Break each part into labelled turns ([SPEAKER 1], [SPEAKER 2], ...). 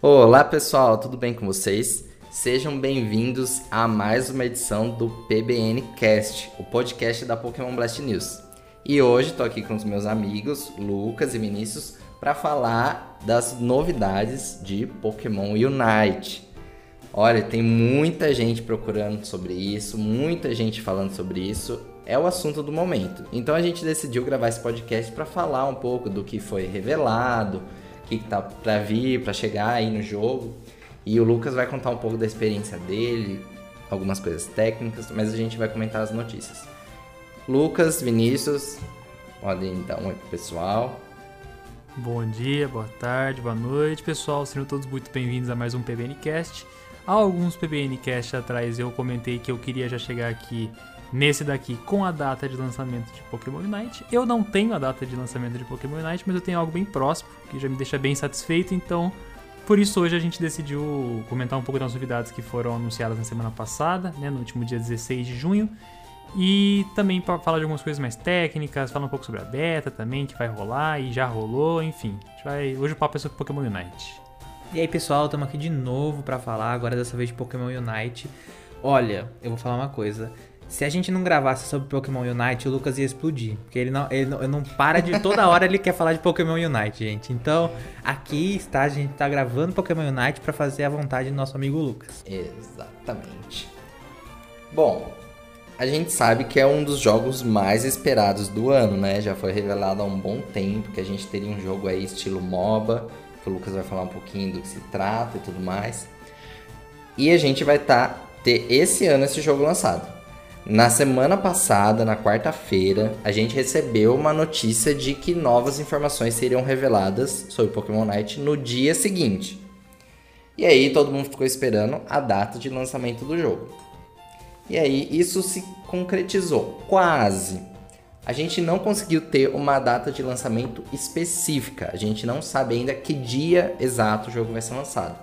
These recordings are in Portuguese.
[SPEAKER 1] Olá pessoal, tudo bem com vocês? Sejam bem-vindos a mais uma edição do PBN Cast, o podcast da Pokémon Blast News. E hoje estou aqui com os meus amigos Lucas e Vinícius para falar das novidades de Pokémon Unite. Olha, tem muita gente procurando sobre isso, muita gente falando sobre isso. É o assunto do momento. Então a gente decidiu gravar esse podcast para falar um pouco do que foi revelado, o que tá para vir, para chegar aí no jogo. E o Lucas vai contar um pouco da experiência dele, algumas coisas técnicas, mas a gente vai comentar as notícias. Lucas, Vinícius, podem dar um oi pro pessoal.
[SPEAKER 2] Bom dia, boa tarde, boa noite, pessoal. Sejam todos muito bem-vindos a mais um PBNcast. Há alguns PBNcast atrás eu comentei que eu queria já chegar aqui nesse daqui com a data de lançamento de Pokémon Unite. Eu não tenho a data de lançamento de Pokémon Unite, mas eu tenho algo bem próximo, que já me deixa bem satisfeito, então por isso hoje a gente decidiu comentar um pouco das novidades que foram anunciadas na semana passada, né, no último dia 16 de junho. E também para falar de algumas coisas mais técnicas, falar um pouco sobre a beta também, que vai rolar e já rolou, enfim. Vai... Hoje o papo é sobre Pokémon Unite.
[SPEAKER 3] E aí pessoal, estamos aqui de novo para falar, agora dessa vez de Pokémon Unite. Olha, eu vou falar uma coisa. Se a gente não gravasse sobre Pokémon Unite, o Lucas ia explodir. Porque ele não, ele não, ele não para de. Toda hora ele quer falar de Pokémon Unite, gente. Então, aqui está, a gente está gravando Pokémon Unite para fazer a vontade do nosso amigo Lucas.
[SPEAKER 1] Exatamente. Bom, a gente sabe que é um dos jogos mais esperados do ano, né? Já foi revelado há um bom tempo que a gente teria um jogo aí estilo MOBA que o Lucas vai falar um pouquinho do que se trata e tudo mais. E a gente vai tá, ter esse ano esse jogo lançado. Na semana passada, na quarta-feira, a gente recebeu uma notícia de que novas informações seriam reveladas sobre Pokémon Night no dia seguinte. E aí todo mundo ficou esperando a data de lançamento do jogo. E aí isso se concretizou, quase. A gente não conseguiu ter uma data de lançamento específica. A gente não sabe ainda que dia exato o jogo vai ser lançado.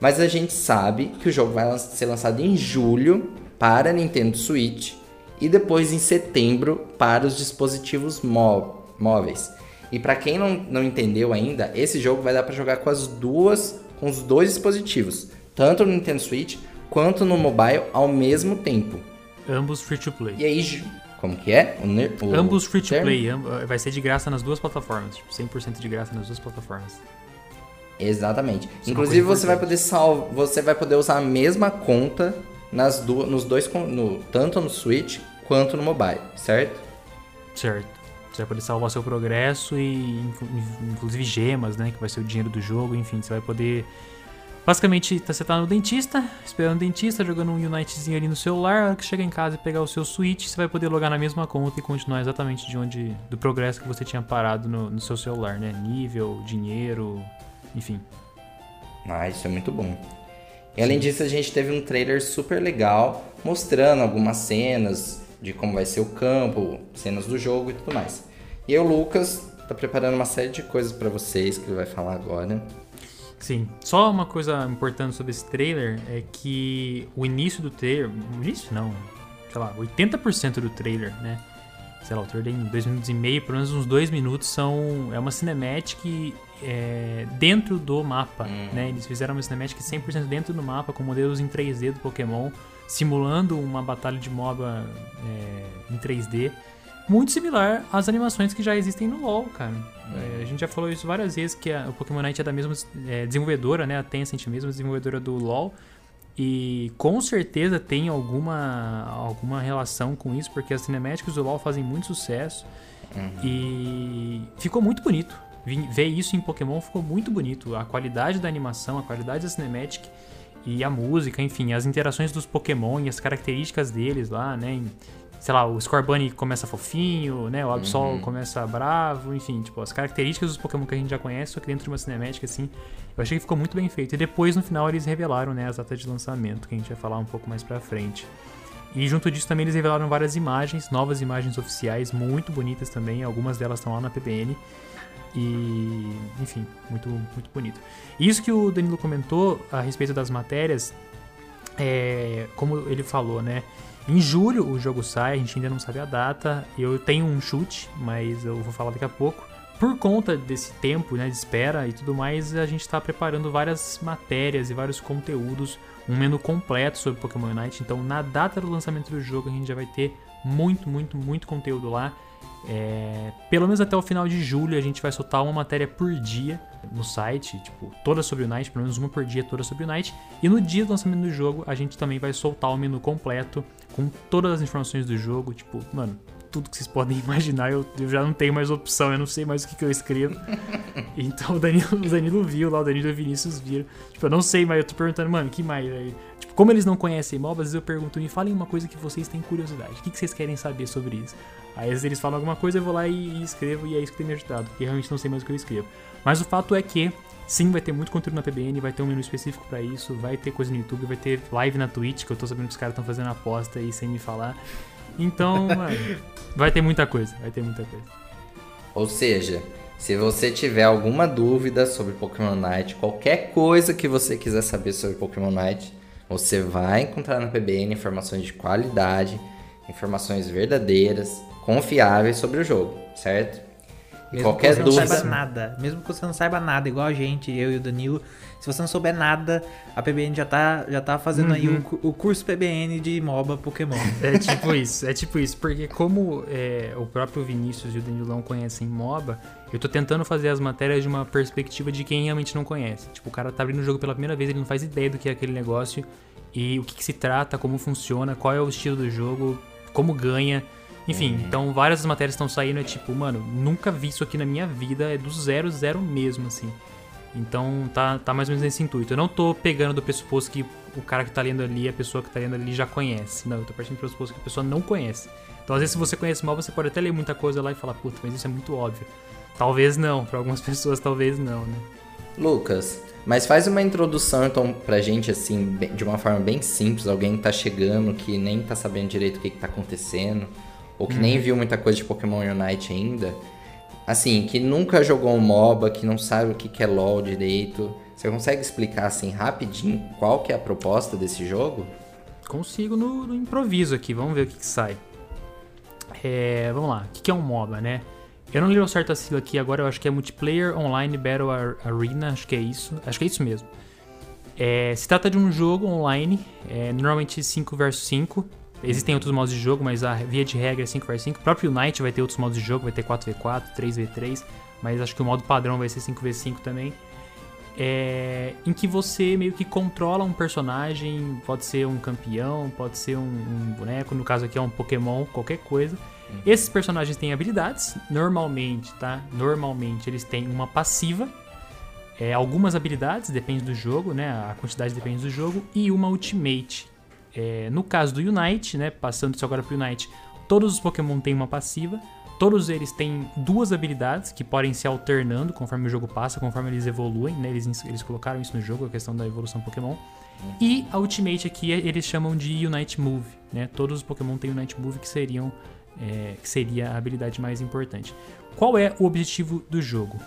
[SPEAKER 1] Mas a gente sabe que o jogo vai ser lançado em julho para Nintendo Switch e depois em setembro para os dispositivos móveis. E para quem não, não entendeu ainda, esse jogo vai dar para jogar com as duas, com os dois dispositivos, tanto no Nintendo Switch quanto no mobile ao mesmo tempo.
[SPEAKER 2] Ambos free to play.
[SPEAKER 1] E aí como que é?
[SPEAKER 2] O, o Ambos free to play, vai ser de graça nas duas plataformas, tipo, 100% de graça nas duas plataformas.
[SPEAKER 1] Exatamente. Isso é Inclusive você vai poder sal... você vai poder usar a mesma conta nas du... nos dois no... tanto no Switch quanto no mobile, certo?
[SPEAKER 2] Certo. Você vai poder salvar seu progresso e inclusive gemas, né, que vai ser o dinheiro do jogo, enfim, você vai poder Basicamente, tá, você tá no dentista, esperando o dentista, jogando um Unitezinho ali no celular. A hora que chega em casa e pegar o seu Switch, você vai poder logar na mesma conta e continuar exatamente de onde. do progresso que você tinha parado no, no seu celular, né? Nível, dinheiro, enfim.
[SPEAKER 1] Ah, isso é muito bom. E além disso, a gente teve um trailer super legal mostrando algumas cenas de como vai ser o campo, cenas do jogo e tudo mais. E o Lucas tá preparando uma série de coisas para vocês que ele vai falar agora.
[SPEAKER 2] Sim. Só uma coisa importante sobre esse trailer é que o início do trailer. Início não. Sei lá, 80% do trailer, né? Sei lá, o trailer tem dois minutos e meio, pelo menos uns dois minutos são. É uma cinematic é, dentro do mapa, hum. né? Eles fizeram uma cinematic 100% dentro do mapa, com modelos em 3D do Pokémon, simulando uma batalha de MOBA é, em 3D muito similar às animações que já existem no LoL, cara. É, a gente já falou isso várias vezes, que a, o Pokémon Night é da mesma é, desenvolvedora, né? A Tencent mesmo, desenvolvedora do LoL. E com certeza tem alguma, alguma relação com isso, porque as cinemáticas do LoL fazem muito sucesso. Uhum. E ficou muito bonito. Ver isso em Pokémon ficou muito bonito. A qualidade da animação, a qualidade da cinematic e a música, enfim, as interações dos Pokémon e as características deles lá, né? sei lá, o Scorbunny começa fofinho, né? O Absol uhum. começa bravo, enfim, tipo, as características dos Pokémon que a gente já conhece, só que dentro de uma cinemática, assim, eu achei que ficou muito bem feito. E depois, no final, eles revelaram, né, as datas de lançamento, que a gente vai falar um pouco mais pra frente. E junto disso também eles revelaram várias imagens, novas imagens oficiais, muito bonitas também, algumas delas estão lá na PBN. E, enfim, muito, muito bonito. Isso que o Danilo comentou a respeito das matérias, é, como ele falou, né? Em julho o jogo sai, a gente ainda não sabe a data. Eu tenho um chute, mas eu vou falar daqui a pouco. por conta desse tempo né, de espera e tudo mais, a gente está preparando várias matérias e vários conteúdos, um menu completo sobre Pokémon Unite. Então, na data do lançamento do jogo, a gente já vai ter muito, muito, muito conteúdo lá. É, pelo menos até o final de julho a gente vai soltar uma matéria por dia no site, tipo, toda sobre o Night, pelo menos uma por dia toda sobre o Night. E no dia do lançamento do jogo, a gente também vai soltar o menu completo com todas as informações do jogo, tipo, mano, tudo que vocês podem imaginar, eu, eu já não tenho mais opção, eu não sei mais o que, que eu escrevo. então o Danilo, o Danilo viu lá, o Danilo e o Vinícius viram. Tipo, eu não sei, mas eu tô perguntando, mano, que mais? Aí, tipo, como eles não conhecem MOBA, às vezes eu pergunto, me falem uma coisa que vocês têm curiosidade. O que, que vocês querem saber sobre isso? Aí às vezes eles falam alguma coisa, eu vou lá e, e escrevo, e é isso que tem me ajudado, porque realmente não sei mais o que eu escrevo. Mas o fato é que Sim, vai ter muito conteúdo na PBN, vai ter um menu específico para isso, vai ter coisa no YouTube, vai ter live na Twitch, que eu tô sabendo que os caras estão fazendo aposta aí sem me falar. Então, mano, vai ter muita coisa, vai ter muita coisa.
[SPEAKER 1] Ou seja, se você tiver alguma dúvida sobre Pokémon Night, qualquer coisa que você quiser saber sobre Pokémon Night, você vai encontrar na PBN informações de qualidade, informações verdadeiras, confiáveis sobre o jogo, certo?
[SPEAKER 3] Mesmo
[SPEAKER 1] qualquer
[SPEAKER 3] que você
[SPEAKER 1] dúvida.
[SPEAKER 3] não saiba nada, mesmo que você não saiba nada, igual a gente, eu e o Danilo, se você não souber nada, a PBN já tá, já tá fazendo aí
[SPEAKER 2] Uhum.
[SPEAKER 3] o, cu- o curso PBN de MOBA Pokémon.
[SPEAKER 2] É tipo isso, é tipo isso, porque como é, o próprio Vinícius e o Danilão conhecem MOBA, eu tô tentando fazer as matérias de uma perspectiva de quem realmente não conhece. Tipo, o cara tá abrindo o jogo pela primeira vez, ele não faz ideia do que é aquele negócio e o que, que se trata, como funciona, qual é o estilo do jogo, como ganha. Enfim, então várias das matérias estão saindo, é tipo, mano, nunca vi isso aqui na minha vida, é do zero, zero mesmo, assim. Então tá, tá mais ou menos nesse intuito. Eu não tô pegando do pressuposto que o cara que tá lendo ali, a pessoa que tá lendo ali já conhece. Não, eu tô partindo do pressuposto que a pessoa não conhece. Então às vezes se você conhece mal, você pode até ler muita coisa lá e falar, puta, mas isso é muito óbvio. Talvez não, pra algumas pessoas talvez não, né?
[SPEAKER 1] Lucas, mas faz uma introdução então pra gente assim, de uma forma bem simples, alguém que tá chegando, que nem tá sabendo direito o que, que tá acontecendo, ou que nem viu muita coisa de Pokémon Unite ainda. Assim, que nunca jogou um MOBA, que não sabe o que, que é LoL direito. Você consegue explicar assim rapidinho qual que é a proposta desse jogo?
[SPEAKER 2] Consigo no, no improviso aqui, vamos ver o que, que sai. É, vamos lá, o que, que é um MOBA, né? Eu não li o certo a sigla aqui agora, eu acho que é Multiplayer Online Battle Ar- Arena, acho que é isso. Acho que é isso mesmo. É, se trata de um jogo online, é, normalmente 5 vs 5. Existem outros modos de jogo, mas a via de regra é 5 vs 5. O próprio Unite vai ter outros modos de jogo, vai ter 4v4, 3v3, mas acho que o modo padrão vai ser 5v5 também. É, em que você meio que controla um personagem, pode ser um campeão, pode ser um, um boneco, no caso aqui é um Pokémon, qualquer coisa. Esses personagens têm habilidades, normalmente, tá? Normalmente eles têm uma passiva, é, algumas habilidades, depende do jogo, né? A quantidade depende do jogo, e uma ultimate. É, no caso do Unite, né? Passando isso agora pro Unite, todos os Pokémon têm uma passiva. Todos eles têm duas habilidades que podem se alternando conforme o jogo passa, conforme eles evoluem, né? Eles, eles colocaram isso no jogo, a questão da evolução Pokémon. E a Ultimate aqui eles chamam de Unite Move, né? Todos os Pokémon têm Unite Move que seriam é, que seria a habilidade mais importante. Qual é o objetivo do jogo?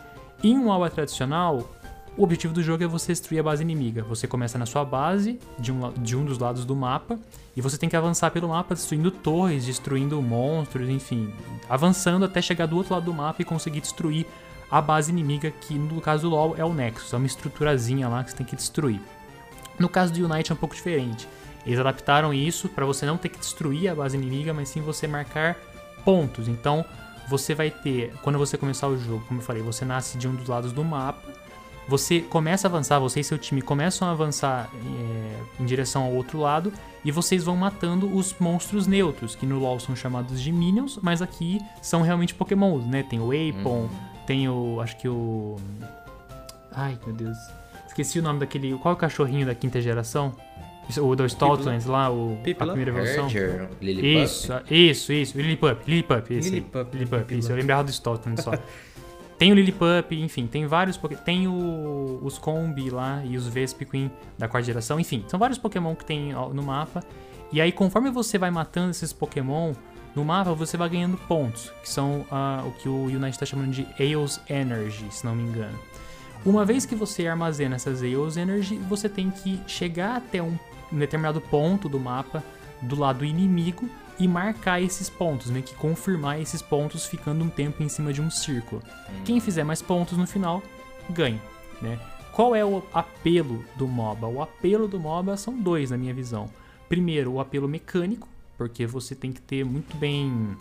[SPEAKER 2] Em um AWA tradicional, o objetivo do jogo é você destruir a base inimiga. Você começa na sua base, de um, de um dos lados do mapa, e você tem que avançar pelo mapa destruindo torres, destruindo monstros, enfim, avançando até chegar do outro lado do mapa e conseguir destruir a base inimiga, que no caso do LoL é o Nexus, é uma estruturazinha lá que você tem que destruir. No caso do Unite é um pouco diferente. Eles adaptaram isso para você não ter que destruir a base inimiga, mas sim você marcar pontos. Então, você vai ter, quando você começar o jogo, como eu falei, você nasce de um dos lados do mapa, você começa a avançar, você e seu time começam a avançar é, em direção ao outro lado e vocês vão matando os monstros neutros, que no LoL são chamados de minions, mas aqui são realmente pokémons, né? Tem o Apon, tem o, acho que o... Ai, meu Deus. Esqueci o nome daquele... Qual é o cachorrinho da quinta geração? O do Stoutlands lá, o, a primeira versão. Isso, isso, isso. Lillipup, Lillipup, esse. aí.
[SPEAKER 3] Lillipup,
[SPEAKER 2] Lillipup, isso. Eu lembrava do Stoltman só. tem o Lillipup, enfim, tem vários Poké- Tem o, os Combi lá e os Vespiquen da quarta geração. Enfim, são vários Pokémon que tem no mapa. E aí, conforme você vai matando esses Pokémon, no mapa você vai ganhando pontos, que são ah, o que o Unite está chamando de Eos Energy, se não me engano. Uma vez que você armazena essas Eos Energy, você tem que chegar até um, um determinado ponto do mapa do lado inimigo e marcar esses pontos, meio que confirmar esses pontos ficando um tempo em cima de um círculo. Quem fizer mais pontos no final, ganha, né? Qual é o apelo do MOBA? O apelo do MOBA são dois, na minha visão. Primeiro, o apelo mecânico, porque você tem que ter muito bem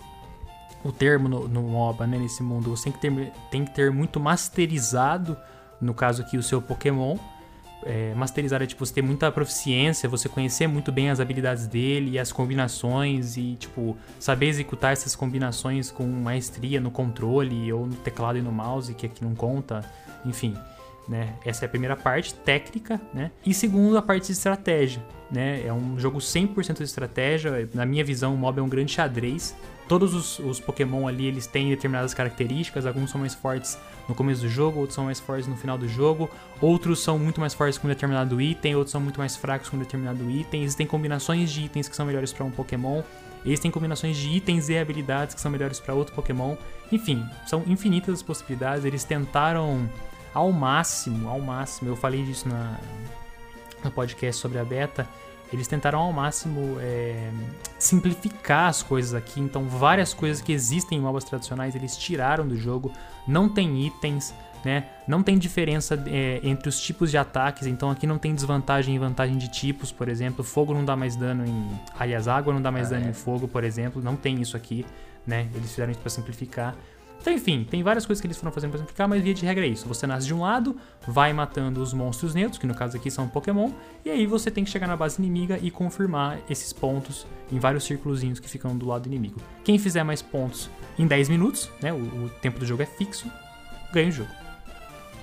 [SPEAKER 2] o termo no, no MOBA, né, nesse mundo. Você tem que, ter, tem que ter muito masterizado, no caso aqui, o seu Pokémon. É, masterizar é tipo você ter muita proficiência, você conhecer muito bem as habilidades dele e as combinações e tipo saber executar essas combinações com maestria no controle ou no teclado e no mouse, que aqui não conta, enfim. Né? Essa é a primeira parte, técnica, né? E segundo, a parte de estratégia, né? É um jogo 100% de estratégia. Na minha visão, o MOB é um grande xadrez. Todos os, os, Pokémon ali, eles têm determinadas características. Alguns são mais fortes no começo do jogo, outros são mais fortes no final do jogo. Outros são muito mais fortes com determinado item, outros são muito mais fracos com determinado item. Existem combinações de itens que são melhores para um Pokémon. Existem combinações de itens e habilidades que são melhores para outro Pokémon. Enfim, são infinitas as possibilidades. Eles tentaram ao máximo, ao máximo, eu falei disso na, no podcast sobre a beta, eles tentaram ao máximo é, simplificar as coisas aqui. Então, várias coisas que existem em MOBAs tradicionais eles tiraram do jogo. Não tem itens, né? Não tem diferença é, entre os tipos de ataques. Então, aqui não tem desvantagem e vantagem de tipos, por exemplo. Fogo não dá mais dano em. Aliás, água não dá mais ah, dano é. em fogo, por exemplo. Não tem isso aqui, né? Eles fizeram isso para simplificar. Então, enfim, tem várias coisas que eles foram fazendo pra simplificar, mas via de regra é isso. Você nasce de um lado, vai matando os monstros neutros, que no caso aqui são Pokémon, e aí você tem que chegar na base inimiga e confirmar esses pontos em vários círculos que ficam do lado inimigo. Quem fizer mais pontos em 10 minutos, né, o, o tempo do jogo é fixo, ganha o jogo.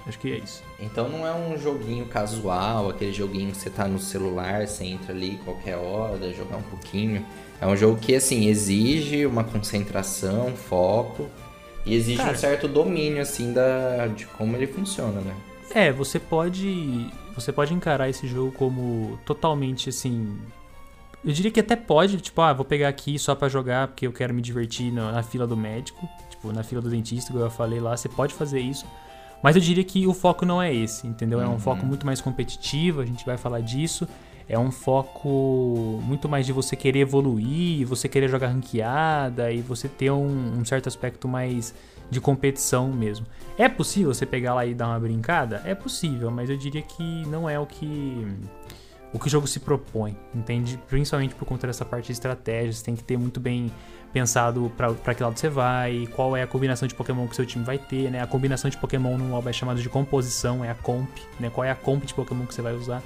[SPEAKER 2] Acho que é isso.
[SPEAKER 1] Então não é um joguinho casual, aquele joguinho que você tá no celular, você entra ali qualquer hora, jogar um pouquinho. É um jogo que, assim, exige uma concentração, foco e exige Cara, um certo domínio, assim, da, de como ele funciona, né?
[SPEAKER 2] É, você pode. Você pode encarar esse jogo como totalmente assim. Eu diria que até pode, tipo, ah, vou pegar aqui só para jogar porque eu quero me divertir na, na, fila do médico, tipo, na fila do dentista, como eu falei lá, você pode fazer isso. Mas eu diria que o foco não é esse, entendeu? É um uhum. foco muito mais competitivo, a gente vai falar disso. É um foco muito mais de você querer evoluir, você querer jogar ranqueada e você ter um, um certo aspecto mais de competição mesmo. É possível você pegar lá e dar uma brincada? É possível, mas eu diria que não é o que o que o jogo se propõe, entende? Principalmente por conta dessa parte de estratégia, você tem que ter muito bem pensado para que lado você vai, qual é a combinação de Pokémon que seu time vai ter, né? A combinação de Pokémon no MOBA é chamada de composição, é a comp, né? Qual é a comp de Pokémon que você vai usar.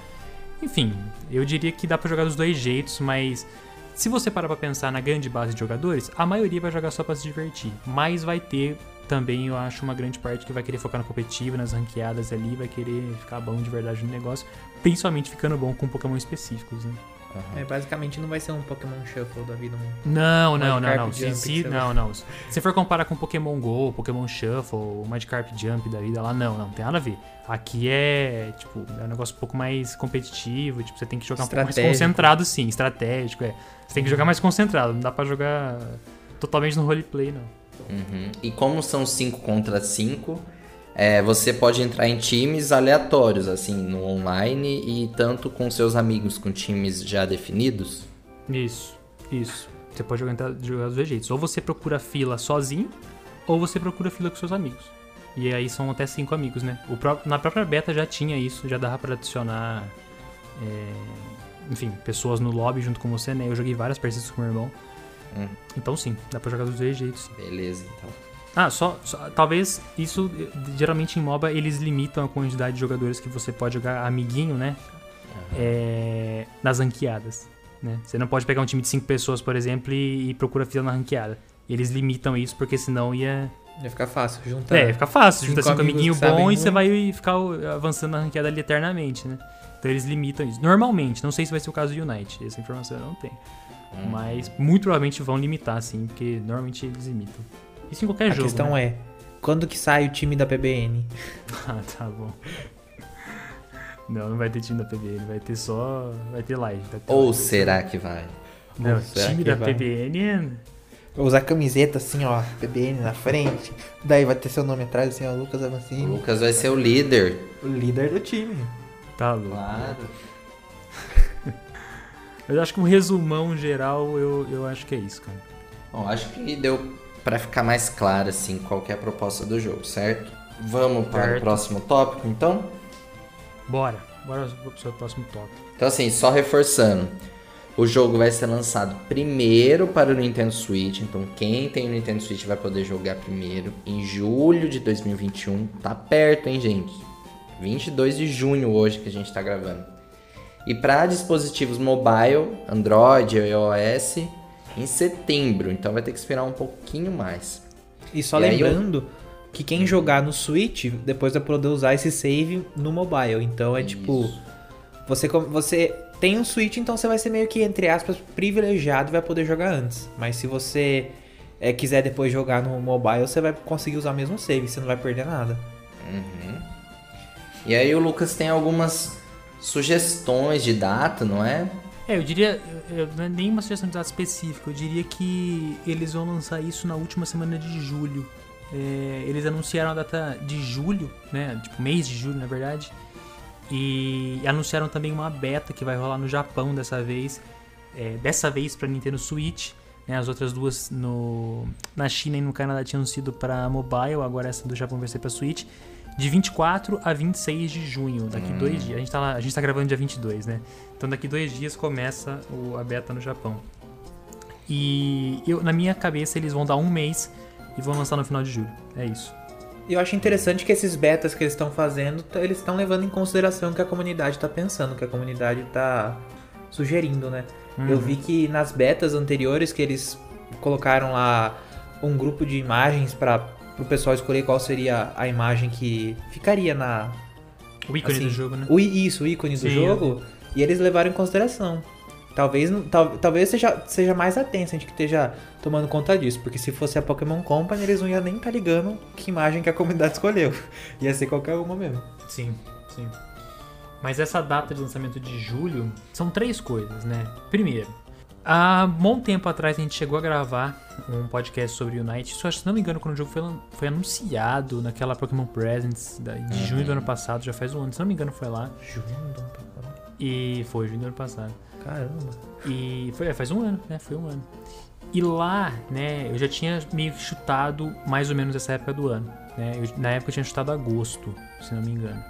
[SPEAKER 2] Enfim, eu diria que dá para jogar dos dois jeitos, mas se você parar pra pensar na grande base de jogadores, a maioria vai jogar só pra se divertir. Mas vai ter também, eu acho, uma grande parte que vai querer focar no competitivo, nas ranqueadas ali, vai querer ficar bom de verdade no negócio, principalmente ficando bom com Pokémon específicos, né?
[SPEAKER 3] Uhum. É, basicamente não vai ser um Pokémon Shuffle da vida.
[SPEAKER 2] Um não, não, não, não. Se, se, não, não. Se for comparar com Pokémon GO, Pokémon Shuffle, o Magikarp Jump da vida lá, não, não, tem nada a ver. Aqui é, tipo, é um negócio um pouco mais competitivo, tipo, você tem que jogar um pouco mais concentrado, sim, estratégico, é. Você tem que jogar mais concentrado, não dá pra jogar totalmente no roleplay, não.
[SPEAKER 1] Uhum. E como são 5 contra 5, é, você pode entrar em times aleatórios, assim, no online e tanto com seus amigos com times já definidos?
[SPEAKER 2] Isso, isso. Você pode jogar, jogar dos dois jeitos. Ou você procura fila sozinho, ou você procura fila com seus amigos. E aí são até cinco amigos, né? Próprio, na própria beta já tinha isso, já dava para adicionar, é, enfim, pessoas no lobby junto com você, né? Eu joguei várias partidas com meu irmão. Hum. Então sim, dá pra jogar dos dois jeitos.
[SPEAKER 1] Beleza, então.
[SPEAKER 2] Ah, só, só, Talvez isso. Geralmente em MOBA eles limitam a quantidade de jogadores que você pode jogar amiguinho, né? Uhum. É, nas ranqueadas. Né? Você não pode pegar um time de 5 pessoas, por exemplo, e, e procura fila na ranqueada. Eles limitam isso porque senão ia.
[SPEAKER 3] Ia ficar fácil juntar.
[SPEAKER 2] É, ia ficar fácil. Juntar cinco amiguinhos bom e você vai ficar avançando na ranqueada ali eternamente, né? Então eles limitam isso. Normalmente, não sei se vai ser o caso do Unite, essa informação eu não tenho. Uhum. Mas muito provavelmente vão limitar, sim, porque normalmente eles limitam. Isso em qualquer
[SPEAKER 3] a
[SPEAKER 2] jogo.
[SPEAKER 3] A questão
[SPEAKER 2] né?
[SPEAKER 3] é, quando que sai o time da PBN?
[SPEAKER 2] ah, tá bom. Não, não vai ter time da PBN, vai ter só. Vai ter live. Vai ter
[SPEAKER 1] Ou
[SPEAKER 2] live.
[SPEAKER 1] será que vai?
[SPEAKER 2] Não, time da vai? PBN é.
[SPEAKER 3] Vou usar camiseta assim, ó, PBN na frente. Daí vai ter seu nome atrás, assim, ó, Lucas Avancini.
[SPEAKER 1] O Lucas vai ser o líder.
[SPEAKER 3] O líder do time.
[SPEAKER 2] Tá louco.
[SPEAKER 1] Claro.
[SPEAKER 2] Mas eu acho que um resumão geral, eu, eu acho que é isso, cara.
[SPEAKER 1] Bom, acho que deu pra ficar mais claro, assim, qual é a proposta do jogo, certo? Vamos para o próximo tópico, então?
[SPEAKER 2] Bora, bora pro seu próximo tópico.
[SPEAKER 1] Então, assim, só reforçando. O jogo vai ser lançado primeiro para o Nintendo Switch. Então, quem tem o Nintendo Switch vai poder jogar primeiro em julho de 2021. Tá perto, hein, gente? 22 de junho hoje que a gente tá gravando. E para dispositivos mobile, Android iOS, em setembro. Então, vai ter que esperar um pouquinho mais.
[SPEAKER 3] E só
[SPEAKER 1] E aí eu-
[SPEAKER 3] lembrando que quem jogar no Switch, depois vai poder usar esse save no mobile. Então é tipo.
[SPEAKER 1] Isso.
[SPEAKER 3] Você, com- você tem um Switch, então você vai ser meio que, entre aspas, privilegiado e vai poder jogar antes. Mas se você é, quiser depois jogar no mobile, você vai conseguir usar o mesmo save, você não vai perder nada.
[SPEAKER 1] E aí o Lucas tem algumas sugestões de data, não é?
[SPEAKER 2] É, eu diria, eu- eu- é nenhuma sugestão de data específica, eu diria que eles vão lançar isso na última semana de julho. É, eles anunciaram a data de julho, né? Tipo, mês de julho, na verdade. E anunciaram também uma beta que vai rolar no Japão dessa vez. É, dessa vez para Nintendo Switch. Né? As outras duas no, na China e no Canadá tinham sido para mobile, agora essa do Japão vai ser para Switch. De 24 a 26 de junho, daqui dois dias. A gente, tá lá, a gente tá gravando dia 22, né? Então daqui dois dias começa o- a beta no Japão. E eu, na minha cabeça eles vão dar um mês e vão lançar no final de julho. É isso.
[SPEAKER 3] E eu acho interessante que esses betas que eles estão fazendo, eles estão levando em consideração o que a comunidade está pensando, o que a comunidade está sugerindo, né? Eu vi que nas betas anteriores que eles colocaram lá um grupo de imagens para o pessoal escolher qual seria a imagem que ficaria na
[SPEAKER 2] O ícone
[SPEAKER 3] assim,
[SPEAKER 2] do jogo, né?
[SPEAKER 3] O, isso, o ícone do
[SPEAKER 2] Sim,
[SPEAKER 3] jogo, e eles levaram em consideração. Talvez, tal, talvez seja, seja mais a Tencent que esteja tomando conta disso, porque se fosse a Pokémon Company, eles não iam nem estar ligando que imagem que a comunidade escolheu. Ia ser qualquer uma mesmo.
[SPEAKER 2] Sim, sim. Mas essa data de lançamento de julho são três coisas, né? Primeiro, há bom tempo atrás a gente chegou a gravar um podcast sobre Unite. Só se não me engano, quando o jogo foi, foi anunciado naquela Pokémon Presents da- de junho do ano passado, já faz um ano, se não me engano, foi lá.
[SPEAKER 3] Junho do ano passado.
[SPEAKER 2] E foi junho do ano passado.
[SPEAKER 3] Caramba.
[SPEAKER 2] E foi, é, faz um ano, né? Foi um ano. E lá, né, eu já tinha meio que chutado mais ou menos essa época do ano. Né? Eu- na época eu tinha chutado agosto, se não me engano.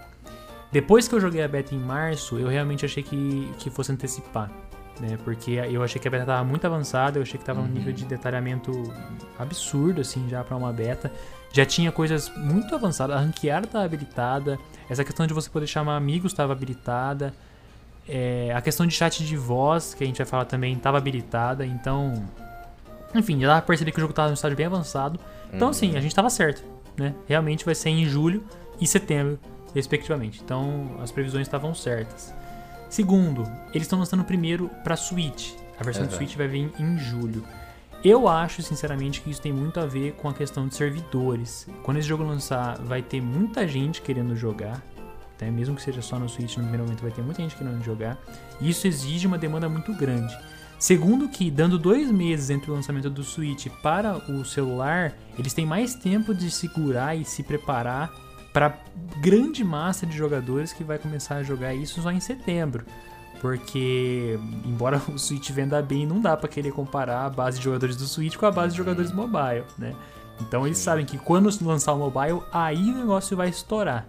[SPEAKER 2] Depois que eu joguei a beta em março, eu realmente achei que, que fosse antecipar. Né? Porque eu achei que a beta estava muito avançada, eu achei que estava num nível de detalhamento absurdo, assim, já para uma beta. Já tinha coisas muito avançadas, a ranqueada estava habilitada, essa questão de você poder chamar amigos estava habilitada. É, a questão de chat de voz, que a gente vai falar também, estava habilitada, então. Enfim, já dá pra perceber que o jogo estava num estágio bem avançado. Então, assim, a gente estava certo, né? Realmente vai ser em julho e setembro, respectivamente. Então, as previsões estavam certas. Segundo, eles estão lançando primeiro para Switch. A versão do
[SPEAKER 1] Exato.
[SPEAKER 2] Switch vai vir em julho. Eu acho, sinceramente, que isso tem muito a ver com a questão de servidores. Quando esse jogo lançar, vai ter muita gente querendo jogar. Até mesmo que seja só no Switch no primeiro momento, vai ter muita gente querendo jogar. E isso exige uma demanda muito grande. Segundo que, dando dois meses entre o lançamento do Switch para o celular, eles têm mais tempo de segurar e se preparar para grande massa de jogadores que vai começar a jogar isso só em setembro. Porque, embora o Switch venda bem, não dá para querer comparar a base de jogadores do Switch com a base de jogadores mobile, né? Então eles sabem que quando lançar o mobile, aí o negócio vai estourar.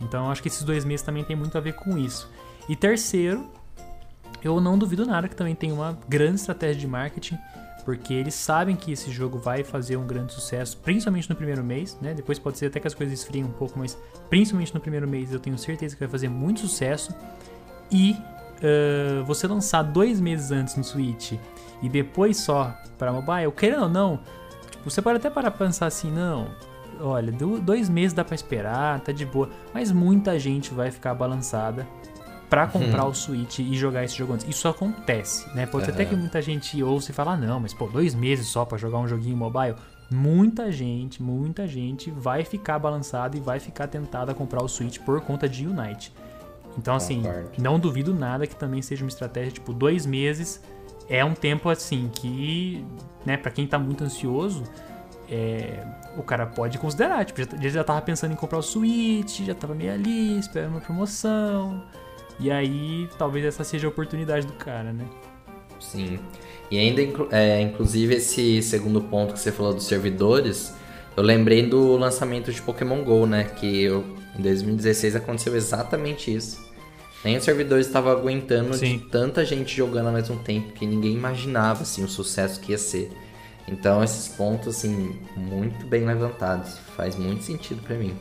[SPEAKER 2] Então eu acho que esses dois meses também tem muito a ver com isso. E terceiro, eu não duvido nada que também tem uma grande estratégia de marketing, porque eles sabem que esse jogo vai fazer um grande sucesso, principalmente no primeiro mês, né? Depois pode ser até que as coisas esfriem um pouco, mas principalmente no primeiro mês eu tenho certeza que vai fazer muito sucesso. E ah, você lançar dois meses antes no Switch e depois só para mobile, querendo ou não, tipo, você pode até parar pra pensar assim, não, olha, do- dois meses dá pra esperar, tá de boa, mas muita gente vai ficar balançada pra comprar o Switch e jogar esse jogo antes. Isso acontece, né? Pode ser até que muita gente ouça e fala, ah, não, mas pô, dois meses só pra jogar um joguinho mobile. Muita gente, muita gente vai ficar balançada e vai ficar tentada a comprar o Switch por conta de Unite. Então, assim,
[SPEAKER 1] Concordo.
[SPEAKER 2] não duvido nada que também seja uma estratégia, tipo, dois meses é um tempo, assim, que, né, pra quem tá muito ansioso, é, o cara pode considerar. Tipo, já- já tava pensando em comprar o Switch, já tava meio ali, esperando uma promoção. E aí, talvez essa seja a oportunidade do cara, né?
[SPEAKER 1] Sim. E ainda, é, inclusive, esse segundo ponto que você falou dos servidores, eu lembrei do lançamento de Pokémon GO, né? Que eu, em 2016 aconteceu exatamente isso. Nem os servidores estavam aguentando
[SPEAKER 2] Sim.
[SPEAKER 1] de tanta gente jogando ao mesmo tempo, que ninguém imaginava, assim, o sucesso que ia ser. Então, esses pontos, assim, muito bem levantados. Faz muito sentido pra mim.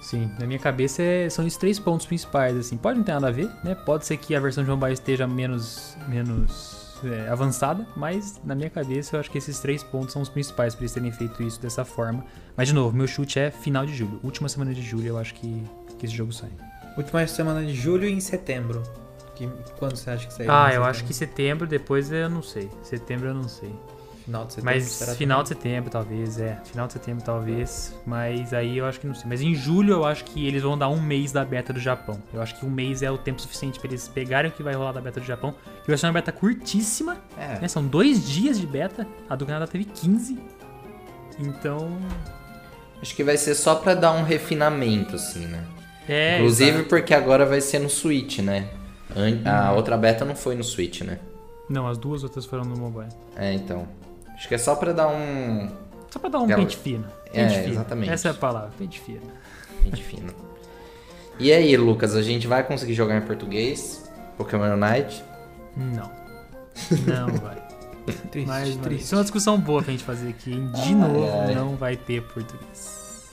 [SPEAKER 2] Sim, na minha cabeça é- são esses três pontos principais, assim. Pode não ter nada a ver, né? Pode ser que a versão de mobile esteja menos, menos é, avançada, mas na minha cabeça eu acho que esses três pontos são os principais para eles terem feito isso dessa forma. Mas, de novo, meu chute é final de julho. Última semana de julho eu acho que, que esse jogo sai.
[SPEAKER 3] Última semana de julho e em setembro. Que, quando você acha que sai?
[SPEAKER 2] Ah, eu acho que setembro, depois eu não sei. Setembro eu não sei.
[SPEAKER 3] Final de setembro.
[SPEAKER 2] Mas final de setembro, talvez, é. Final de setembro, talvez. Mas aí eu acho que não sei. Mas em julho eu acho que eles vão dar um mês da beta do Japão. Eu acho que um mês é o tempo suficiente pra eles pegarem o que vai rolar da beta do Japão. Que vai ser uma beta curtíssima.
[SPEAKER 1] É.
[SPEAKER 2] né? São dois dias de beta. A do Canadá teve 15. Então.
[SPEAKER 1] Acho que vai ser só pra dar um refinamento, assim, né?
[SPEAKER 2] É.
[SPEAKER 1] Inclusive
[SPEAKER 2] exato.
[SPEAKER 1] porque agora vai ser no Switch, né? An-
[SPEAKER 2] Uhum.
[SPEAKER 1] A outra beta não foi no Switch, né?
[SPEAKER 2] Não, as duas outras foram no mobile.
[SPEAKER 1] É, então. Acho que é só pra dar um.
[SPEAKER 2] Só pra dar um
[SPEAKER 1] Aquela-
[SPEAKER 2] pente fino.
[SPEAKER 1] É,
[SPEAKER 2] Pente fino.
[SPEAKER 1] exatamente.
[SPEAKER 2] Essa é a palavra, pente fino.
[SPEAKER 1] Gente fina. E aí, Lucas, a gente vai conseguir jogar em português? Pokémon Unite?
[SPEAKER 2] Não. Não vai.
[SPEAKER 3] Triste,
[SPEAKER 2] Mas, mas
[SPEAKER 3] triste.
[SPEAKER 2] isso é uma discussão boa pra gente fazer aqui. hein? De
[SPEAKER 1] Ai,
[SPEAKER 2] novo,
[SPEAKER 1] ai.
[SPEAKER 2] não vai ter português.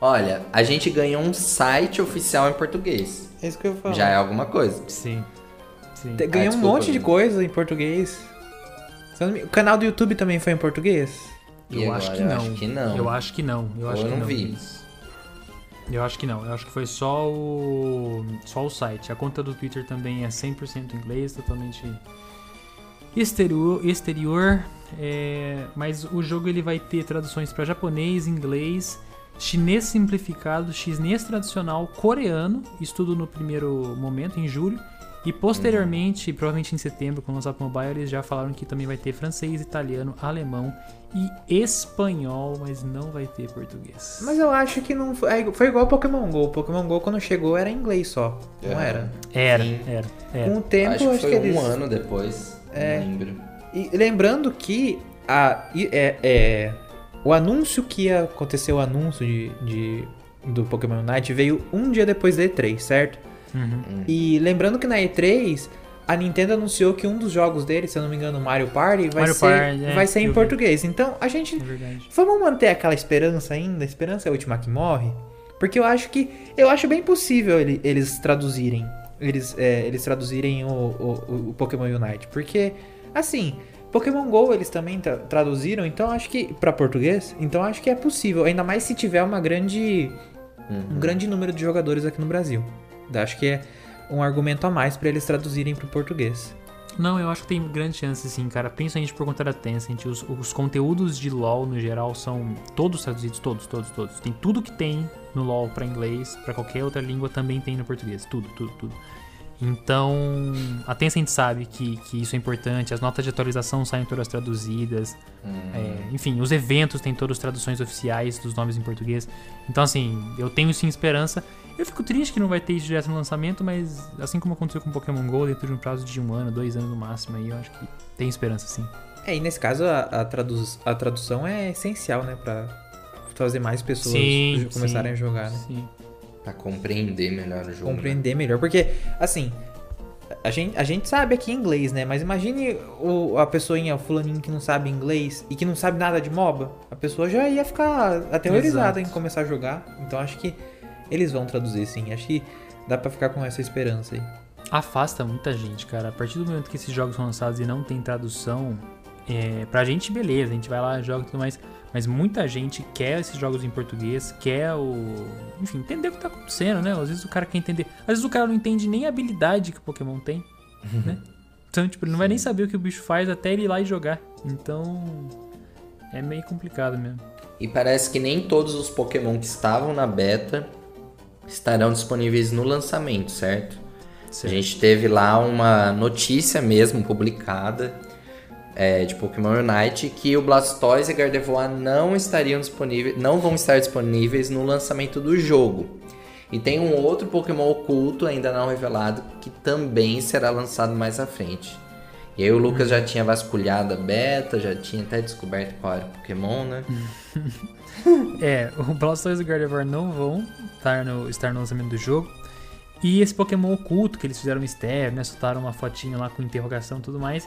[SPEAKER 1] Olha, a gente ganhou um site oficial em português.
[SPEAKER 3] É isso que eu falo.
[SPEAKER 1] Já é alguma coisa.
[SPEAKER 2] Sim. Sim.
[SPEAKER 3] Ganhei um
[SPEAKER 1] desculpa,
[SPEAKER 3] monte de coisa em português. O canal do YouTube também foi em português?
[SPEAKER 2] Eu
[SPEAKER 1] agora?
[SPEAKER 2] acho que
[SPEAKER 1] Eu
[SPEAKER 2] não.
[SPEAKER 1] acho que não.
[SPEAKER 2] Eu acho que não. Eu
[SPEAKER 1] Ou
[SPEAKER 2] acho
[SPEAKER 1] eu
[SPEAKER 2] que
[SPEAKER 1] não
[SPEAKER 2] não.
[SPEAKER 1] vi.
[SPEAKER 2] Eu acho que não. Eu acho que foi só o só o site. A conta do Twitter também é 100% inglês, totalmente exterior, exterior é, mas o jogo ele vai ter traduções para japonês, inglês, chinês simplificado, chinês tradicional, coreano, isso tudo no primeiro momento em julho. E posteriormente, provavelmente em setembro, quando lançar pro mobile, eles já falaram que também vai ter francês, italiano, alemão e espanhol, mas não vai ter português.
[SPEAKER 3] Mas eu acho que não foi. é, Foi igual Pokémon GO. Pokémon GO quando chegou era em inglês só. Não
[SPEAKER 1] É.
[SPEAKER 3] era.
[SPEAKER 2] Era,
[SPEAKER 1] Sim.
[SPEAKER 2] era, era.
[SPEAKER 3] Com o tempo,
[SPEAKER 1] acho que foi
[SPEAKER 3] eles.
[SPEAKER 1] um ano depois.
[SPEAKER 3] É.
[SPEAKER 1] Não lembro.
[SPEAKER 3] E lembrando que a, é, é, o anúncio que ia acontecer, o anúncio de, de- do Pokémon Unite veio um dia depois da E3, certo?
[SPEAKER 2] Uhum.
[SPEAKER 3] E lembrando que na E3 a Nintendo anunciou que um dos jogos dele, se eu não me engano, Mario Party, vai
[SPEAKER 2] Mario
[SPEAKER 3] ser,
[SPEAKER 2] Party, é,
[SPEAKER 3] vai ser em
[SPEAKER 2] vi.
[SPEAKER 3] português. Então a gente
[SPEAKER 2] É.
[SPEAKER 3] Vamos manter aquela esperança ainda? A esperança é a última que morre? Porque eu acho que. Eu acho bem possível ele- eles traduzirem. Eles, é, eles traduzirem o, o, o Pokémon Unite. Porque, assim, Pokémon GO eles também tra- traduziram, então acho que. pra português, então acho que é possível. Ainda mais se tiver uma grande.
[SPEAKER 1] Uhum.
[SPEAKER 3] um grande número de jogadores aqui no Brasil. Acho que é um argumento a mais pra eles traduzirem pro português.
[SPEAKER 2] Não, eu acho que tem grande chance, sim, cara. Principalmente por conta da Tencent. Os, os conteúdos de LoL, no geral, são todos traduzidos, todos, todos, todos. Tem tudo que tem no LoL pra inglês, pra qualquer outra língua, também tem no português. Tudo, tudo, tudo. Então, a Tencent sabe que, que isso é importante. As notas de atualização saem todas traduzidas. É, enfim, os eventos têm todas as traduções oficiais dos nomes em português. Então, assim, eu tenho sim esperança. Eu fico triste que não vai ter isso direto no lançamento, mas assim como aconteceu com Pokémon GO, dentro de um prazo de um ano, dois anos no máximo, aí eu acho que tem esperança sim.
[SPEAKER 3] É, e nesse caso a, a, traduz- a tradução é essencial, né? Pra fazer mais pessoas
[SPEAKER 2] Sim,
[SPEAKER 3] começarem
[SPEAKER 2] sim,
[SPEAKER 3] a jogar, né?
[SPEAKER 2] Sim.
[SPEAKER 1] Pra compreender melhor o jogo. né?
[SPEAKER 3] Compreender melhor. Porque, assim, a gente, a gente sabe aqui inglês, né? Mas imagine o, a pessoinha, o fulaninho que não sabe inglês e que não sabe nada de MOBA. A pessoa já ia ficar aterrorizada
[SPEAKER 2] Exato.
[SPEAKER 3] em começar a jogar. Então acho que eles vão traduzir sim. Acho que dá pra ficar com essa esperança aí.
[SPEAKER 2] Afasta muita gente, cara. A partir do momento que esses jogos são lançados e não tem tradução, é, pra gente, beleza, a gente vai lá, joga e tudo mais. Mas muita gente quer esses jogos em português, quer o. Enfim, entender o que tá acontecendo, né? Às vezes o cara quer entender. Às vezes o cara não entende nem a habilidade que o Pokémon tem, né? Então, tipo, ele não vai nem saber o que o bicho faz até ele ir lá e jogar. Então. É meio complicado mesmo.
[SPEAKER 1] E parece que nem todos os Pokémon que estavam na beta estarão disponíveis no lançamento, certo? A gente teve lá uma notícia mesmo publicada é, de Pokémon Unite que o Blastoise e Gardevoir não estariam disponíveis, não vão estar disponíveis no lançamento do jogo. E tem um outro Pokémon oculto ainda não revelado que também será lançado mais à frente. E aí o Lucas já tinha vasculhado a beta, já tinha até descoberto qual era o Pokémon, né?
[SPEAKER 2] É, o Blastoise e o Gardevoir não vão estar no, estar no lançamento do jogo. E esse Pokémon oculto que eles fizeram mistério, né? Soltaram uma fotinha lá com interrogação e tudo mais.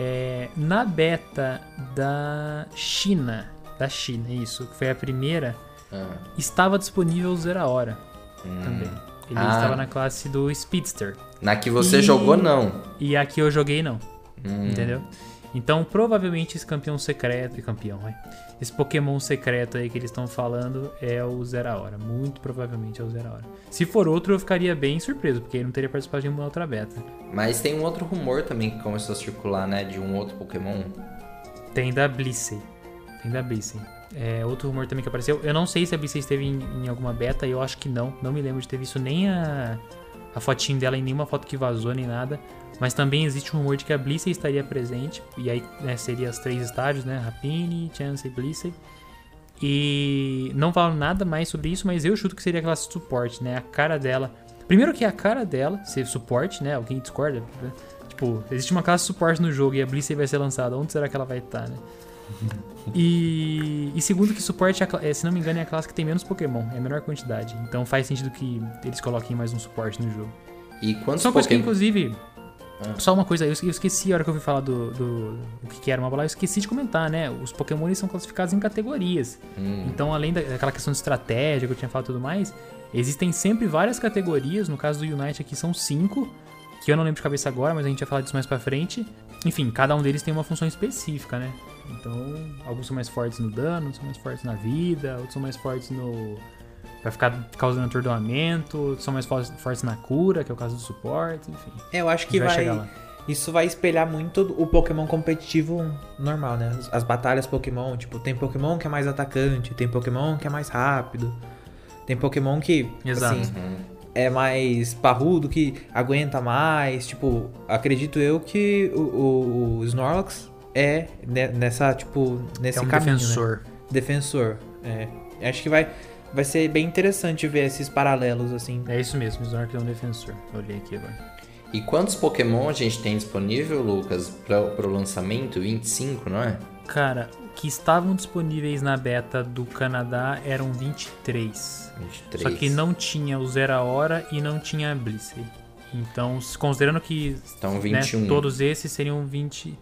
[SPEAKER 2] É, na beta da China, da China, isso, que foi a primeira,
[SPEAKER 1] Ah,
[SPEAKER 2] estava disponível o Zera Hora
[SPEAKER 1] hum.
[SPEAKER 2] também. Ele
[SPEAKER 1] Ah.
[SPEAKER 2] estava na classe do Speedster.
[SPEAKER 1] Na que você
[SPEAKER 2] E-
[SPEAKER 1] jogou, não.
[SPEAKER 2] E aqui eu joguei não.
[SPEAKER 1] Hum.
[SPEAKER 2] Entendeu? Então, provavelmente esse campeão secreto. Campeão, vai. Esse Pokémon secreto aí que eles estão falando é o Zera Hora. Muito provavelmente é o Zera Hora. Se for outro, eu ficaria bem surpreso, porque ele não teria participado de nenhuma outra beta.
[SPEAKER 1] Mas tem um outro rumor também que começou a circular, né? De um outro Pokémon.
[SPEAKER 2] Tem da Blissey. Tem da Blissey. É, outro rumor também que apareceu. Eu não sei se a Blissey esteve em, em alguma beta, eu acho que não. Não me lembro de ter visto nem a, a fotinho dela em nenhuma foto que vazou, nem nada. Mas também existe um rumor de que a Blissey estaria presente. E aí né, seria os três estágios, né? Rapini, Chance e Blissey. E não falo nada mais sobre isso, mas eu chuto que seria a classe de suporte, né? A cara dela. Primeiro que é a cara dela ser suporte, né? Alguém discorda? Tipo, existe uma classe de suporte no jogo e a Blissey vai ser lançada. Onde será que ela vai estar, né? E, e segundo que suporte, é a é, se não me engano, é a classe que tem menos Pokémon, é a menor quantidade. Então faz sentido que eles coloquem mais um suporte no jogo.
[SPEAKER 1] E quantos
[SPEAKER 2] Só uma coisa que, inclusive.
[SPEAKER 1] Ah.
[SPEAKER 2] Só uma coisa, eu esque- eu esqueci a hora que eu fui falar do, do, do que era uma bola, eu esqueci de comentar, né? Os Pokémon são classificados em categorias.
[SPEAKER 1] Hum.
[SPEAKER 2] Então, além da- daquela questão de estratégia que eu tinha falado e tudo mais, existem sempre várias categorias. No caso do Unite aqui são cinco, que eu não lembro de cabeça agora, mas a gente vai falar disso mais pra frente. Enfim, cada um deles tem uma função específica, né? Então, alguns são mais fortes no dano, outros são mais fortes na vida, outros são mais fortes no. Pra ficar causando atordoamento, outros são mais fortes fortes na cura, que é o caso do suporte, enfim.
[SPEAKER 3] É, eu acho que
[SPEAKER 2] vai
[SPEAKER 3] vai. Isso vai espelhar muito o Pokémon competitivo normal, né? As- As batalhas Pokémon, tipo, tem Pokémon que é mais atacante, tem Pokémon que é mais rápido, tem Pokémon que,
[SPEAKER 2] Exato.
[SPEAKER 3] assim,
[SPEAKER 1] Uhum.
[SPEAKER 3] é mais parrudo, que aguenta mais. Tipo, acredito eu que o, o- o Snorlax é ne- nessa, tipo, nesse
[SPEAKER 2] É um
[SPEAKER 3] caminho, né?
[SPEAKER 2] defensor.
[SPEAKER 3] Defensor, é. Acho que vai, vai ser bem interessante ver esses paralelos, assim.
[SPEAKER 2] É isso mesmo, o Snorlax é um defensor. Eu olhei aqui agora.
[SPEAKER 1] E quantos Pokémon a gente tem disponível, Lucas, para o lançamento? 25, não é?
[SPEAKER 2] Cara, que estavam disponíveis na beta do Canadá eram 23.
[SPEAKER 1] 23.
[SPEAKER 2] Só que não tinha o Zera Hora e não tinha a Blissey. Então, considerando que
[SPEAKER 1] Então,
[SPEAKER 2] né,
[SPEAKER 1] 21.
[SPEAKER 2] todos esses seriam 20.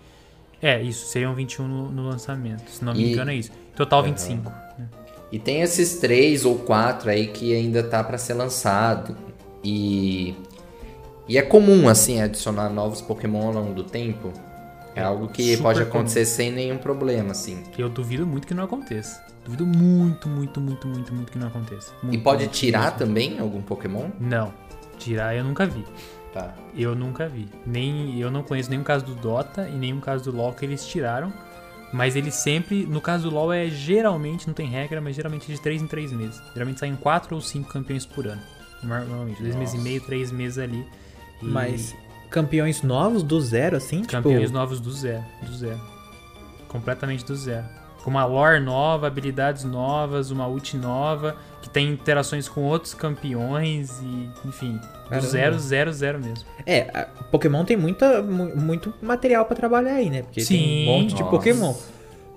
[SPEAKER 2] É, isso, seriam 21 no, no lançamento. Se não me
[SPEAKER 1] E-
[SPEAKER 2] engano, é isso. Total
[SPEAKER 1] Aham.
[SPEAKER 2] 25. né?
[SPEAKER 1] E tem esses três ou quatro aí que ainda tá para ser lançado. E e é comum assim adicionar novos Pokémon ao longo do tempo. É algo que
[SPEAKER 2] Super
[SPEAKER 1] pode
[SPEAKER 2] comum.
[SPEAKER 1] acontecer sem nenhum problema, assim.
[SPEAKER 2] Eu duvido muito que não aconteça. Duvido muito, muito, muito, muito, muito que não aconteça.
[SPEAKER 1] E
[SPEAKER 2] Muito,
[SPEAKER 1] pode
[SPEAKER 2] muito
[SPEAKER 1] tirar
[SPEAKER 2] mesmo.
[SPEAKER 1] também algum Pokémon?
[SPEAKER 2] Não. Tirar eu nunca vi.
[SPEAKER 1] Tá.
[SPEAKER 2] Eu nunca vi. Nem eu não conheço nenhum caso do Dota e nenhum caso do LoL que eles tiraram. Mas eles sempre, no caso do LoL é geralmente, não tem regra, mas geralmente é de 3 em 3 meses. Geralmente saem 4 ou 5 campeões por ano. Normalmente, 2 meses e meio, 3 meses ali. E
[SPEAKER 3] Mas campeões novos do zero, assim?
[SPEAKER 2] campeões
[SPEAKER 3] tipo,
[SPEAKER 2] novos do zero, do zero. Completamente do zero. Com uma lore nova, habilidades novas, uma ult nova, que tem interações com outros campeões e, enfim, do
[SPEAKER 3] Caramba.
[SPEAKER 2] zero, zero, zero mesmo.
[SPEAKER 3] É, Pokémon tem muita, mu- muito material pra trabalhar aí, né? Porque tem
[SPEAKER 2] Sim.
[SPEAKER 3] um monte de
[SPEAKER 1] Nossa.
[SPEAKER 3] Pokémon.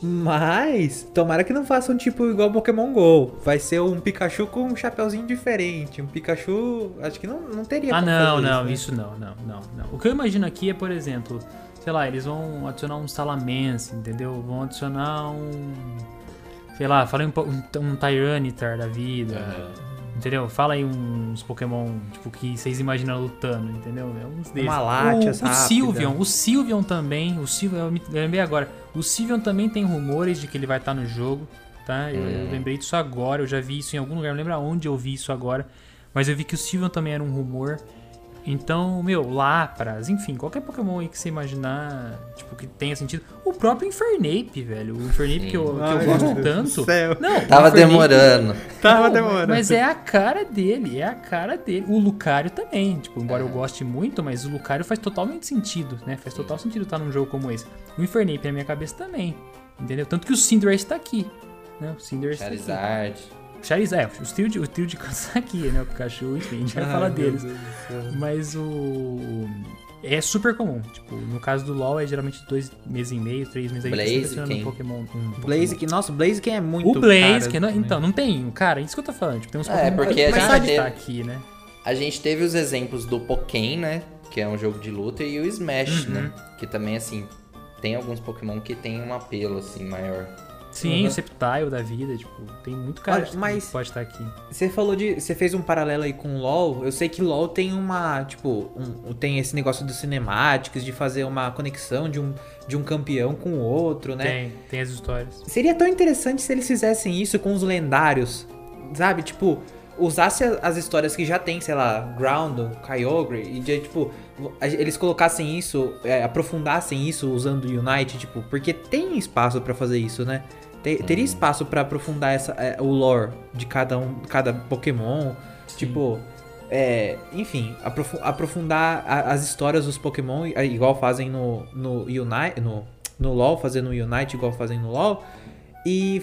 [SPEAKER 3] Mas, tomara que não façam tipo igual Pokémon GO. Vai ser um Pikachu com um chapeuzinho diferente. Um Pikachu. Acho que não, não teria
[SPEAKER 2] Ah, não,
[SPEAKER 3] fazer
[SPEAKER 2] não,
[SPEAKER 3] né?
[SPEAKER 2] isso não, não, não, não. O que eu imagino aqui é, por exemplo, sei lá, eles vão adicionar um Salamence, entendeu? Vão adicionar um. Sei lá, fala aí um, um, um Tyranitar da vida, entendeu? Fala aí uns Pokémon, tipo, que vocês imaginam lutando, entendeu? É uns desses.
[SPEAKER 3] Uma Latias
[SPEAKER 2] o, o. Sylveon, o Sylveon também, o Sylveon, eu me lembrei agora, o Sylveon também tem rumores de que ele vai estar no jogo, tá? Eu, eu lembrei disso agora, eu já vi isso em algum lugar, não lembro aonde eu vi isso agora, mas eu vi que o Sylveon também era um rumor. Então, meu, Lapras, enfim, qualquer Pokémon aí que você imaginar, tipo, que tenha sentido. O próprio Infernape, velho. O Infernape que eu, que eu
[SPEAKER 3] Ai,
[SPEAKER 2] gosto
[SPEAKER 3] meu Deus
[SPEAKER 2] tanto.
[SPEAKER 3] do céu.
[SPEAKER 2] Não,
[SPEAKER 1] Tava
[SPEAKER 2] Infernape-
[SPEAKER 1] demorando.
[SPEAKER 3] Tava
[SPEAKER 2] não,
[SPEAKER 3] demorando.
[SPEAKER 2] Mas é a cara dele, é a cara dele. O Lucario também, tipo, embora eu goste muito, mas o Lucario faz totalmente sentido, né? Faz total sentido estar num jogo como esse. O Infernape na minha cabeça também, entendeu? Tanto que o Cinderace tá aqui, né? O Cinderace tá aqui.
[SPEAKER 1] Charizard.
[SPEAKER 2] É, o trio de, o trio de cansa aqui, né? O Pikachu, enfim, a gente vai
[SPEAKER 3] Ai,
[SPEAKER 2] falar deles. Mas o. É super comum. Tipo, no caso do LoL é geralmente dois meses e meio, três meses aí que você
[SPEAKER 1] Blaziken.
[SPEAKER 2] um Pokémon. Um
[SPEAKER 3] que, nossa, o Blaze que é muito
[SPEAKER 2] O não,
[SPEAKER 3] também.
[SPEAKER 2] então, não tem. Cara, isso que eu tô falando. Tipo, tem uns
[SPEAKER 1] É,
[SPEAKER 2] Pokémon
[SPEAKER 1] porque
[SPEAKER 2] que
[SPEAKER 1] a gente teve-
[SPEAKER 2] estar aqui, né?
[SPEAKER 1] A gente teve os exemplos do Pokémon, né? Que é um jogo de luta, e o Smash,
[SPEAKER 2] Uhum.
[SPEAKER 1] né? Que também, assim, tem alguns Pokémon que tem um apelo, assim, maior.
[SPEAKER 2] Sim,
[SPEAKER 3] Uhum.
[SPEAKER 2] o Sceptile da vida, tipo, tem muito cara
[SPEAKER 3] Olha,
[SPEAKER 2] que
[SPEAKER 3] mas-
[SPEAKER 2] pode estar aqui.
[SPEAKER 3] Você falou de. Você fez um paralelo aí com o LoL. Eu sei que LoL tem uma. Tipo, um- tem esse negócio dos cinemáticos, de fazer uma conexão de um, de um campeão com o outro, né?
[SPEAKER 2] Tem, tem as histórias.
[SPEAKER 3] Seria tão interessante se eles fizessem isso com os lendários, sabe? Tipo, usasse as histórias que já tem, sei lá, Groundon, Kyogre, e de, tipo, eles colocassem isso, é, aprofundassem isso usando o Unite, tipo, porque tem espaço pra fazer isso, né? Te- Teria espaço pra aprofundar essa, é, o lore de cada um, cada Pokémon, tipo, é, enfim, aprofu- aprofundar a- as histórias dos Pokémon, é, igual fazem no, no Unite, no, no LoL, fazendo no Unite igual fazem no LoL. E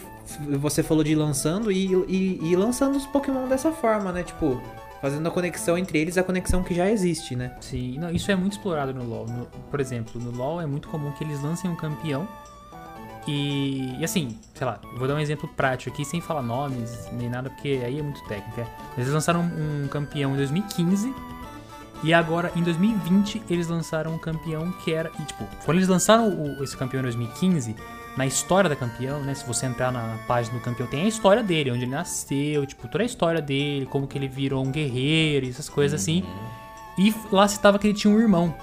[SPEAKER 3] você falou de lançando e, e, e lançando os Pokémon dessa forma, né? Tipo, fazendo a conexão entre eles, a conexão que já existe, né?
[SPEAKER 2] Sim, não, isso é muito explorado no LoL. No- por exemplo, no LoL é muito comum que eles lancem um campeão e, e assim, sei lá, vou dar um exemplo prático aqui sem falar nomes nem nada, porque aí é muito técnica. Eles lançaram um campeão em 2015 e agora em 2020 eles lançaram um campeão que era. E, tipo, quando eles lançaram o- esse campeão em 2015, na história da campeão, né? Se você entrar na página do campeão, tem a história dele, onde ele nasceu, tipo, toda a história dele, como que ele virou um guerreiro, e essas coisas assim. E lá citava que ele tinha um irmão.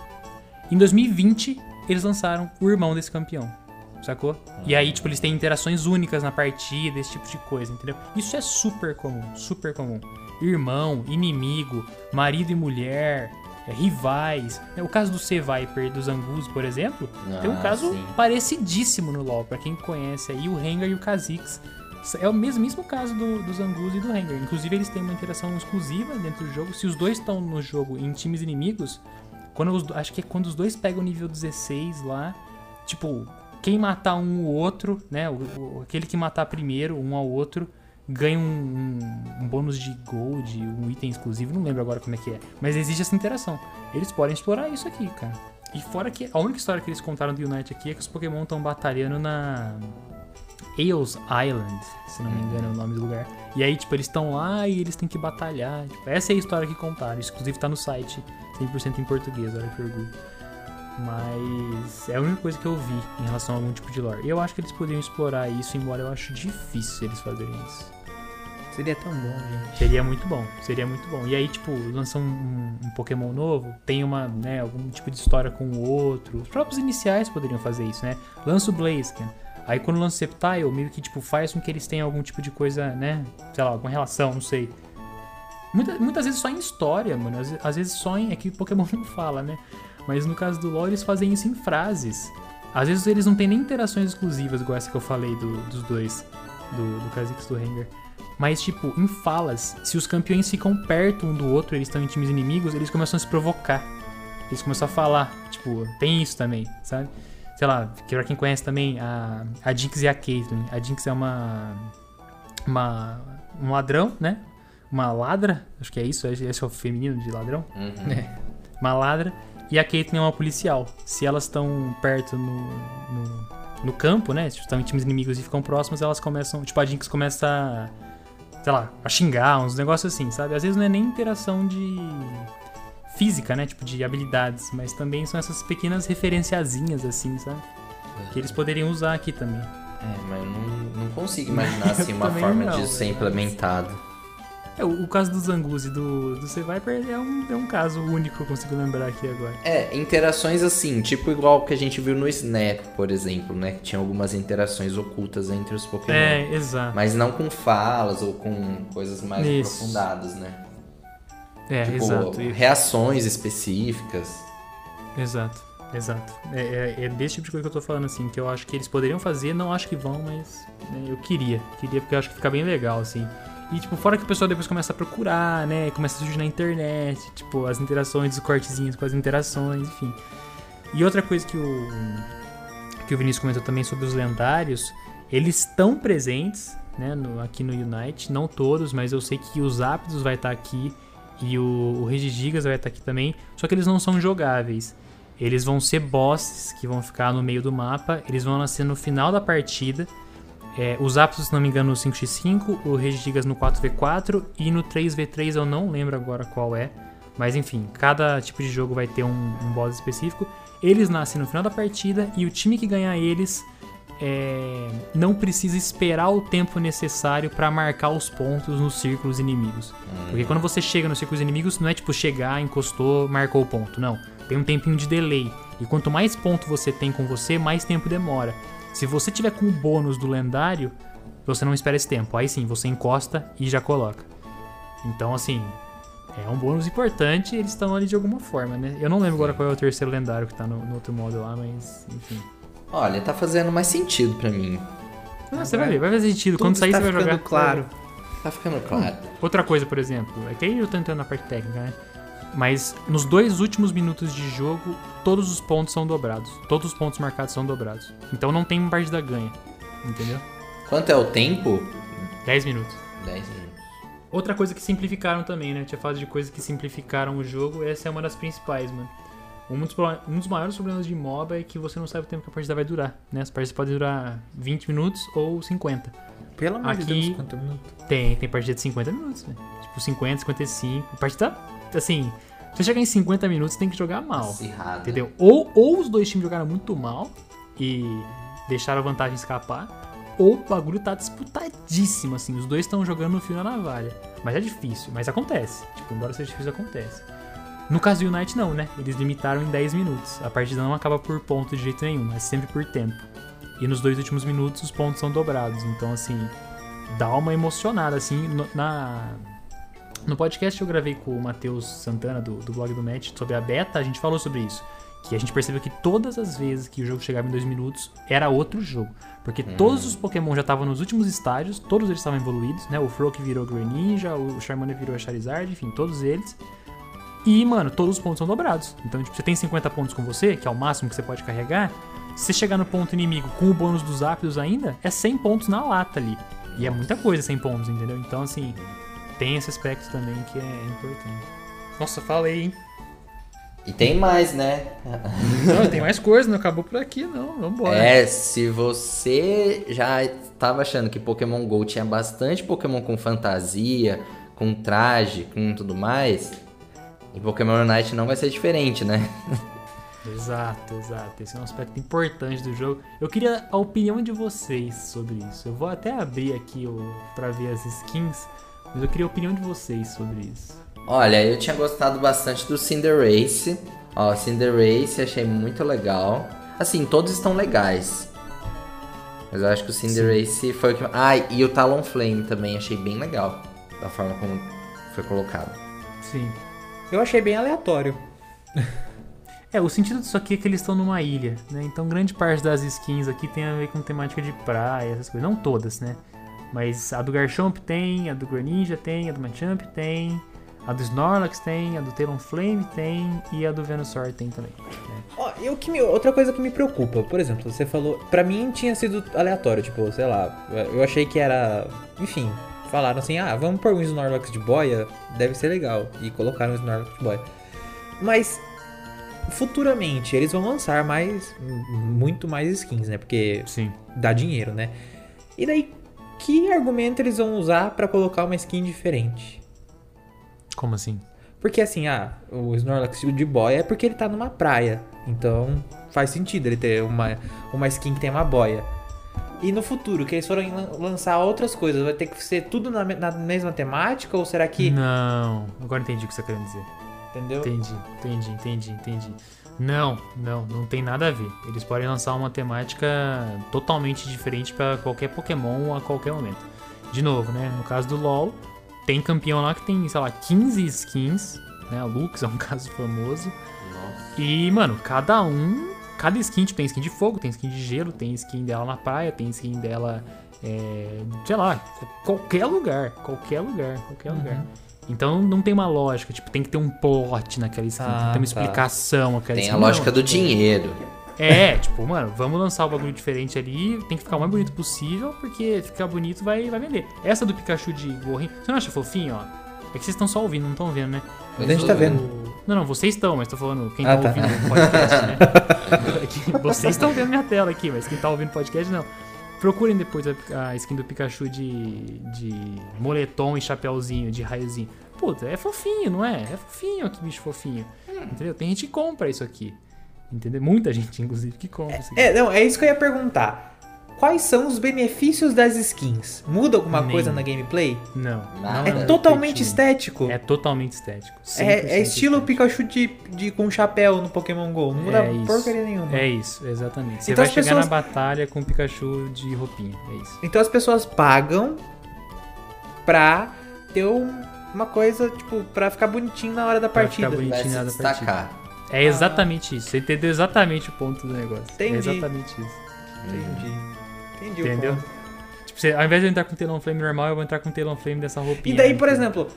[SPEAKER 2] Em 2020, eles lançaram o irmão desse campeão. Sacou? E aí, tipo, eles têm interações únicas na partida, esse tipo de coisa, entendeu? Isso é super comum, super comum. Irmão, inimigo, marido e mulher, é, rivais. É, O caso do C-Viper e do Zangus, por exemplo, tem um
[SPEAKER 1] Ah,
[SPEAKER 2] caso
[SPEAKER 1] sim.
[SPEAKER 2] parecidíssimo no LoL. Pra quem conhece aí, o Rengar e o Kha'Zix. É o mesmo, mesmo caso do, do Zangus e do Rengar. Inclusive, eles têm uma interação exclusiva dentro do jogo. Se os dois estão no jogo em times inimigos, quando os acho que é quando os dois pegam o nível 16 lá, tipo, quem matar um o outro, né? O, o- aquele que matar primeiro um ao outro ganha um, um- um bônus de gold, um item exclusivo, não lembro agora como é que é. Mas existe essa interação. Eles podem explorar isso aqui, cara. E fora que a única história que eles contaram do Unite aqui é que os Pokémon estão batalhando na Eos Island, se não me engano é o nome do lugar. E aí, tipo, eles estão lá e eles têm que batalhar. Tipo, essa é a história que contaram. Isso, inclusive, tá no site 100% em português, olha que orgulho. Mas é a única coisa que eu vi em relação a algum tipo de lore. E eu acho que eles poderiam explorar isso, embora eu acho difícil eles fazerem isso.
[SPEAKER 3] Seria tão bom, gente.
[SPEAKER 2] Seria muito bom, seria muito bom. E aí, tipo, lançam um, um Pokémon novo, tem uma, né, algum tipo de história com o outro. Os próprios iniciais poderiam fazer isso, né? Lança o Blaziken. Aí quando lança o Sceptile, meio que, tipo, faz com que eles tenham algum tipo de coisa, né? Sei lá, alguma relação, não sei. Muita- muitas vezes só em história, mano. Às, às vezes só em. É que Pokémon não fala, né? Mas no caso do LoL, eles fazem isso em frases. Às vezes eles não têm nem interações exclusivas, igual essa que eu falei do- dos dois, do, do Kha'Zix e do Rengar. Mas, tipo, em falas, se os campeões ficam perto um do outro, eles estão em times inimigos, eles começam a se provocar. Eles começam a falar. Tipo, tem isso também, sabe? Sei lá, pra quem conhece também, a, a Jinx e a Caitlyn. A Jinx é uma. Uma. Um ladrão, né? Uma ladra, acho que é isso, esse é o feminino de ladrão.
[SPEAKER 1] Uhum.
[SPEAKER 2] Uma ladra. E a Caitlyn é uma policial. Se elas estão perto no, no, no campo, né? Se estão em times inimigos e ficam próximas, elas começam. Tipo, a Jinx começa a. Sei lá, a xingar, uns negócios assim, sabe? Às vezes não é nem interação de. física, né? Tipo, de habilidades. Mas também são essas pequenas referenciazinhas, assim, sabe? Que eles poderiam usar aqui também.
[SPEAKER 1] É, mas eu não, não consigo imaginar assim uma forma
[SPEAKER 2] não,
[SPEAKER 1] disso ser implementado.
[SPEAKER 2] É, o, o caso do Zangus e do, do C-Viper é um, é um caso único que eu consigo lembrar aqui agora.
[SPEAKER 1] É, interações assim, tipo igual que a gente viu no Snap, por exemplo, né? Que tinha algumas interações ocultas entre os Pokémon.
[SPEAKER 2] É, exato.
[SPEAKER 1] Mas não com falas ou com coisas mais
[SPEAKER 2] Isso.
[SPEAKER 1] aprofundadas, né?
[SPEAKER 2] É,
[SPEAKER 1] tipo,
[SPEAKER 2] exato.
[SPEAKER 1] Reações específicas.
[SPEAKER 2] Exato, exato. É, é, é desse tipo de coisa que eu tô falando, assim, que eu acho que eles poderiam fazer, não acho que vão, mas né, eu queria. Queria porque eu acho que fica bem legal, assim. E, tipo, fora que o pessoal depois começa a procurar, né? Começa a surgir na internet, tipo, as interações, os cortezinhos com as interações, enfim. E outra coisa que o, que o Vinícius comentou também sobre os lendários, eles estão presentes, né, no- aqui no Unite, não todos, mas eu sei que os Aptos vai estar aqui e o, o Regigigas vai estar aqui também, só que eles não são jogáveis. Eles vão ser bosses que vão ficar no meio do mapa. Eles vão nascer no final da partida. É, os Aptos, se não me engano, no 5x5, o Regigigas no 4v4 e no 3v3 eu não lembro agora qual é. Mas enfim, cada tipo de jogo vai ter um, um boss específico. Eles nascem no final da partida e o time que ganhar eles é, não precisa esperar o tempo necessário pra marcar os pontos nos círculos inimigos. Porque quando você chega nos círculos inimigos, não é tipo chegar, encostou, marcou o ponto. Não. Tem um tempinho de delay. E quanto mais ponto você tem com você, mais tempo demora. Se você tiver com o bônus do lendário, você não espera esse tempo. Aí sim, você encosta e já coloca. Então, assim, é um bônus importante eles estão ali de alguma forma, né? Eu não lembro agora qual é o terceiro lendário que tá no, no outro modo lá, mas enfim.
[SPEAKER 1] Olha, tá fazendo mais sentido pra mim.
[SPEAKER 2] Ah, você vai ver, vai fazer sentido. Quando sair,
[SPEAKER 3] está
[SPEAKER 2] você vai
[SPEAKER 3] ficando
[SPEAKER 2] jogar.
[SPEAKER 3] claro.
[SPEAKER 1] Tá ficando claro.
[SPEAKER 2] Outra coisa, por exemplo, é que aí eu tô entrando na parte técnica, né? Mas nos dois últimos minutos de jogo, todos os pontos são dobrados. Todos os pontos marcados são dobrados. Então não tem partida ganha. Entendeu?
[SPEAKER 1] Quanto é o tempo?
[SPEAKER 2] 10 minutos.
[SPEAKER 1] 10 minutos.
[SPEAKER 2] Outra coisa que simplificaram também, né? Eu tinha falado de coisas que simplificaram o jogo, essa é uma das principais, mano. Um dos, um dos maiores problemas de MOBA é que você não sabe o tempo que a partida vai durar, né? As partidas podem durar 20 minutos ou 50.
[SPEAKER 3] Pelo amor de
[SPEAKER 2] Aqui-
[SPEAKER 3] Deus, quanto minuto.
[SPEAKER 2] Tem, tem partida de 50 minutos, velho. Tipo, 50, 55. Partida, assim, você chegar em 50 minutos, tem que jogar mal.
[SPEAKER 1] Acirrado.
[SPEAKER 2] Entendeu? Ou, ou os dois times jogaram muito mal e deixaram a vantagem escapar, ou o bagulho tá disputadíssimo, assim. Os dois estão jogando no fio na navalha. Mas é difícil, mas acontece. Tipo, embora seja difícil, acontece. No caso do Unite, não, né? Eles limitaram em 10 minutos. A partida não acaba por ponto de jeito nenhum, é sempre por tempo. E nos dois últimos minutos, os pontos são dobrados. Então, assim, dá uma emocionada, assim, na... No podcast que eu gravei com o Matheus Santana, do, do blog do Match, sobre a beta, a gente falou sobre isso. Que a gente percebeu que todas as vezes que o jogo chegava em dois minutos, era outro jogo. Porque todos os Pokémon já estavam nos últimos estágios, todos eles estavam evoluídos, né? O Froak virou Greninja, o Charmander virou Charizard, enfim, todos eles. E, mano, todos os pontos são dobrados. Então, tipo, você tem 50 pontos com você, que é o máximo que você pode carregar. Se você chegar no ponto inimigo com o bônus dos ápidos ainda, é 100 pontos na lata ali. E é muita coisa 100 pontos, entendeu? Então, assim, tem esse aspecto também que é importante. Nossa, falei, hein?
[SPEAKER 1] E tem mais, né?
[SPEAKER 2] Não, tem mais coisa, não acabou por aqui, não. Vambora.
[SPEAKER 1] É, se você já estava achando que Pokémon GO tinha bastante Pokémon com fantasia, com traje, com tudo mais, em Pokémon Unite não vai ser diferente, né?
[SPEAKER 2] Exato, exato. Esse é um aspecto importante do jogo. Eu queria a opinião de vocês sobre isso. Eu vou até abrir aqui o, pra ver as skins, mas eu queria a opinião de vocês sobre isso.
[SPEAKER 1] Olha, eu tinha gostado bastante do Cinderace. Ó, Cinderace achei muito legal. Assim, todos estão legais. Mas eu acho que o Cinderace foi o que. Ah, e o Talonflame também achei bem legal. Da forma como foi colocado.
[SPEAKER 2] Sim.
[SPEAKER 3] Eu achei bem aleatório.
[SPEAKER 2] É, o sentido disso aqui é que eles estão numa ilha, né? Então grande parte das skins aqui tem a ver com temática de praia, essas coisas. Não todas, né? Mas a do Garchomp tem, a do Greninja tem, a do Machamp tem, a do Snorlax tem, a do Talonflame tem e a do Venusaur tem também. né?
[SPEAKER 3] Ó, eu que me- outra coisa que me preocupa, por exemplo, você falou. Pra mim tinha sido aleatório, tipo, sei lá. Eu achei que era. Enfim, falaram assim: ah, vamos pôr um Snorlax de boia, deve ser legal. E colocaram um Snorlax de boia. Mas. Futuramente eles vão lançar mais. Muito mais skins, né? Porque
[SPEAKER 2] Sim.
[SPEAKER 3] dá dinheiro, né? E daí, que argumento eles vão usar pra colocar uma skin diferente?
[SPEAKER 2] Como assim?
[SPEAKER 3] Porque assim, ah, o Snorlax de boia é porque ele tá numa praia. Então faz sentido ele ter uma, uma skin que tem uma boia. E no futuro, que eles forem lan- lançar outras coisas, vai ter que ser tudo na, na mesma temática? Ou será que.
[SPEAKER 2] Não, agora entendi o que você tá querendo dizer.
[SPEAKER 3] Entendeu?
[SPEAKER 2] Entendi, entendi, entendi, entendi. Não, não, não tem nada a ver. Eles podem lançar uma temática totalmente diferente pra qualquer Pokémon a qualquer momento. De novo, né? No caso do LoL, tem campeão lá que tem, sei lá, 15 skins, né? A Lux é um caso famoso.
[SPEAKER 1] Nossa.
[SPEAKER 2] E, mano, cada um. Cada skin, tipo, tem skin de fogo, tem skin de gelo, tem skin dela na praia, tem skin dela. É, sei lá, qualquer lugar. Qualquer lugar, qualquer lugar. Então não tem uma lógica, tipo, tem que ter um plot naquela skin, tem que
[SPEAKER 3] Ah,
[SPEAKER 2] ter uma
[SPEAKER 3] tá.
[SPEAKER 2] explicação aquela
[SPEAKER 1] Tem
[SPEAKER 2] skin.
[SPEAKER 1] a lógica
[SPEAKER 2] Não,
[SPEAKER 1] do
[SPEAKER 2] tipo,
[SPEAKER 1] dinheiro.
[SPEAKER 2] É, tipo, mano, vamos lançar o bagulho diferente ali, tem que ficar o mais bonito possível, porque ficar bonito vai, vai vender. Essa do Pikachu de gorrinho, você não acha fofinho, ó? É que vocês estão só ouvindo, não estão vendo, né?
[SPEAKER 3] A gente tá vendo.
[SPEAKER 2] Não, não, vocês estão, mas tô falando quem
[SPEAKER 3] Ah,
[SPEAKER 2] tá,
[SPEAKER 3] tá.
[SPEAKER 2] ouvindo o podcast, né? Vocês estão vendo minha tela aqui, mas quem tá ouvindo o podcast não. Procurem depois a, a skin do Pikachu de, de moletom e chapéuzinho, de raiozinho. Puta, é fofinho, não é? É fofinho, que bicho fofinho. Entendeu? Tem gente que compra isso aqui. Entendeu? Muita gente, inclusive, que compra isso aqui.
[SPEAKER 3] É, não, é isso que eu ia perguntar. Quais são os benefícios das skins? Muda alguma
[SPEAKER 2] Nenhum.
[SPEAKER 3] coisa na gameplay?
[SPEAKER 2] Não.
[SPEAKER 1] Nada.
[SPEAKER 3] É totalmente estético.
[SPEAKER 2] É totalmente estético. 100%
[SPEAKER 3] É, é estilo
[SPEAKER 2] estético.
[SPEAKER 3] Pikachu de, de, com chapéu no Pokémon GO. Não muda
[SPEAKER 2] É
[SPEAKER 3] porcaria nenhuma.
[SPEAKER 2] É isso, exatamente. Você
[SPEAKER 3] Então
[SPEAKER 2] vai
[SPEAKER 3] as
[SPEAKER 2] chegar
[SPEAKER 3] pessoas-
[SPEAKER 2] na batalha com o Pikachu de roupinha. É isso.
[SPEAKER 3] Então as pessoas pagam pra ter um- uma coisa, tipo, pra ficar bonitinho na hora da
[SPEAKER 2] Pra
[SPEAKER 3] partida.
[SPEAKER 2] ficar bonitinho.
[SPEAKER 1] Vai se
[SPEAKER 2] nada pra
[SPEAKER 1] destacar.
[SPEAKER 2] É exatamente isso. Você entendeu exatamente o ponto do negócio.
[SPEAKER 3] Entendi.
[SPEAKER 2] É exatamente isso.
[SPEAKER 3] Entendi. Entendi o
[SPEAKER 2] Entendeu? Tipo, você, ao invés de eu entrar com Talonflame normal, eu vou entrar com Talonflame dessa roupinha.
[SPEAKER 3] E daí,
[SPEAKER 2] né?
[SPEAKER 3] por exemplo,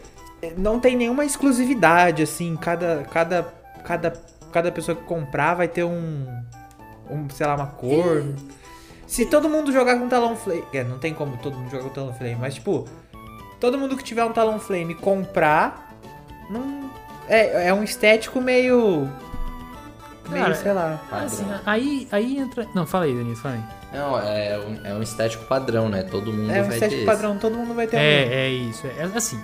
[SPEAKER 3] não tem nenhuma exclusividade, assim, cada, cada, cada, cada pessoa que comprar vai ter um, um sei lá, uma cor. Se todo mundo jogar com Talonflame, é, não tem como todo mundo jogar com Talonflame, mas tipo, todo mundo que tiver um Talonflame comprar, não, é, é um estético meio, meio,
[SPEAKER 2] Cara,
[SPEAKER 3] sei lá.
[SPEAKER 2] Assim, aí, aí entra. Não, fala aí, Denise, fala aí.
[SPEAKER 1] Não, é um, é um estético padrão, né? Todo mundo
[SPEAKER 3] É um
[SPEAKER 1] vai
[SPEAKER 3] estético
[SPEAKER 1] ter
[SPEAKER 3] padrão, todo mundo vai ter um.
[SPEAKER 2] É, é isso. É, assim,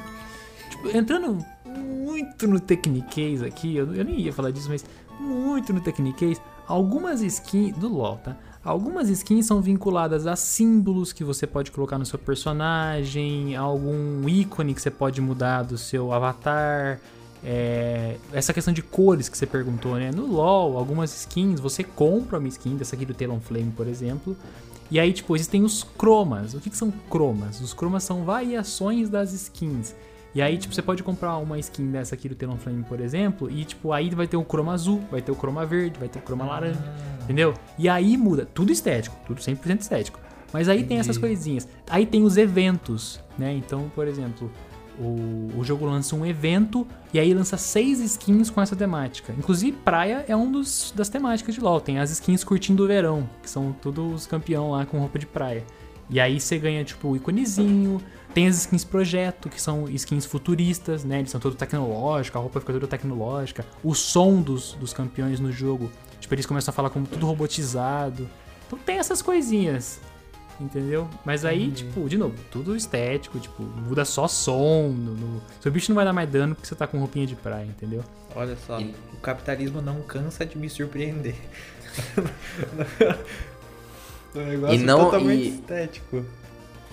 [SPEAKER 2] tipo, entrando muito no Techniquez aqui, eu, eu nem ia falar disso, mas muito no Techniquez, algumas skins do LoL, tá? Algumas skins são vinculadas a símbolos que você pode colocar no seu personagem, algum ícone que você pode mudar do seu avatar. É, essa questão de cores que você perguntou, né? No LoL, algumas skins, você compra uma skin dessa aqui do Talonflame, por exemplo, e aí, tipo, existem os cromas. O que, que são cromas? Os cromas são variações das skins. E aí, tipo, você pode comprar uma skin dessa aqui do Talonflame, por exemplo, e, tipo, aí vai ter o croma azul, vai ter o croma verde, vai ter o croma laranja, entendeu? E aí muda. Tudo estético, tudo 100% estético. Mas aí tem essas coisinhas. Aí tem os eventos, né? Então, por exemplo, o, o jogo lança um evento e aí lança seis skins com essa temática. Inclusive, praia é um dos, das temáticas de LoL. Tem as skins curtindo o verão, que são todos os campeão lá com roupa de praia. E aí você ganha, tipo, o iconezinho. Tem as skins projeto, que são skins futuristas, né? Eles são todo tecnológicos, a roupa fica toda tecnológica. O som dos, dos campeões no jogo, tipo, eles começam a falar como tudo robotizado. Então tem essas coisinhas. Entendeu? Mas aí, tipo, de novo, tudo estético, tipo, muda só som. No, no- Seu bicho não vai dar mais dano porque você tá com roupinha de praia, entendeu?
[SPEAKER 3] Olha só,
[SPEAKER 1] E-
[SPEAKER 3] o capitalismo não cansa de me surpreender. um negócio
[SPEAKER 1] E não-
[SPEAKER 3] totalmente
[SPEAKER 1] e-
[SPEAKER 3] estético.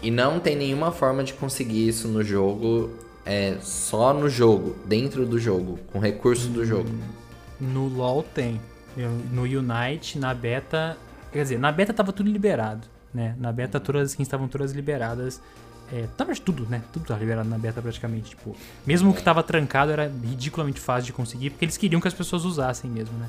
[SPEAKER 1] E não tem nenhuma forma de conseguir isso no jogo, é só no jogo, dentro do jogo, com recurso do jogo.
[SPEAKER 2] No LoL tem. No Unite, na beta. Quer dizer, na beta tava tudo liberado, né? Na beta todas as skins estavam todas liberadas. É, verdade, tudo, né? Tudo tava liberado na beta praticamente. Tipo, mesmo o que tava trancado era ridiculamente fácil de conseguir, porque eles queriam que as pessoas usassem mesmo, né?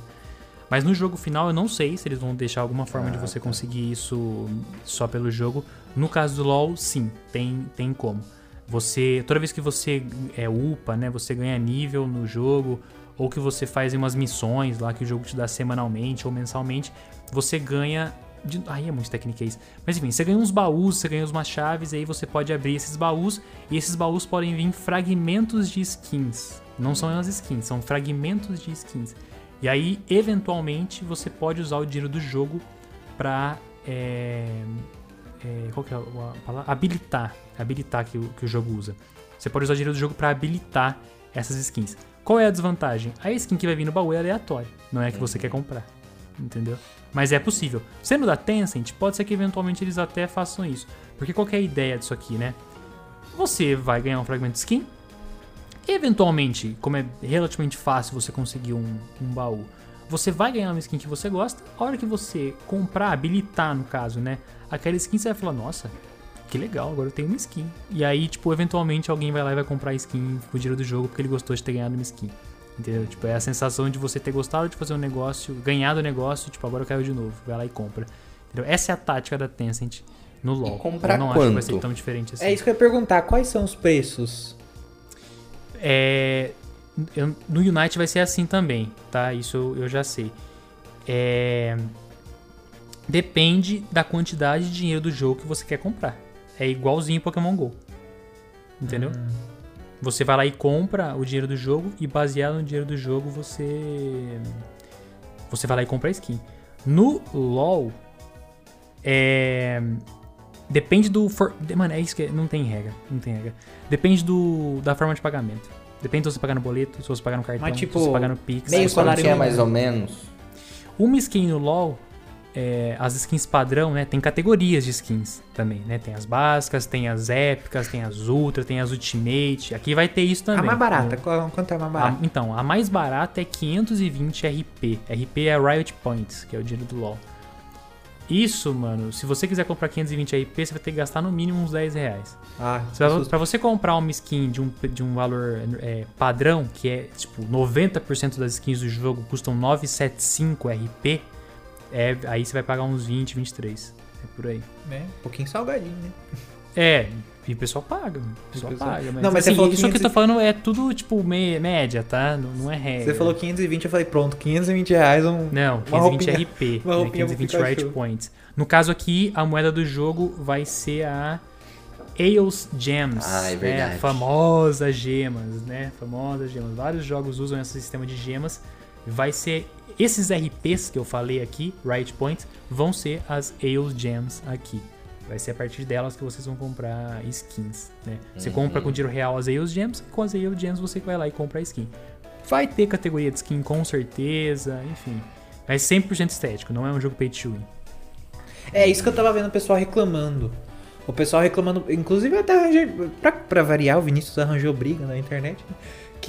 [SPEAKER 2] Mas no jogo final eu não sei se eles vão deixar alguma forma de
[SPEAKER 1] Ah,
[SPEAKER 2] você
[SPEAKER 1] tá.
[SPEAKER 2] conseguir isso só pelo jogo. No caso do LoL, sim, tem, tem como. Você, toda vez que você é upa, né, você ganha nível no jogo, ou que você faz umas missões lá que o jogo te dá semanalmente ou mensalmente, você ganha de, aí é muito tecniquez. Mas enfim, você ganha uns baús, você ganha umas chaves, e aí você pode abrir esses baús, e esses baús podem vir fragmentos de skins. Não são as skins, são fragmentos de skins. E aí, eventualmente, você pode usar o dinheiro do jogo pra. é, é, qual que é a palavra? Habilitar. Habilitar que o, que o jogo usa. Você pode usar o dinheiro do jogo pra habilitar essas skins. Qual é a desvantagem? A skin que vai vir no baú é aleatória, não é a que você quer comprar. Entendeu? Mas é possível. Sendo da Tencent, pode ser que eventualmente eles até façam isso. Porque qual é a ideia disso aqui, né? Você vai ganhar um fragmento de skin. Eventualmente, como é relativamente fácil você conseguir um, um baú, você vai ganhar uma skin que você gosta. A hora que você comprar, habilitar no caso, né? Aquela skin você vai falar, nossa, que legal, agora eu tenho uma skin. E aí, tipo, eventualmente alguém vai lá e vai comprar a skin com o dinheiro do jogo porque ele gostou de ter ganhado uma skin. Entendeu? Tipo, é a sensação de você ter gostado de fazer um negócio, ganhado o negócio, tipo, agora eu quero de novo. Vai lá e compra. Entendeu? Essa é a tática da Tencent no LoL.
[SPEAKER 1] comprar
[SPEAKER 2] eu não acho que vai ser
[SPEAKER 1] quanto?
[SPEAKER 2] tão diferente assim.
[SPEAKER 3] É isso que eu ia perguntar, quais são os preços?
[SPEAKER 2] É, eu- no Unite vai ser assim também, tá? Isso eu, eu já sei. É, depende da quantidade de dinheiro do jogo que você quer comprar. É igualzinho Pokémon GO. Entendeu? Você vai lá e compra o dinheiro do jogo e baseado no dinheiro do jogo você você vai lá e compra a skin. No LoL é depende do for... mano, é isso que não tem regra, não tem regra. Depende do da forma de pagamento. Depende se você pagar no boleto, se você pagar no cartão,
[SPEAKER 3] Mas, tipo,
[SPEAKER 2] se você pagar no Pix.
[SPEAKER 3] meio salário
[SPEAKER 1] que é mais ou menos?
[SPEAKER 2] Uma skin no LoL, é, as skins padrão, né? Tem categorias de skins também, né? Tem as básicas, tem as épicas, tem as ultra, tem as ultimate. Aqui vai ter isso também.
[SPEAKER 3] A mais barata,
[SPEAKER 2] né?
[SPEAKER 3] quanto é a mais
[SPEAKER 2] A-
[SPEAKER 3] barata?
[SPEAKER 2] então, a mais barata é 520 RP. RP é Riot Points, que é o dinheiro do LoL. Isso, mano, se você quiser comprar 520 RP, você vai ter que gastar no mínimo uns 10 reais.
[SPEAKER 3] Ah.
[SPEAKER 2] Pra você comprar uma skin de um, de um valor é, padrão, que é tipo 90% das skins do jogo custam 975 RP, é, aí você vai pagar uns 20, 23. É por aí.
[SPEAKER 3] É, um pouquinho salgadinho, né?
[SPEAKER 2] É, e o pessoal paga. O pessoal
[SPEAKER 3] pessoal-
[SPEAKER 2] paga. Mas,
[SPEAKER 3] Não, mas você
[SPEAKER 2] assim,
[SPEAKER 3] falou
[SPEAKER 2] isso que eu
[SPEAKER 3] 500
[SPEAKER 2] tô falando é tudo tipo me- média, tá? Não, não é regra.
[SPEAKER 3] Você falou 520, eu falei, pronto, 520 reais um...
[SPEAKER 2] Não,
[SPEAKER 3] Uma
[SPEAKER 2] 520
[SPEAKER 3] roupinha-
[SPEAKER 2] RP,
[SPEAKER 3] uma
[SPEAKER 2] né,
[SPEAKER 3] roupinha pro
[SPEAKER 2] 520
[SPEAKER 3] Pikachu.
[SPEAKER 2] Riot Points. No caso aqui, a moeda do jogo vai ser a Eos Gems.
[SPEAKER 1] Ah, é
[SPEAKER 2] né,
[SPEAKER 1] verdade.
[SPEAKER 2] famosas gemas, né? Famosas gemas. Vários jogos usam esse sistema de gemas. Vai ser esses RPs que eu falei aqui, Riot Points, vão ser as Eos Gems aqui. Vai ser a partir delas que vocês vão comprar skins, né? Você
[SPEAKER 1] Uhum.
[SPEAKER 2] compra com dinheiro real as Eos Gems, e com as Eos Gems você vai lá e compra a skin. Vai ter categoria de skin com certeza, enfim. Mas 100% estético, não é um jogo pay to win.
[SPEAKER 3] É isso que eu tava vendo o pessoal reclamando. O pessoal reclamando, inclusive até arranjei, pra, pra variar, o Vinícius arranjou briga na internet, né?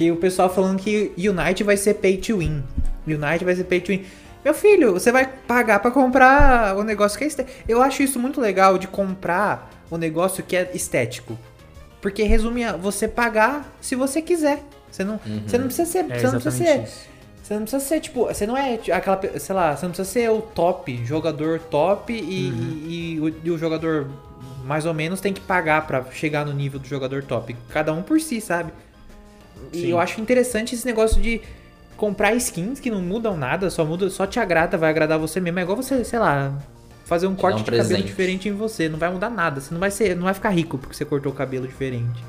[SPEAKER 3] Que o pessoal falando que Unite vai ser pay to win. Unite vai ser pay to win. Meu filho, você vai pagar pra comprar o negócio que é estético. Eu acho isso muito legal de comprar o negócio que é estético. Porque resume a você pagar se você quiser. Você não, você não precisa ser,
[SPEAKER 2] É
[SPEAKER 3] você não precisa ser
[SPEAKER 2] isso.
[SPEAKER 3] você não precisa ser, tipo, você não é aquela, sei lá, você não precisa ser o top, jogador top e, e- e o, e o jogador mais ou menos tem que pagar pra chegar no nível do jogador top. Cada um por si, sabe? E
[SPEAKER 2] Sim.
[SPEAKER 3] eu acho interessante esse negócio de comprar skins que não mudam nada, só muda, só te agrada, vai agradar você mesmo. É igual você, sei lá, fazer um corte
[SPEAKER 1] um
[SPEAKER 3] de cabelo
[SPEAKER 1] presente.
[SPEAKER 3] diferente em você, não vai mudar nada, você não vai ser, não vai ficar rico porque você cortou o cabelo diferente.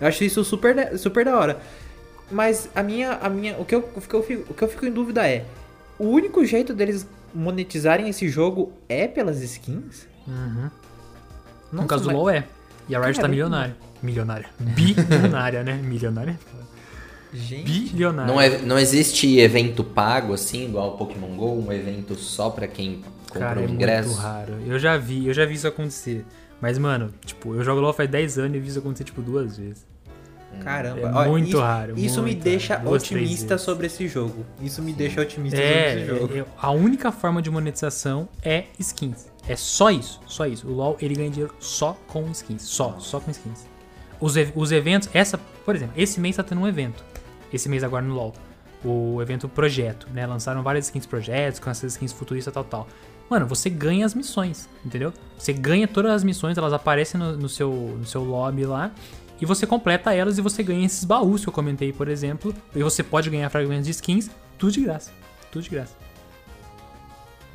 [SPEAKER 3] Eu acho isso super, da- super da hora. Mas a minha, a minha, o que eu, o que eu, fico, o que eu fico em dúvida é, o único jeito deles monetizarem esse jogo é pelas skins?
[SPEAKER 2] Uhum. no
[SPEAKER 3] Nossa,
[SPEAKER 2] caso do
[SPEAKER 3] mas-
[SPEAKER 2] LoL é. E a Riot tá
[SPEAKER 3] Caramba.
[SPEAKER 2] milionária. Milionária. Bilionária, né? Milionária.
[SPEAKER 3] Gente,
[SPEAKER 2] Bilionária.
[SPEAKER 1] Não, é, não existe evento pago assim, igual o Pokémon GO, um evento só pra quem compra
[SPEAKER 2] Cara,
[SPEAKER 1] o
[SPEAKER 2] é
[SPEAKER 1] ingresso.
[SPEAKER 2] muito raro. Eu já vi, eu já vi isso acontecer. Mas, mano, tipo, eu jogo LoL faz 10 anos e eu vi isso acontecer, tipo, duas vezes.
[SPEAKER 3] caramba.
[SPEAKER 2] É muito
[SPEAKER 3] isso,
[SPEAKER 2] raro,
[SPEAKER 3] Isso me
[SPEAKER 2] muito
[SPEAKER 3] deixa
[SPEAKER 2] raro. Duas, três
[SPEAKER 3] otimista sobre esse jogo. Isso me deixa otimista
[SPEAKER 2] É,
[SPEAKER 3] sobre esse jogo.
[SPEAKER 2] é, a única forma de monetização é skins. É só isso, só isso. O LoL, ele ganha dinheiro só com skins. Só, só com skins. Os, os eventos, essa, por exemplo, esse mês tá tendo um evento. Esse mês agora no LoL. O evento Projeto, né? Lançaram várias skins projetos, com essas skins futuristas, tal, tal. Mano, você ganha as missões, entendeu? Você ganha todas as missões, elas aparecem no, no seu, no seu lobby lá. E você completa elas e você ganha esses baús que eu comentei, por exemplo. E você pode ganhar fragmentos de skins, tudo de graça. Tudo de graça.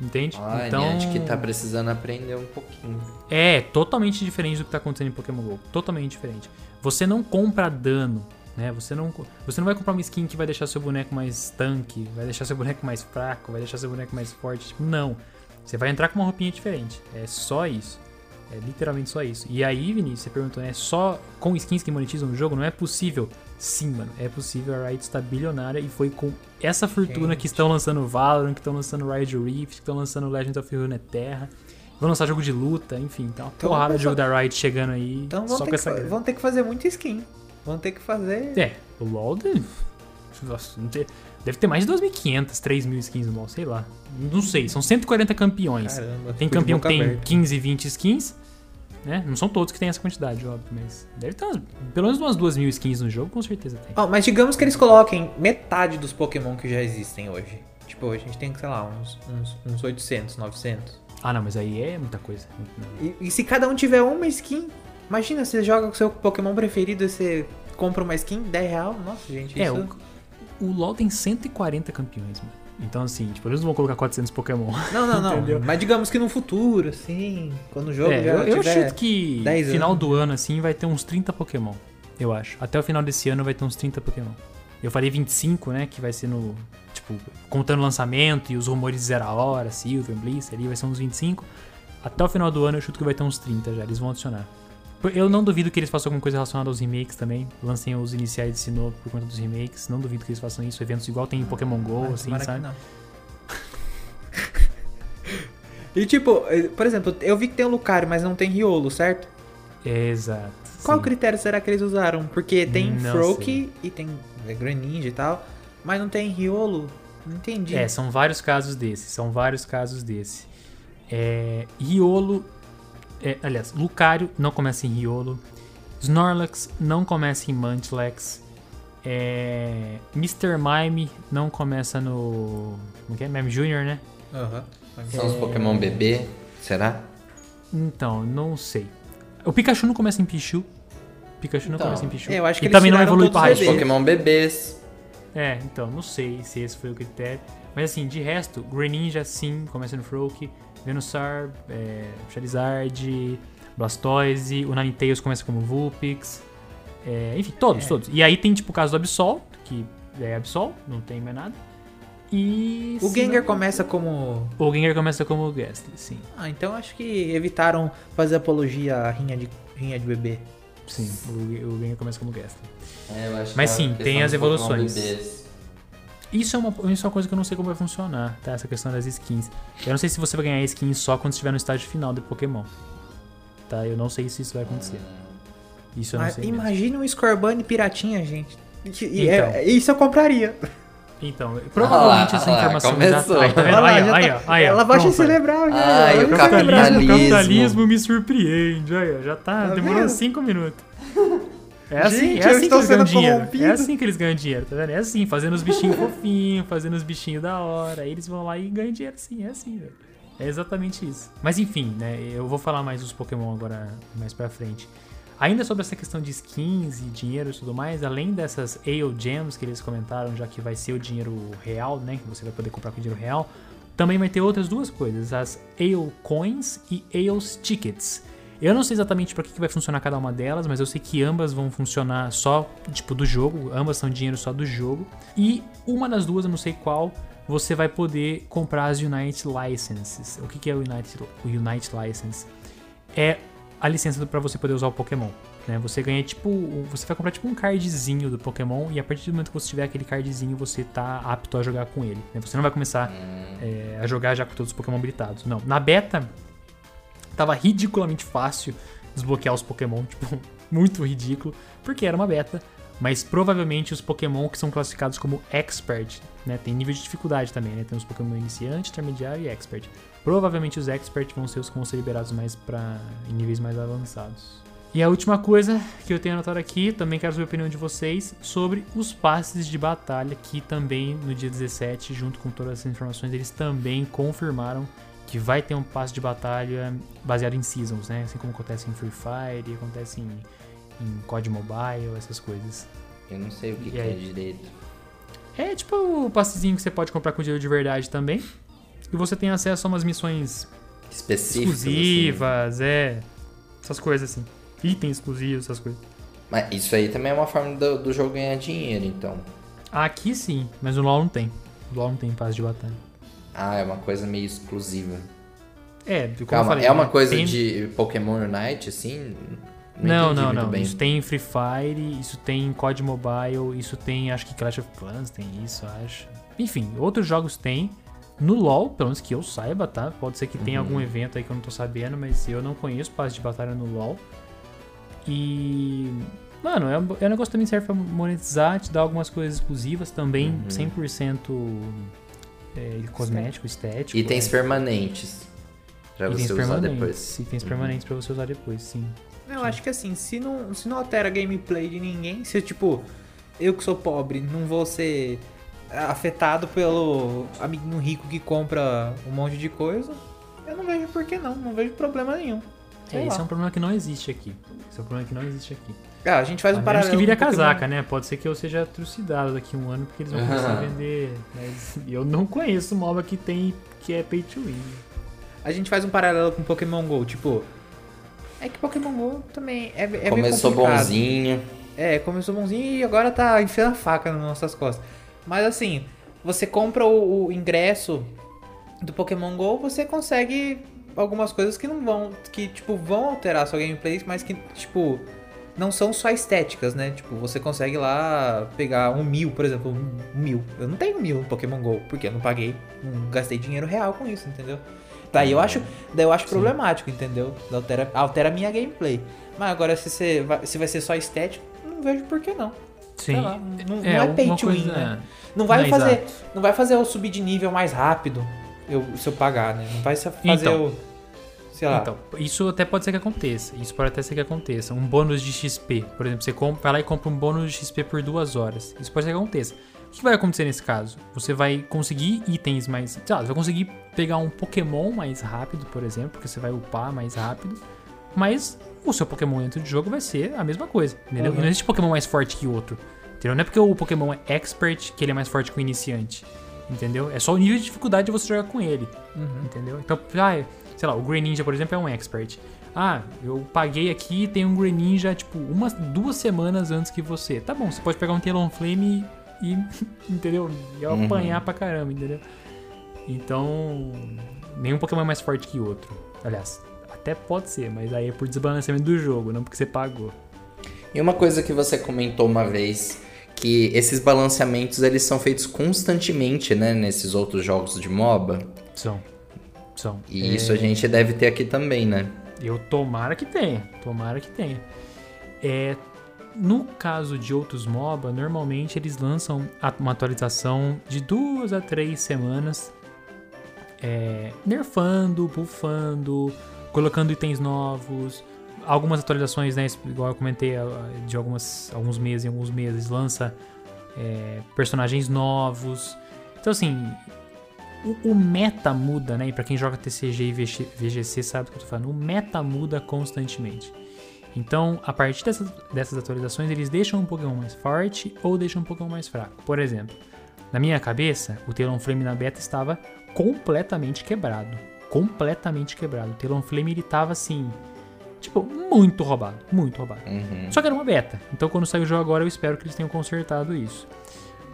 [SPEAKER 2] Entende?
[SPEAKER 1] Ah,
[SPEAKER 2] então,
[SPEAKER 1] Niantic que tá precisando aprender um pouquinho.
[SPEAKER 2] é totalmente diferente do que tá acontecendo em Pokémon GO. Totalmente diferente. Você não compra dano, né? Você não, você não vai comprar uma skin que vai deixar seu boneco mais tanque, vai deixar seu boneco mais fraco, vai deixar seu boneco mais forte. Tipo, não. Você vai entrar com uma roupinha diferente. É só isso. É literalmente só isso. E aí, Vinícius, você perguntou, né? Só com skins que monetizam o jogo? Não é possível. Sim, mano. É possível. A Riot está bilionária e foi com essa fortuna que estão lançando Valorant, que estão lançando Riot Rift, que estão lançando Legends of Runeterra. Vão lançar jogo de luta, enfim. Tem uma
[SPEAKER 3] Então,
[SPEAKER 2] porrada de jogo da Riot chegando aí.
[SPEAKER 3] Então vão ter, que, vão ter que fazer muita skin. Vão ter que fazer.
[SPEAKER 2] É, o LoL deve, Nossa, não tem- deve ter mais de 2.500, 3.000 skins no LoL, sei lá. Não sei, são 140 campeões.
[SPEAKER 3] Caramba.
[SPEAKER 2] Tem campeão que tem
[SPEAKER 3] aberta.
[SPEAKER 2] 15, 20 skins, né? Não são todos que tem essa quantidade, óbvio, mas deve ter umas- pelo menos umas 2 mil skins no jogo, com certeza tem.
[SPEAKER 3] Ó, mas digamos que eles coloquem metade dos Pokémon que já existem hoje. Tipo, a gente tem, sei lá, uns, uns, uns 800, 900.
[SPEAKER 2] Ah, não, mas aí é muita coisa.
[SPEAKER 3] E, e se cada um tiver uma skin, imagina, você joga com o seu Pokémon preferido e você compra uma skin, 10 real. Nossa, gente,
[SPEAKER 2] É,
[SPEAKER 3] isso...
[SPEAKER 2] o, o LoL tem 140 campeões, mano. Então, assim, tipo, eles não vão colocar 400 Pokémon.
[SPEAKER 3] Não, não, não.
[SPEAKER 2] Entendeu?
[SPEAKER 3] Mas digamos que no futuro, assim, quando o jogo
[SPEAKER 2] É,
[SPEAKER 3] já
[SPEAKER 2] eu, eu chuto que
[SPEAKER 3] 10
[SPEAKER 2] final do ano, assim, vai ter uns 30 Pokémon. Eu acho. Até o final desse ano vai ter uns 30 Pokémon. Eu falei 25, né? Que vai ser no. Tipo, contando o lançamento e os rumores de zero a hora, Silver, Bliss, ali vai ser uns 25. Até o final do ano eu chuto que vai ter uns 30 já. Eles vão adicionar. Eu não duvido que eles façam alguma coisa relacionada aos remakes também. Lancem os iniciais de Sinnoh por conta dos remakes. Não duvido que eles façam isso. Eventos igual tem em Pokémon GO,
[SPEAKER 3] Ah,
[SPEAKER 2] assim, sabe?
[SPEAKER 3] e tipo, eh, por exemplo, eu vi que tem o Lucario, mas não tem Riolo, certo?
[SPEAKER 2] Exato.
[SPEAKER 3] Qual
[SPEAKER 2] sim.
[SPEAKER 3] critério será que eles usaram? Porque tem
[SPEAKER 2] Não
[SPEAKER 3] Froak e tem Greninja e tal, mas não tem Riolo. Não entendi.
[SPEAKER 2] É, são vários casos desses. São vários casos desse. É, Riolo. É, aliás, Lucario não começa em Riolo. Snorlax não começa em Munchlax. É, Mr. Mime não começa no. Como que é? Mime Jr., né?
[SPEAKER 3] Aham.
[SPEAKER 1] São os Pokémon bebê, será?
[SPEAKER 2] Então, não sei. O Pikachu não começa em Pichu. Pikachu não
[SPEAKER 1] Então,
[SPEAKER 2] começa em Pichu.
[SPEAKER 3] é, eu acho que
[SPEAKER 2] e também não evolui
[SPEAKER 3] os
[SPEAKER 2] Raichu.
[SPEAKER 1] Pokémon bebês.
[SPEAKER 2] É, então, não sei se esse foi o critério. Mas assim, de resto, Greninja sim, começa no Froak, Venusaur, é, Charizard, Blastoise, o Ninetales começa como Vulpix. é, enfim, todos,
[SPEAKER 3] É.
[SPEAKER 2] todos. E aí tem tipo o caso do Absol, que é Absol, não tem mais nada. E.
[SPEAKER 3] O Gengar
[SPEAKER 2] não-
[SPEAKER 3] começa como.
[SPEAKER 2] O Gengar começa como Gastly, sim.
[SPEAKER 3] Ah, então acho que evitaram fazer apologia à rinha de, rinha de bebê.
[SPEAKER 2] Sim, o, o Gengar começa como Gastly.
[SPEAKER 1] É, eu acho
[SPEAKER 2] Mas
[SPEAKER 1] é
[SPEAKER 2] sim, tem as evoluções.
[SPEAKER 1] bebês.
[SPEAKER 2] Isso é, uma, isso é uma coisa que eu não sei como vai funcionar, tá? Essa questão das skins. Eu não sei se você vai ganhar skin só quando estiver no estágio final do Pokémon. Tá? Eu não sei se isso vai acontecer. Isso eu não
[SPEAKER 3] Mas
[SPEAKER 2] sei. mesmo.
[SPEAKER 3] imagine um Scorbunny piratinha, gente. E- e-
[SPEAKER 2] Então.
[SPEAKER 3] é- isso eu compraria.
[SPEAKER 2] Então, provavelmente
[SPEAKER 1] Ah
[SPEAKER 2] essa
[SPEAKER 1] ah
[SPEAKER 2] informação
[SPEAKER 1] começou.
[SPEAKER 2] já tá. Aí, tá vendo? Aí, ó, aí,
[SPEAKER 3] tá-
[SPEAKER 2] ó, aí, ó.
[SPEAKER 3] Ela baixa
[SPEAKER 2] Pronto,
[SPEAKER 3] cerebral já.
[SPEAKER 1] Ai, o capitalismo.
[SPEAKER 2] capitalismo, o capitalismo me surpreende. Aí, ó, já tá,
[SPEAKER 3] Tá
[SPEAKER 2] demorou
[SPEAKER 3] vendo?
[SPEAKER 2] 5 minutos. É assim,
[SPEAKER 3] Gente,
[SPEAKER 2] é assim que eles ganham dinheiro.
[SPEAKER 3] corrompido.
[SPEAKER 2] É assim que eles ganham dinheiro, tá vendo? É assim, fazendo os bichinhos fofinhos, fazendo os bichinhos da hora. Aí eles vão lá e ganham dinheiro sim, é assim, velho. É exatamente isso. Mas enfim, né? Eu vou falar mais dos Pokémon agora mais pra frente. Ainda sobre essa questão de skins e dinheiro e tudo mais, além dessas Ale Gems que eles comentaram, já que vai ser o dinheiro real, né? Que você vai poder comprar com dinheiro real, também vai ter outras duas coisas, as Ale Coins e Ale Tickets. Eu não sei exatamente para que, que vai funcionar cada uma delas, mas eu sei que ambas vão funcionar só, tipo, do jogo, ambas são dinheiro só do jogo. E uma das duas, eu não sei qual, você vai poder comprar as Unite Licenses. O que, que é o Unite, o Unite License? É a licença para você poder usar o Pokémon. Né? Você ganha tipo. Você vai comprar tipo um cardzinho do Pokémon e a partir do momento que você tiver aquele cardzinho, você tá apto a jogar com ele. né? Você não vai começar é, a jogar já com todos os Pokémon habilitados. Não. Na beta, tava ridiculamente fácil desbloquear os Pokémon, tipo, muito ridículo, porque era uma beta. Mas provavelmente os Pokémon que são classificados como Expert, né? Tem nível de dificuldade também, né? Tem os Pokémon iniciante, intermediário e Expert. Provavelmente os Expert vão ser os que vão ser liberados mais para em níveis mais avançados. E a última coisa que eu tenho anotado aqui, também quero saber a opinião de vocês, sobre os passes de batalha, que também no dia 17, junto com todas essas informações, eles também confirmaram que vai ter um passe de batalha baseado em seasons, né? Assim como acontece em Free Fire, acontece em, em COD Mobile, essas coisas.
[SPEAKER 1] Eu não sei o que, que é direito.
[SPEAKER 2] É tipo o passezinho que você pode comprar com dinheiro de verdade também. E você tem acesso a umas missões
[SPEAKER 1] Específico. assim.
[SPEAKER 2] exclusivas, é. Essas coisas assim. Itens exclusivos, essas coisas.
[SPEAKER 1] Mas isso aí também é uma forma do, do jogo ganhar dinheiro, então.
[SPEAKER 2] Aqui sim, mas o LoL não tem. O LoL não tem passe de batalha.
[SPEAKER 1] Ah, é uma coisa meio exclusiva.
[SPEAKER 2] É, como eu
[SPEAKER 1] Calma,
[SPEAKER 2] falei,
[SPEAKER 1] é uma
[SPEAKER 2] né,
[SPEAKER 1] coisa
[SPEAKER 2] tem-
[SPEAKER 1] de Pokémon Unite, assim?
[SPEAKER 2] Não, não, não.
[SPEAKER 1] bem.
[SPEAKER 2] Isso tem em Free Fire, isso tem em COD Mobile, isso tem, acho que Clash of Clans tem isso, acho. Enfim, outros jogos tem. No LoL, pelo menos que eu saiba, tá? Pode ser que tenha
[SPEAKER 1] Uhum.
[SPEAKER 2] algum evento aí que eu não tô sabendo, mas eu não conheço passe de batalha no LoL. E. Mano, é um, é um negócio que também serve pra monetizar, te dar algumas coisas exclusivas também,
[SPEAKER 1] Uhum.
[SPEAKER 2] 100% é, cosmético, estético.
[SPEAKER 1] Itens
[SPEAKER 2] é.
[SPEAKER 1] permanentes. Pra
[SPEAKER 2] Itens
[SPEAKER 1] você usar
[SPEAKER 2] permanentes.
[SPEAKER 1] depois.
[SPEAKER 2] Itens
[SPEAKER 1] Uhum.
[SPEAKER 2] permanentes pra você usar depois, sim.
[SPEAKER 3] Eu acho que assim, se não, se não altera a gameplay de ninguém, se tipo, eu que sou pobre, não vou ser afetado pelo amiguinho rico que compra um monte de coisa, eu não vejo por que não, não vejo problema nenhum. Sei
[SPEAKER 2] É, esse
[SPEAKER 3] lá.
[SPEAKER 2] é um problema que não existe aqui. Esse é um problema que não existe aqui.
[SPEAKER 3] Ah, a gente faz um
[SPEAKER 2] a menos
[SPEAKER 3] paralelo.
[SPEAKER 2] que vire a
[SPEAKER 3] Pokémon.
[SPEAKER 2] casaca, né? Pode ser que eu seja trucidado daqui a um ano, porque eles vão começar a vender. Mas eu não conheço MOBA que tem que é pay to win.
[SPEAKER 3] A gente faz um paralelo com Pokémon GO, tipo. É que Pokémon GO também é, é meio
[SPEAKER 1] Começou
[SPEAKER 3] complicado.
[SPEAKER 1] bonzinho.
[SPEAKER 3] É, começou bonzinho e agora tá enfiando a faca nas nossas costas. Mas assim, você compra o, o ingresso do Pokémon GO, você consegue algumas coisas que não vão. que, tipo, vão alterar sua gameplay, mas que, tipo, não são só estéticas, né? Tipo, você consegue lá pegar um mil, por exemplo, um mil. Eu não tenho mil no Pokémon GO, porque eu não paguei, não gastei dinheiro real com isso, entendeu? Daí eu acho, daí eu acho problemático, entendeu? Altera, altera a minha gameplay. Mas agora, se, você vai, se vai ser só estético, não vejo por que não.
[SPEAKER 2] Sim.
[SPEAKER 3] Lá, não, não
[SPEAKER 2] É,
[SPEAKER 3] é pay to win,
[SPEAKER 2] coisa-
[SPEAKER 3] né? Não vai,
[SPEAKER 2] Não,
[SPEAKER 3] fazer,
[SPEAKER 2] exato.
[SPEAKER 3] não vai fazer eu subir de nível mais rápido eu, se eu pagar, né? Não vai fazer
[SPEAKER 2] Então.
[SPEAKER 3] eu. Sei lá.
[SPEAKER 2] Então, isso até pode ser que aconteça. Isso pode até ser que aconteça. Um bônus de XP. Por exemplo, você compra, vai lá e compra um bônus de XP por duas horas. Isso pode ser que aconteça. O que vai acontecer nesse caso? Você vai conseguir itens mais. Sei lá, você vai conseguir pegar um Pokémon mais rápido, por exemplo, porque você vai upar mais rápido. Mas o seu Pokémon dentro do jogo vai ser a mesma coisa. Entendeu?
[SPEAKER 3] Uhum.
[SPEAKER 2] Não existe Pokémon mais forte que outro. Entendeu? Não é porque o Pokémon é expert que ele é mais forte que o iniciante. Entendeu? É só o nível de dificuldade de você jogar com ele.
[SPEAKER 3] Uhum.
[SPEAKER 2] Entendeu? Então, ah, sei lá, o Greninja, por exemplo, é um expert. Ah, eu paguei aqui e tem um Greninja, tipo, umas duas semanas antes que você. Tá bom, você pode pegar um Talonflame e. entendeu? E
[SPEAKER 1] Uhum.
[SPEAKER 2] apanhar pra caramba, entendeu? Então. Nenhum Pokémon é mais forte que outro. Aliás, até pode ser, mas aí é por desbalanceamento do jogo, não porque você pagou.
[SPEAKER 1] E uma coisa que você comentou uma vez, que esses balanceamentos eles são feitos constantemente, né, nesses outros jogos de MOBA.
[SPEAKER 2] São.
[SPEAKER 1] E isso a gente deve ter aqui também, né?
[SPEAKER 2] Eu tomara que tenha, tomara que tenha. É, no caso de outros MOBA, normalmente eles lançam uma atualização de duas a três semanas, é, nerfando, buffando, colocando itens novos. Algumas atualizações, né, igual eu comentei, de algumas, alguns meses em alguns meses, lança é, personagens novos. Então, assim, o, o meta muda, né? E pra quem joga TCG e VG VGC sabe o que eu tô falando. O meta muda constantemente. Então, a partir dessas, dessas atualizações, eles deixam um Pokémon mais forte ou deixam um Pokémon mais fraco. Por exemplo, na minha cabeça, o Talonflame na beta estava completamente quebrado. Completamente quebrado. O Talonflame, ele tava assim... Tipo, muito roubado. Muito roubado.
[SPEAKER 1] Uhum.
[SPEAKER 2] Só que era uma beta. Então quando sair o jogo agora, eu espero que eles tenham consertado isso.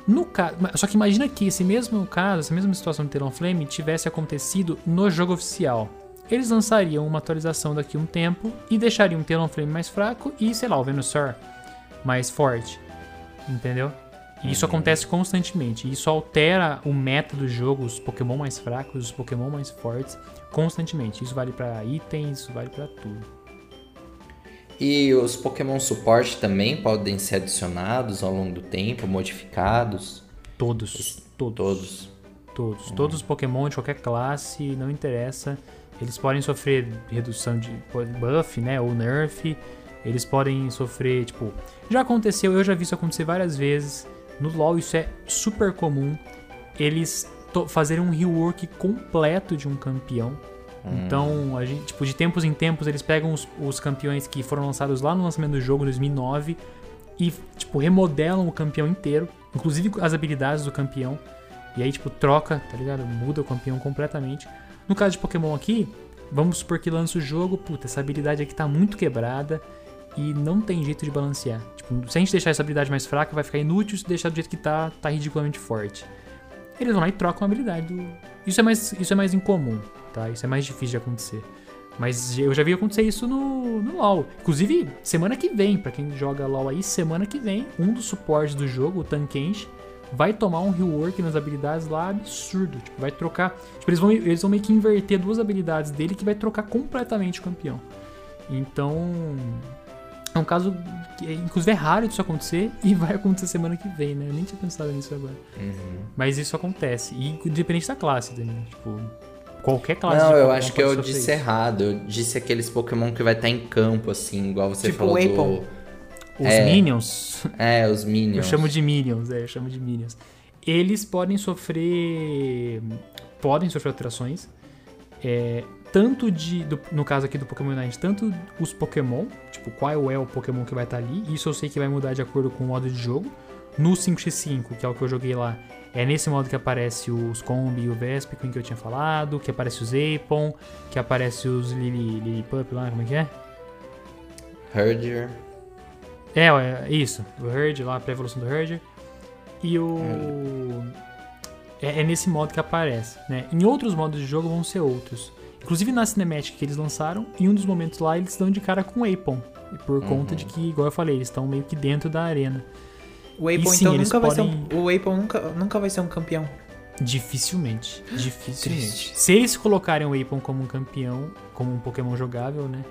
[SPEAKER 2] No caso, só que imagina que esse mesmo caso, essa mesma situação do Talonflame tivesse acontecido no jogo oficial. Eles lançariam uma atualização daqui a um tempo e deixariam o Talonflame mais fraco e, sei lá, o Venusaur mais forte. Entendeu? E isso acontece constantemente. Isso altera o meta do jogo, os Pokémon mais fracos, os Pokémon mais fortes, constantemente. Isso vale pra itens, isso vale pra tudo.
[SPEAKER 1] E os Pokémon suporte também podem ser adicionados ao longo do tempo, modificados.
[SPEAKER 2] Todos. Todos.
[SPEAKER 1] Todos.
[SPEAKER 2] Todos. Todos os Pokémon de qualquer classe, não interessa. Eles podem sofrer redução de buff, né? Ou nerf. Eles podem sofrer, tipo. Já aconteceu, eu já vi isso acontecer várias vezes. No LoL isso é super comum. Eles fazerem um rework completo de um campeão. Então, a gente, tipo, de tempos em tempos, eles pegam os, os campeões que foram lançados lá no lançamento do jogo, em 2009, e, tipo, remodelam o campeão inteiro, inclusive as habilidades do campeão. E aí, tipo, troca, tá ligado? Muda o campeão completamente. No caso de Pokémon aqui, vamos supor que lança o jogo, puta, essa habilidade aqui tá muito quebrada e não tem jeito de balancear. Tipo, se a gente deixar essa habilidade mais fraca, vai ficar inútil, se deixar do jeito que tá, tá ridiculamente forte. Eles vão lá e trocam a habilidade do. Isso é mais, isso é mais incomum, tá? Isso é mais difícil de acontecer. Mas eu já vi acontecer isso no, no LoL. Inclusive, semana que vem, pra quem joga LoL aí, semana que vem, um dos suportes do jogo, o Tankenshi, vai tomar um rework nas habilidades lá absurdo. Tipo, vai trocar. Tipo, eles vão, eles vão meio que inverter duas habilidades dele que vai trocar completamente o campeão. Então. É um caso que, inclusive, é raro disso acontecer e vai acontecer semana que vem, né? Eu nem tinha pensado nisso agora.
[SPEAKER 1] Uhum.
[SPEAKER 2] Mas isso acontece. E independente da classe, Daniel. Tipo, qualquer classe.
[SPEAKER 1] Não,
[SPEAKER 2] de
[SPEAKER 1] eu acho que eu disse
[SPEAKER 2] isso.
[SPEAKER 1] errado. Eu disse aqueles Pokémon que vai estar em campo, assim, igual você
[SPEAKER 3] Tipo
[SPEAKER 1] falou
[SPEAKER 3] o
[SPEAKER 1] do...
[SPEAKER 2] Os
[SPEAKER 1] É.
[SPEAKER 2] Minions.
[SPEAKER 1] É, os Minions.
[SPEAKER 2] Eu chamo de Minions, é, eu chamo de Minions. Eles podem sofrer. Podem sofrer alterações. É, tanto de. do- no caso aqui do Pokémon Unite, tanto os Pokémon, tipo, qual é o Pokémon que vai estar ali. Isso eu sei que vai mudar de acordo com o modo de jogo. No 5x5, que é o que eu joguei lá, é nesse modo que aparece os Combi e o Vespiquen que eu tinha falado, que aparece os Apon, que aparece os Lili, Lilipup lá, como é que é?
[SPEAKER 1] Herdier.
[SPEAKER 2] É, é, isso. O Herd lá, a pré-evolução do Herder. E o. É, é nesse modo que aparece, né? Em outros modos de jogo vão ser outros. Inclusive na cinemática que eles lançaram, em um dos momentos lá eles dão de cara com o Apon. Por conta de que, igual eu falei, eles estão meio que dentro da arena.
[SPEAKER 3] O Apon,
[SPEAKER 2] sim,
[SPEAKER 3] então, nunca vai ser
[SPEAKER 2] podem-
[SPEAKER 3] um, o Apon nunca, nunca vai ser um campeão.
[SPEAKER 2] Dificilmente. Dificilmente.
[SPEAKER 3] Triste.
[SPEAKER 2] Se eles colocarem o Apon como um campeão, como um Pokémon jogável, né?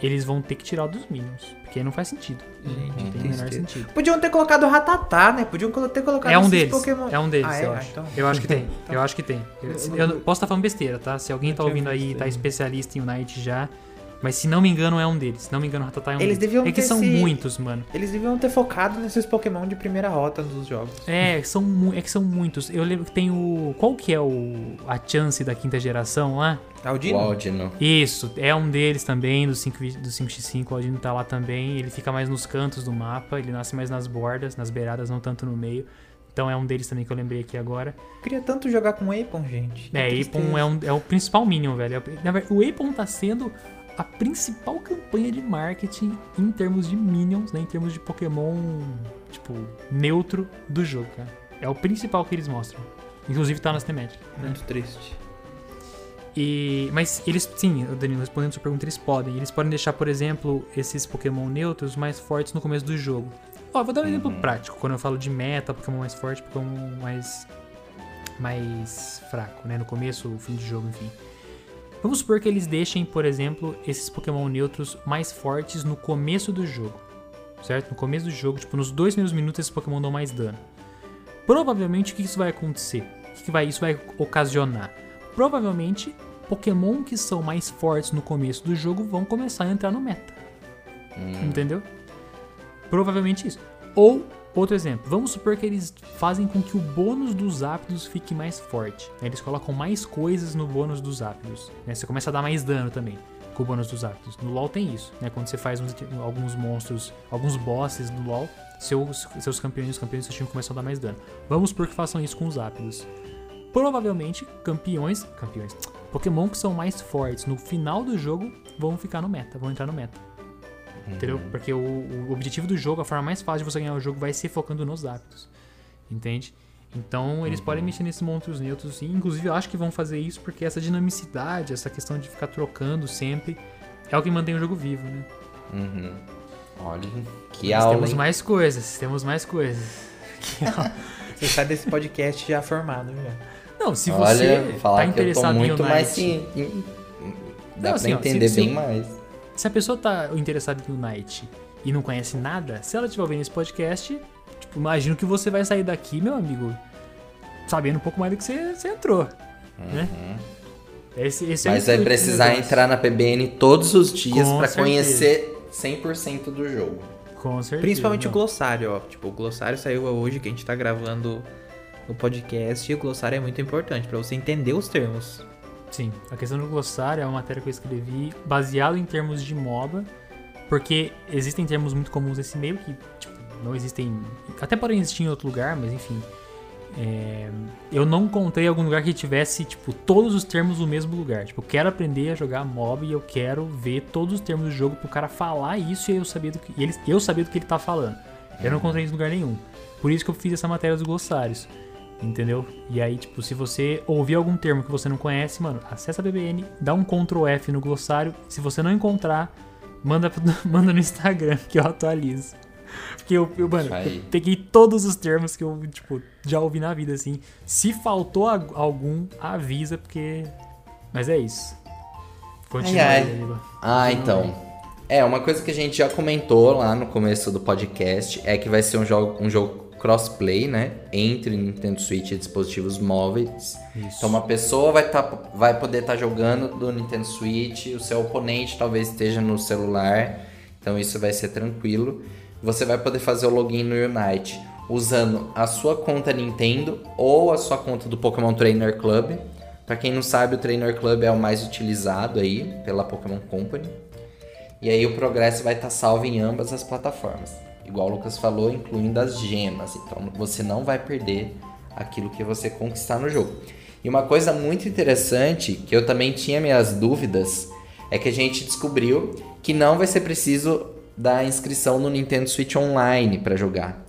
[SPEAKER 2] Eles vão ter que tirar o dos Minions. Porque não faz sentido.
[SPEAKER 3] Gente,
[SPEAKER 2] não tem o menor sentido.
[SPEAKER 3] Podiam ter colocado o Ratatá, né? Podiam ter colocado
[SPEAKER 2] É um deles.
[SPEAKER 3] Pokémon.
[SPEAKER 2] É um deles,
[SPEAKER 3] Ah, é?
[SPEAKER 2] eu
[SPEAKER 3] Ah,
[SPEAKER 2] acho.
[SPEAKER 3] então-
[SPEAKER 2] Eu acho que tem.
[SPEAKER 3] Então.
[SPEAKER 2] Eu acho que tem. Eu,
[SPEAKER 3] Eu-
[SPEAKER 2] posso estar falando besteira, tá? Se alguém tá ouvindo aí,
[SPEAKER 3] visto
[SPEAKER 2] tá especialista em Unite já. Mas se não me engano, é um deles. Se não me engano, o Rattata é um
[SPEAKER 3] Eles
[SPEAKER 2] deles.
[SPEAKER 3] deviam
[SPEAKER 2] É que
[SPEAKER 3] ter
[SPEAKER 2] são
[SPEAKER 3] se-
[SPEAKER 2] muitos, mano.
[SPEAKER 3] Eles deviam ter focado nesses Pokémon de primeira rota dos jogos.
[SPEAKER 2] É, são, mu- é que são muitos. Eu lembro que tem o. Qual que é o. A chance da quinta geração lá?
[SPEAKER 1] O
[SPEAKER 3] Aldino?
[SPEAKER 1] Aldino.
[SPEAKER 2] Isso, é um deles também, do, 5, do 5x5, o Aldino tá lá também. Ele fica mais nos cantos do mapa, ele nasce mais nas bordas, nas beiradas, não tanto no meio. Então é um deles também que eu lembrei aqui agora.
[SPEAKER 3] Queria tanto jogar com o Apon, gente.
[SPEAKER 2] É, Apon é, um- é o principal Minion, velho. É o- na verdade, o Apon tá sendo a principal campanha de marketing em termos de Minions, né? Em termos de Pokémon, tipo, neutro do jogo, cara. É o principal que eles mostram. Inclusive tá na cinemática.
[SPEAKER 3] Muito triste.
[SPEAKER 2] E, mas eles, sim, Danilo, respondendo a sua pergunta, eles podem. Eles podem deixar, por exemplo, esses Pokémon neutros mais fortes no começo do jogo. Ó, vou dar um exemplo prático. Quando eu falo de meta, Pokémon mais forte, Pokémon mais, mais fraco, né? No começo, fim de jogo, enfim. Vamos supor que eles deixem, por exemplo, esses Pokémon neutros mais fortes no começo do jogo. Certo? No começo do jogo, tipo, nos dois primeiros minutos esses Pokémon dão mais dano. Provavelmente, o que isso vai acontecer? O que, vai, isso vai ocasionar? Provavelmente, Pokémon que são mais fortes no começo do jogo vão começar a entrar no meta. Entendeu? Provavelmente isso. Ou, outro exemplo, vamos supor que eles fazem com que o bônus dos ápidos fique mais forte. né? Eles colocam mais coisas no bônus dos ápidos. né? Você começa a dar mais dano também com o bônus dos ápidos. No LoL tem isso, né? Quando você faz uns- alguns monstros, alguns bosses do LoL, seus, seus campeões, os campeões do seu time começam a dar mais dano. Vamos supor que façam isso com os ápidos. Provavelmente, campeões, campeões, Pokémon que são mais fortes no final do jogo vão ficar no meta, vão entrar no meta. Entendeu? Porque o, o objetivo do jogo, a forma mais fácil de você ganhar o jogo vai ser focando nos hábitos. Entende? Então eles podem mexer nesses monstros neutros. E, inclusive eu acho que vão fazer isso porque essa dinamicidade, essa questão de ficar trocando sempre, é o que mantém o jogo vivo, né?
[SPEAKER 1] Uhum. Olha, que
[SPEAKER 2] Mas
[SPEAKER 1] aula,
[SPEAKER 2] temos
[SPEAKER 1] hein?
[SPEAKER 2] mais coisas, temos mais coisas. Que aula.
[SPEAKER 3] Você sai desse podcast já formado, já.
[SPEAKER 2] Não, se
[SPEAKER 1] Olha,
[SPEAKER 2] você
[SPEAKER 1] falar
[SPEAKER 2] tá
[SPEAKER 1] que eu tô
[SPEAKER 2] interessado em
[SPEAKER 1] muito
[SPEAKER 2] Unite,
[SPEAKER 1] mais sim, em- Dá
[SPEAKER 2] Não,
[SPEAKER 1] pra
[SPEAKER 2] assim, ó,
[SPEAKER 1] entender
[SPEAKER 2] se-
[SPEAKER 1] bem mais.
[SPEAKER 2] Se a pessoa tá interessada em Unite e não conhece nada, se ela estiver ouvindo esse podcast, tipo, imagino que você vai sair daqui, meu amigo, sabendo um pouco mais do que você, você entrou, né? Esse, esse é o
[SPEAKER 1] Uhum. Mas vai
[SPEAKER 2] intuito do
[SPEAKER 1] precisar entrar na PBN todos os dias
[SPEAKER 2] certeza.
[SPEAKER 1] conhecer 100% do jogo.
[SPEAKER 2] Com certeza.
[SPEAKER 3] Principalmente o
[SPEAKER 2] não.
[SPEAKER 3] glossário, ó. Tipo, o glossário saiu hoje que a gente tá gravando no podcast e o glossário é muito importante pra você entender os termos.
[SPEAKER 2] Sim, a questão do glossário é uma matéria que eu escrevi baseado em termos de MOBA, porque existem termos muito comuns nesse meio que tipo, não existem. Até podem existir em outro lugar, mas enfim. é, eu não encontrei algum lugar que tivesse, tipo, todos os termos no mesmo lugar. Tipo, eu quero aprender a jogar MOB e eu quero ver todos os termos do jogo pro cara falar isso e eu saber do que, ele, eu saber do que ele tá falando. Eu não encontrei isso em lugar nenhum. Por isso que eu fiz essa matéria dos glossários. Entendeu? E aí, tipo, se você ouvir algum termo que você não conhece, mano, acessa a BBN, dá um Ctrl F no glossário. Se você não encontrar, manda, manda no Instagram que eu atualizo. Porque eu, eu, mano, eu peguei todos os termos que eu, tipo, já ouvi na vida, assim. Se faltou algum, avisa, porque. Mas é isso. Continua
[SPEAKER 1] Ai, ai.
[SPEAKER 2] aí.
[SPEAKER 1] Ah, então. É, uma coisa que a gente já comentou lá no começo do podcast é que vai ser um jogo, um jogo crossplay, né? Entre Nintendo Switch e dispositivos móveis.
[SPEAKER 2] Isso.
[SPEAKER 1] Então uma pessoa vai, tá, vai poder estar jogando do Nintendo Switch, o seu oponente talvez esteja no celular, então isso vai ser tranquilo. Você vai poder fazer o login no Unite usando a sua conta Nintendo ou a sua conta do Pokémon Trainer Club. Pra quem não sabe, o Trainer Club é o mais utilizado aí pela Pokémon Company. E aí o progresso vai estar salvo em ambas as plataformas. Igual o Lucas falou, incluindo as gemas. Então você não vai perder aquilo que você conquistar no jogo. E uma coisa muito interessante, que eu também tinha minhas dúvidas, é que a gente descobriu que não vai ser preciso da inscrição no Nintendo Switch Online para jogar.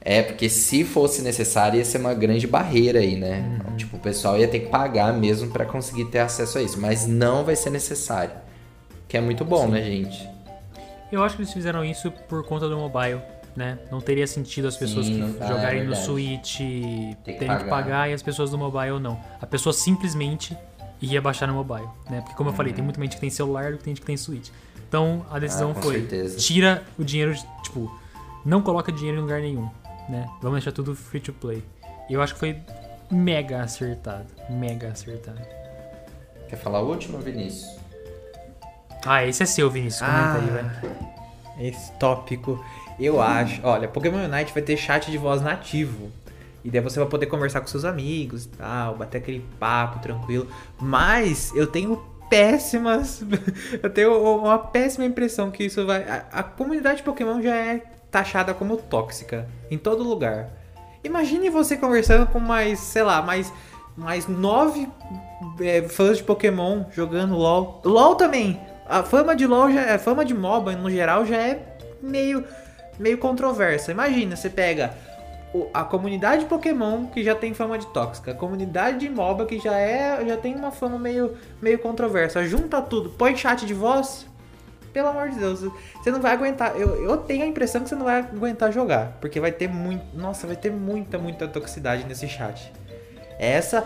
[SPEAKER 1] É, porque se fosse necessário ia ser uma grande barreira aí, né?
[SPEAKER 2] Uhum.
[SPEAKER 1] Tipo, o pessoal ia ter que pagar mesmo para conseguir ter acesso a isso, mas não vai ser necessário. Que é muito bom, né, gente?
[SPEAKER 2] Eu acho que eles fizeram isso por conta do mobile, né? Não teria sentido as pessoas
[SPEAKER 1] Sim,
[SPEAKER 2] que
[SPEAKER 1] não- ah,
[SPEAKER 2] jogarem
[SPEAKER 1] é
[SPEAKER 2] no. Switch
[SPEAKER 1] que
[SPEAKER 2] terem que
[SPEAKER 1] pagar.
[SPEAKER 2] pagar e as pessoas do mobile não. A pessoa simplesmente ia baixar no mobile, né? Porque como eu falei, tem muita gente que tem celular do que tem gente que tem Switch. Então a decisão
[SPEAKER 1] Uhum. Ah,
[SPEAKER 2] foi:
[SPEAKER 1] certeza.
[SPEAKER 2] tira o dinheiro, de- tipo, não coloca dinheiro em lugar nenhum, né? Vamos deixar tudo free to play. E eu acho que foi mega acertado, mega acertado.
[SPEAKER 1] Quer falar o último, Vinícius?
[SPEAKER 2] Ah, esse é seu, Vinícius. Comenta aí, vai.
[SPEAKER 3] Esse tópico, eu acho. Olha, Pokémon Unite vai ter chat de voz nativo. E daí você vai poder conversar com seus amigos e tal, bater aquele papo tranquilo. Mas eu tenho péssimas. eu tenho uma péssima impressão que isso vai. A, a comunidade de Pokémon já é taxada como tóxica em todo lugar. Imagine você conversando com mais, sei lá, mais, mais nove é, fãs de Pokémon jogando LOL. LOL também. A fama de LOL já, a fama de MOBA no geral já é meio, meio controversa. Imagina, você pega o- a comunidade de Pokémon que já tem fama de tóxica, a comunidade de MOBA que já é, já tem uma fama meio, meio controversa. Junta tudo, põe chat de voz. Pelo amor de Deus, você não vai aguentar. Eu, eu tenho a impressão que você não vai aguentar jogar, porque vai ter muito, nossa, vai ter muita, muita toxicidade nesse chat. É Essa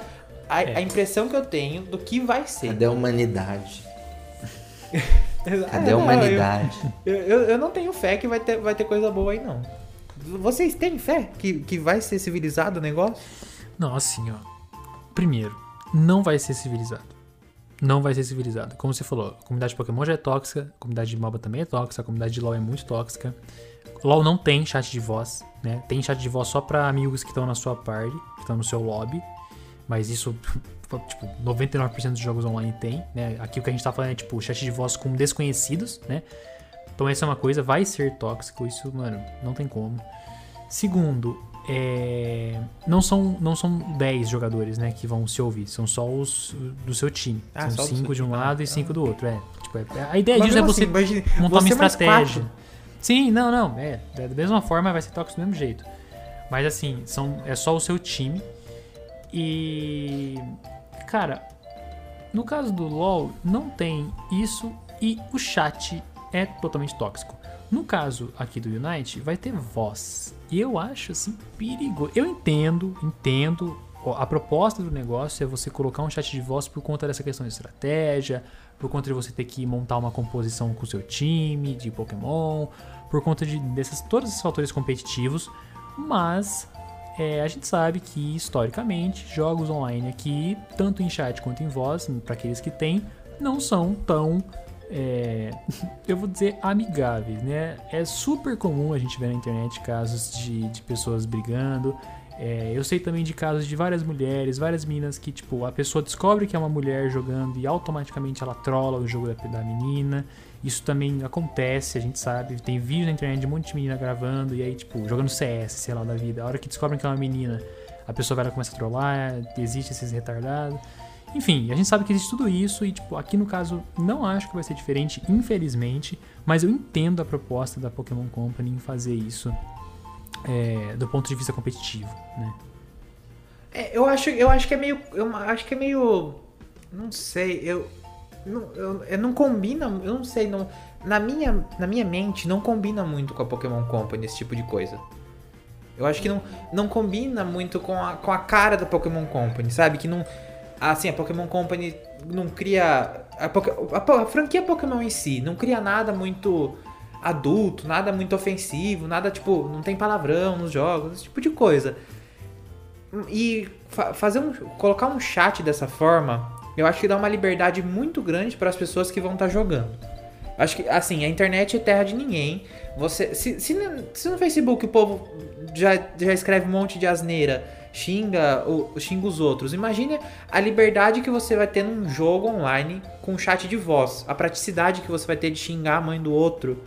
[SPEAKER 3] a,
[SPEAKER 2] É.
[SPEAKER 3] a impressão que eu tenho do que vai ser.
[SPEAKER 1] Cadê a humanidade? Cadê
[SPEAKER 3] É,
[SPEAKER 1] a
[SPEAKER 3] não,
[SPEAKER 1] humanidade?
[SPEAKER 3] Eu, eu, eu não tenho fé que vai ter, vai ter coisa boa aí, não. Vocês têm fé que, que vai ser civilizado o negócio?
[SPEAKER 2] Não, assim, ó. Primeiro, não vai ser civilizado. Não vai ser civilizado. Como você falou, a comunidade de Pokémon já é tóxica, a comunidade de MOBA também é tóxica, a comunidade de LoL é muito tóxica. LoL não tem chat de voz, né? Tem chat de voz só pra amigos que estão na sua party, que estão no seu lobby. Mas isso, tipo, 99% dos jogos online tem, né? Aqui o que a gente tá falando é, tipo, chat de voz com desconhecidos, né? Então essa é uma coisa, vai ser tóxico, isso, mano, não tem como. Segundo, é, não são não são 10 jogadores, né, que vão se ouvir, são só os do seu time.
[SPEAKER 3] Ah,
[SPEAKER 2] são
[SPEAKER 3] do seu
[SPEAKER 2] 5 de um
[SPEAKER 3] time.
[SPEAKER 2] lado
[SPEAKER 3] Ah,
[SPEAKER 2] e
[SPEAKER 3] tá.
[SPEAKER 2] 5 do outro, é. Tipo, é- a ideia disso é você
[SPEAKER 3] assim,
[SPEAKER 2] montar uma
[SPEAKER 3] você mais
[SPEAKER 2] estratégia.
[SPEAKER 3] quatro.
[SPEAKER 2] Sim, não, não, é, da mesma forma vai ser tóxico do mesmo jeito. Mas assim, são é só o seu time e cara, no caso do LoL não tem isso e o chat é totalmente tóxico. No caso aqui do Unite, vai ter voz. E eu acho assim perigoso. Eu entendo, entendo. A proposta do negócio é você colocar um chat de voz por conta dessa questão de estratégia, por conta de você ter que montar uma composição com o seu time de Pokémon, por conta de desses, todos esses fatores competitivos. Mas é, a gente sabe que historicamente jogos online aqui, tanto em chat quanto em voz, para aqueles que têm, não são tão é, eu vou dizer amigáveis, né? É super comum a gente ver na internet casos de, de pessoas brigando. É, eu sei também de casos de várias mulheres, várias meninas que, tipo, a pessoa descobre que é uma mulher jogando e automaticamente ela trola o jogo da, da menina. Isso também acontece, a gente sabe. Tem vídeo na internet de um monte de menina gravando e aí, tipo, jogando CS, sei lá, da vida. A hora que descobrem que é uma menina, a pessoa vai lá começa a trollar, existe esses retardados. Enfim, a gente sabe que existe tudo isso e, tipo, aqui no caso, não acho que vai ser diferente, infelizmente, mas eu entendo a proposta da Pokémon Company em fazer isso é, do ponto de vista competitivo, né?
[SPEAKER 3] É, eu acho, eu acho que é meio, eu acho que é meio, não sei, eu, não, eu, eu não combina, eu não sei, não, na minha, na minha mente não combina muito com a Pokémon Company esse tipo de coisa. Eu acho que não, não combina muito com a, com a cara da Pokémon Company, sabe? Que não, assim, a Pokémon Company não cria, a, a, a franquia Pokémon em si não cria nada muito adulto, nada muito ofensivo, nada tipo, não tem palavrão nos jogos, esse tipo de coisa. E fa- fazer um, colocar um chat dessa forma, eu acho que dá uma liberdade muito grande para as pessoas que vão estar jogando. Acho que, assim, a internet é terra de ninguém. Você, se, se, no, se no Facebook o povo já, já escreve um monte de asneira, xinga, o, xinga os outros, imagine a liberdade que você vai ter num jogo online com chat de voz. A praticidade que você vai ter de xingar a mãe do outro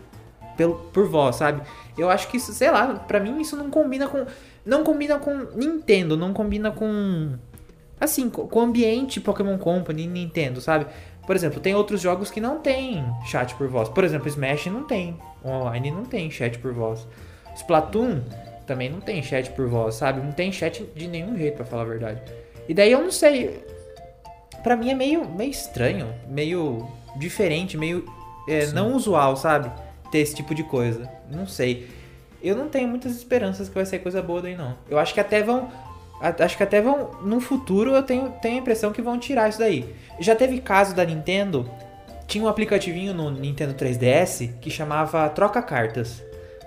[SPEAKER 3] pelo, por voz, sabe? Eu acho que isso, sei lá, pra mim isso não combina com. Não combina com Nintendo, não combina com. Assim, co- com o ambiente Pokémon Company Nintendo, sabe? Por exemplo, tem outros jogos que não tem chat por voz. Por exemplo, Smash não tem. Online não tem chat por voz. Splatoon também não tem chat por voz, sabe? Não tem chat de nenhum jeito, para falar a verdade. E daí eu não sei. Pra mim é meio, meio estranho, meio diferente, meio é, não usual, sabe? Ter esse tipo de coisa. Não sei. Eu não tenho muitas esperanças que vai ser coisa boa daí, não. Eu acho que até vão. Acho que até vão. No futuro eu tenho, tenho a impressão que vão tirar isso daí. Já teve caso da Nintendo. Tinha um aplicativinho no Nintendo 3DS que chamava Troca Cartas.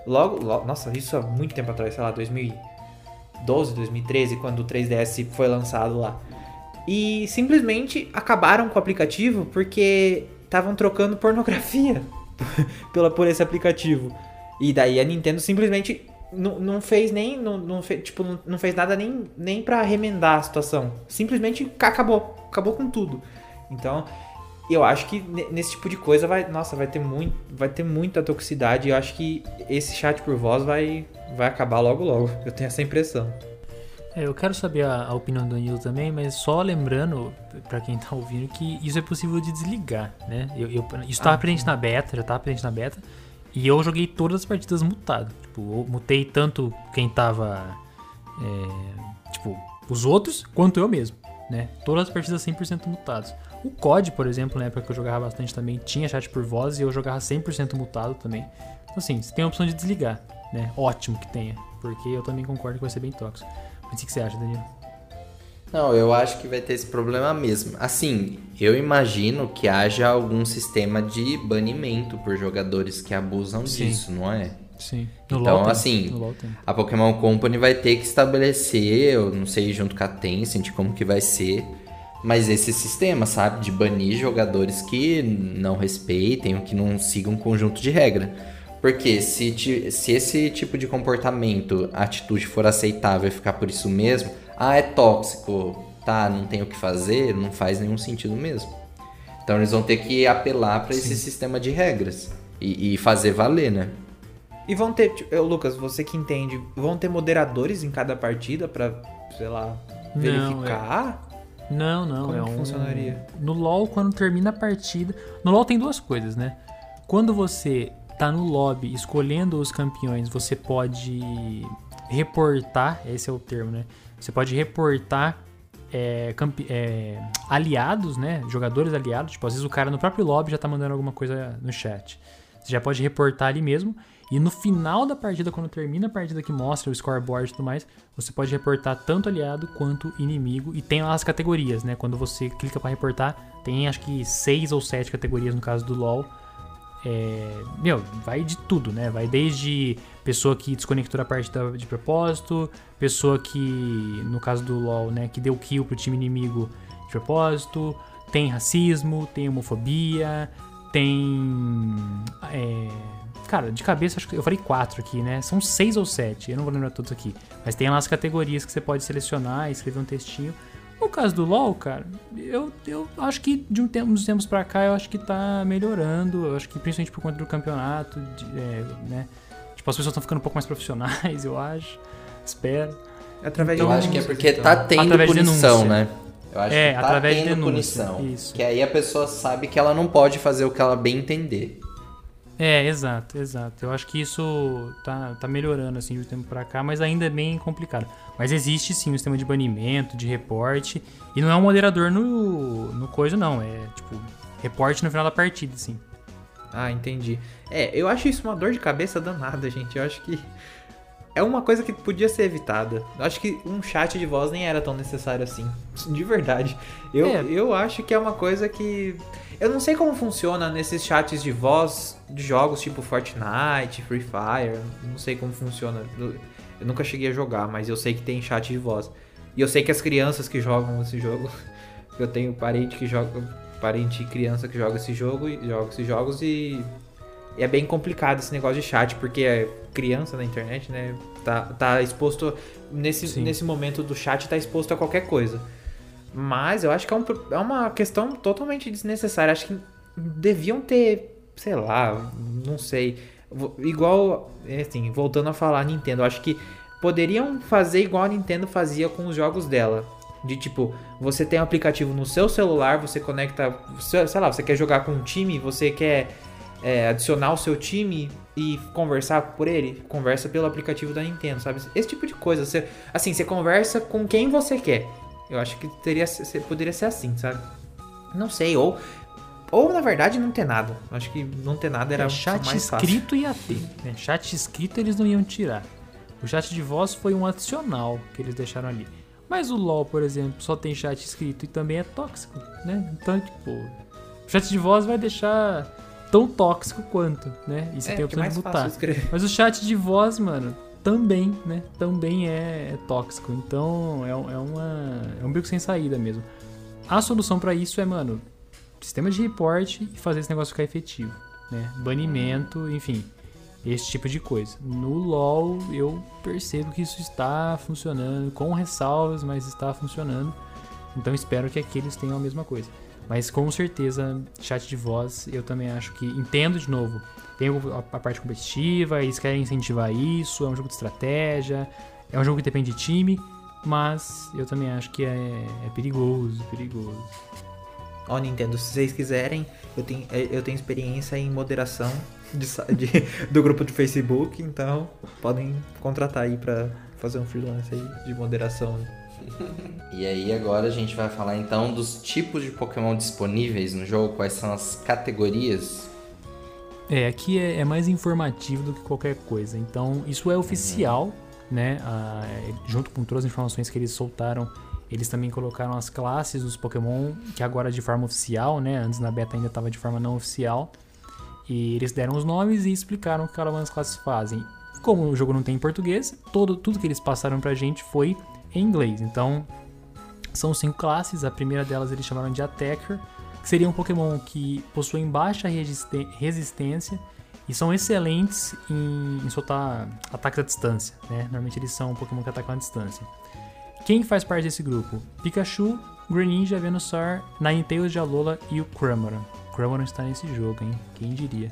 [SPEAKER 3] Logo, logo, nossa, isso há muito tempo atrás, sei lá, 2012, 2013, quando o 3DS foi lançado lá. E simplesmente acabaram com o aplicativo porque estavam trocando pornografia pela, por esse aplicativo. E daí a Nintendo simplesmente não, não fez nem. Não, não, fez, tipo, não, não fez nada nem, nem para remendar a situação. Simplesmente acabou. Acabou com tudo. Então, eu acho que nesse tipo de coisa vai. Nossa, vai ter, muito, vai ter muita toxicidade. Eu acho que esse chat por voz vai, vai acabar logo logo. Eu tenho essa impressão.
[SPEAKER 2] É, eu quero saber a, a, opinião do Danilo também, mas só lembrando, para quem tá ouvindo, que isso é possível de desligar, né? Eu, eu isso tava ah, presente na beta, já tava presente na beta. E eu joguei todas as partidas mutado. Tipo, eu mutei tanto quem tava. É, tipo, os outros, quanto eu mesmo. Né? Todas as partidas 100% mutadas. O COD, por exemplo, na época que eu jogava bastante também, tinha chat por voz e eu jogava 100% mutado também. Então, assim, você tem a opção de desligar, né? Ótimo que tenha, porque eu também concordo que vai ser bem tóxico. Mas o que você acha, Danilo?
[SPEAKER 1] Não, eu acho que vai ter esse problema mesmo. Assim, eu imagino que haja algum sistema de banimento por jogadores que abusam Sim. disso, não é?
[SPEAKER 2] Sim.
[SPEAKER 1] No então, assim, a Pokémon Company vai ter que estabelecer, eu não sei junto com a Tencent como que vai ser, mas esse sistema, sabe, de banir jogadores que não respeitem ou que não sigam um conjunto de regra. Porque se, se esse tipo de comportamento, atitude for aceitável e ficar por isso mesmo, ah, é tóxico, tá, não tem o que fazer, não faz nenhum sentido mesmo. Então eles vão ter que apelar para esse sistema de regras e, e, fazer valer, né?
[SPEAKER 3] E vão ter, tipo, eu, Lucas, você que entende, vão ter moderadores em cada partida para, sei lá, verificar?
[SPEAKER 2] Não, não,
[SPEAKER 3] Como
[SPEAKER 2] é
[SPEAKER 3] um... funcionaria?
[SPEAKER 2] No LoL, quando termina a partida, no LoL tem duas coisas, né? Quando você tá no lobby escolhendo os campeões, você pode reportar, esse é o termo, né? Você pode reportar é, é, aliados, né? Jogadores aliados. Tipo, às vezes o cara no próprio lobby já tá mandando alguma coisa no chat. Você já pode reportar ali mesmo. E no final da partida, quando termina a partida que mostra o scoreboard e tudo mais, você pode reportar tanto aliado quanto inimigo. E tem lá as categorias, né? Quando você clica para reportar, tem acho que seis ou sete categorias no caso do LoL. É, meu, vai de tudo, né? Vai desde pessoa que desconectou a partida de propósito, pessoa que, no caso do LoL, né, que deu kill pro time inimigo de propósito, tem racismo, tem homofobia, tem. É, cara, de cabeça, acho que eu falei quatro aqui, né? São seis ou sete, eu não vou lembrar todos aqui. Mas tem lá as categorias que você pode selecionar escrever um textinho. No caso do LoL, cara, eu, eu acho que de um tempo, uns tempos pra cá eu acho que tá melhorando. Eu acho que principalmente por conta do campeonato, de, é, né? Tipo, as pessoas estão ficando um pouco mais profissionais, eu acho. Espero.
[SPEAKER 1] Através então, eu acho que é porque então. tá tendo punição, né? Eu acho
[SPEAKER 2] é,
[SPEAKER 1] que tá
[SPEAKER 2] através
[SPEAKER 1] tendo
[SPEAKER 2] de denúncia,
[SPEAKER 1] punição. Isso. Que aí a pessoa sabe que ela não pode fazer o que ela bem entender.
[SPEAKER 2] É, exato, exato. Eu acho que isso tá, tá melhorando assim de um tempo pra cá, mas ainda é bem complicado. Mas existe sim um sistema de banimento, de reporte, e não é um moderador no, no coisa, não. É tipo, reporte no final da partida, sim.
[SPEAKER 3] Ah, entendi. É, eu acho isso uma dor de cabeça danada, gente. Eu acho que é uma coisa que podia ser evitada. Eu acho que um chat de voz nem era tão necessário assim. De verdade. Eu, é. eu acho que é uma coisa que. Eu não sei como funciona nesses chats de voz de jogos tipo Fortnite, Free Fire. Não sei como funciona. Eu, nunca cheguei a jogar, mas eu sei que tem chat de voz. E eu sei que as crianças que jogam esse jogo. Eu tenho parente que joga. Parente e criança que joga esse jogo e joga esses jogos e. E é bem complicado esse negócio de chat, porque é criança na internet, né? Tá, tá exposto. Nesse, nesse momento do chat, tá exposto a qualquer coisa. Mas eu acho que é, um, é uma questão totalmente desnecessária. Acho que deviam ter sei lá, não sei. Igual, assim, voltando a falar Nintendo, acho que poderiam fazer igual a Nintendo fazia com os jogos dela. De tipo, você tem um aplicativo no seu celular, você conecta, sei lá, você quer jogar com um time, você quer é, adicionar o seu time e conversar por ele, conversa pelo aplicativo da Nintendo, sabe? Esse tipo de coisa. Você, assim, você conversa com quem você quer. Eu acho que teria, poderia ser assim, sabe? Não sei, ou ou na verdade não ter nada. Acho que não ter nada era
[SPEAKER 2] é, chat
[SPEAKER 3] mais
[SPEAKER 2] escrito ia ter. Né? Chat escrito eles não iam tirar. O chat de voz foi um adicional que eles deixaram ali. Mas o LoL, por exemplo, só tem chat escrito e também é tóxico, né? Então, tipo, o chat de voz vai deixar tão tóxico quanto, né? E você
[SPEAKER 3] é,
[SPEAKER 2] tem a opção
[SPEAKER 3] é
[SPEAKER 2] de mutar. Mas o chat de voz, mano, também, né? Também é, é tóxico. Então, é, é, uma, é um bico sem saída mesmo. A solução para isso é, mano, sistema de reporte e fazer esse negócio ficar efetivo, né? Banimento, enfim esse tipo de coisa. No LoL eu percebo que isso está funcionando, com ressalvas, mas está funcionando. Então espero que aqui eles tenham a mesma coisa. Mas com certeza, chat de voz, eu também acho que. Entendo de novo. Tem a parte competitiva, eles querem incentivar isso, é um jogo de estratégia, é um jogo que depende de time, mas eu também acho que é, é perigoso, perigoso.
[SPEAKER 3] Ó, Nintendo, se vocês quiserem, eu tenho, eu tenho experiência em moderação de, de, do grupo do Facebook, então podem contratar aí para fazer um freelance aí de moderação.
[SPEAKER 1] E aí agora a gente vai falar então dos tipos de Pokémon disponíveis no jogo, quais são as categorias.
[SPEAKER 2] É, aqui é, é mais informativo do que qualquer coisa. Então isso é oficial, uhum. né? Ah, junto com todas as informações que eles soltaram, eles também colocaram as classes dos Pokémon, que agora é de forma oficial, né? Antes na beta ainda estava de forma não oficial. E eles deram os nomes e explicaram o que cada uma das classes fazem. Como o jogo não tem em português, todo, tudo que eles passaram pra gente foi em inglês. Então, são cinco classes. A primeira delas eles chamaram de Attacker, que seria um Pokémon que possuem baixa resistência e são excelentes em, em soltar ataques à distância. Né? Normalmente eles são um Pokémon que atacam à distância. Quem faz parte desse grupo? Pikachu, Greninja, Venusaur, Ninetales de Alola e o Cramoran. Cramoran está nesse jogo, hein? Quem diria?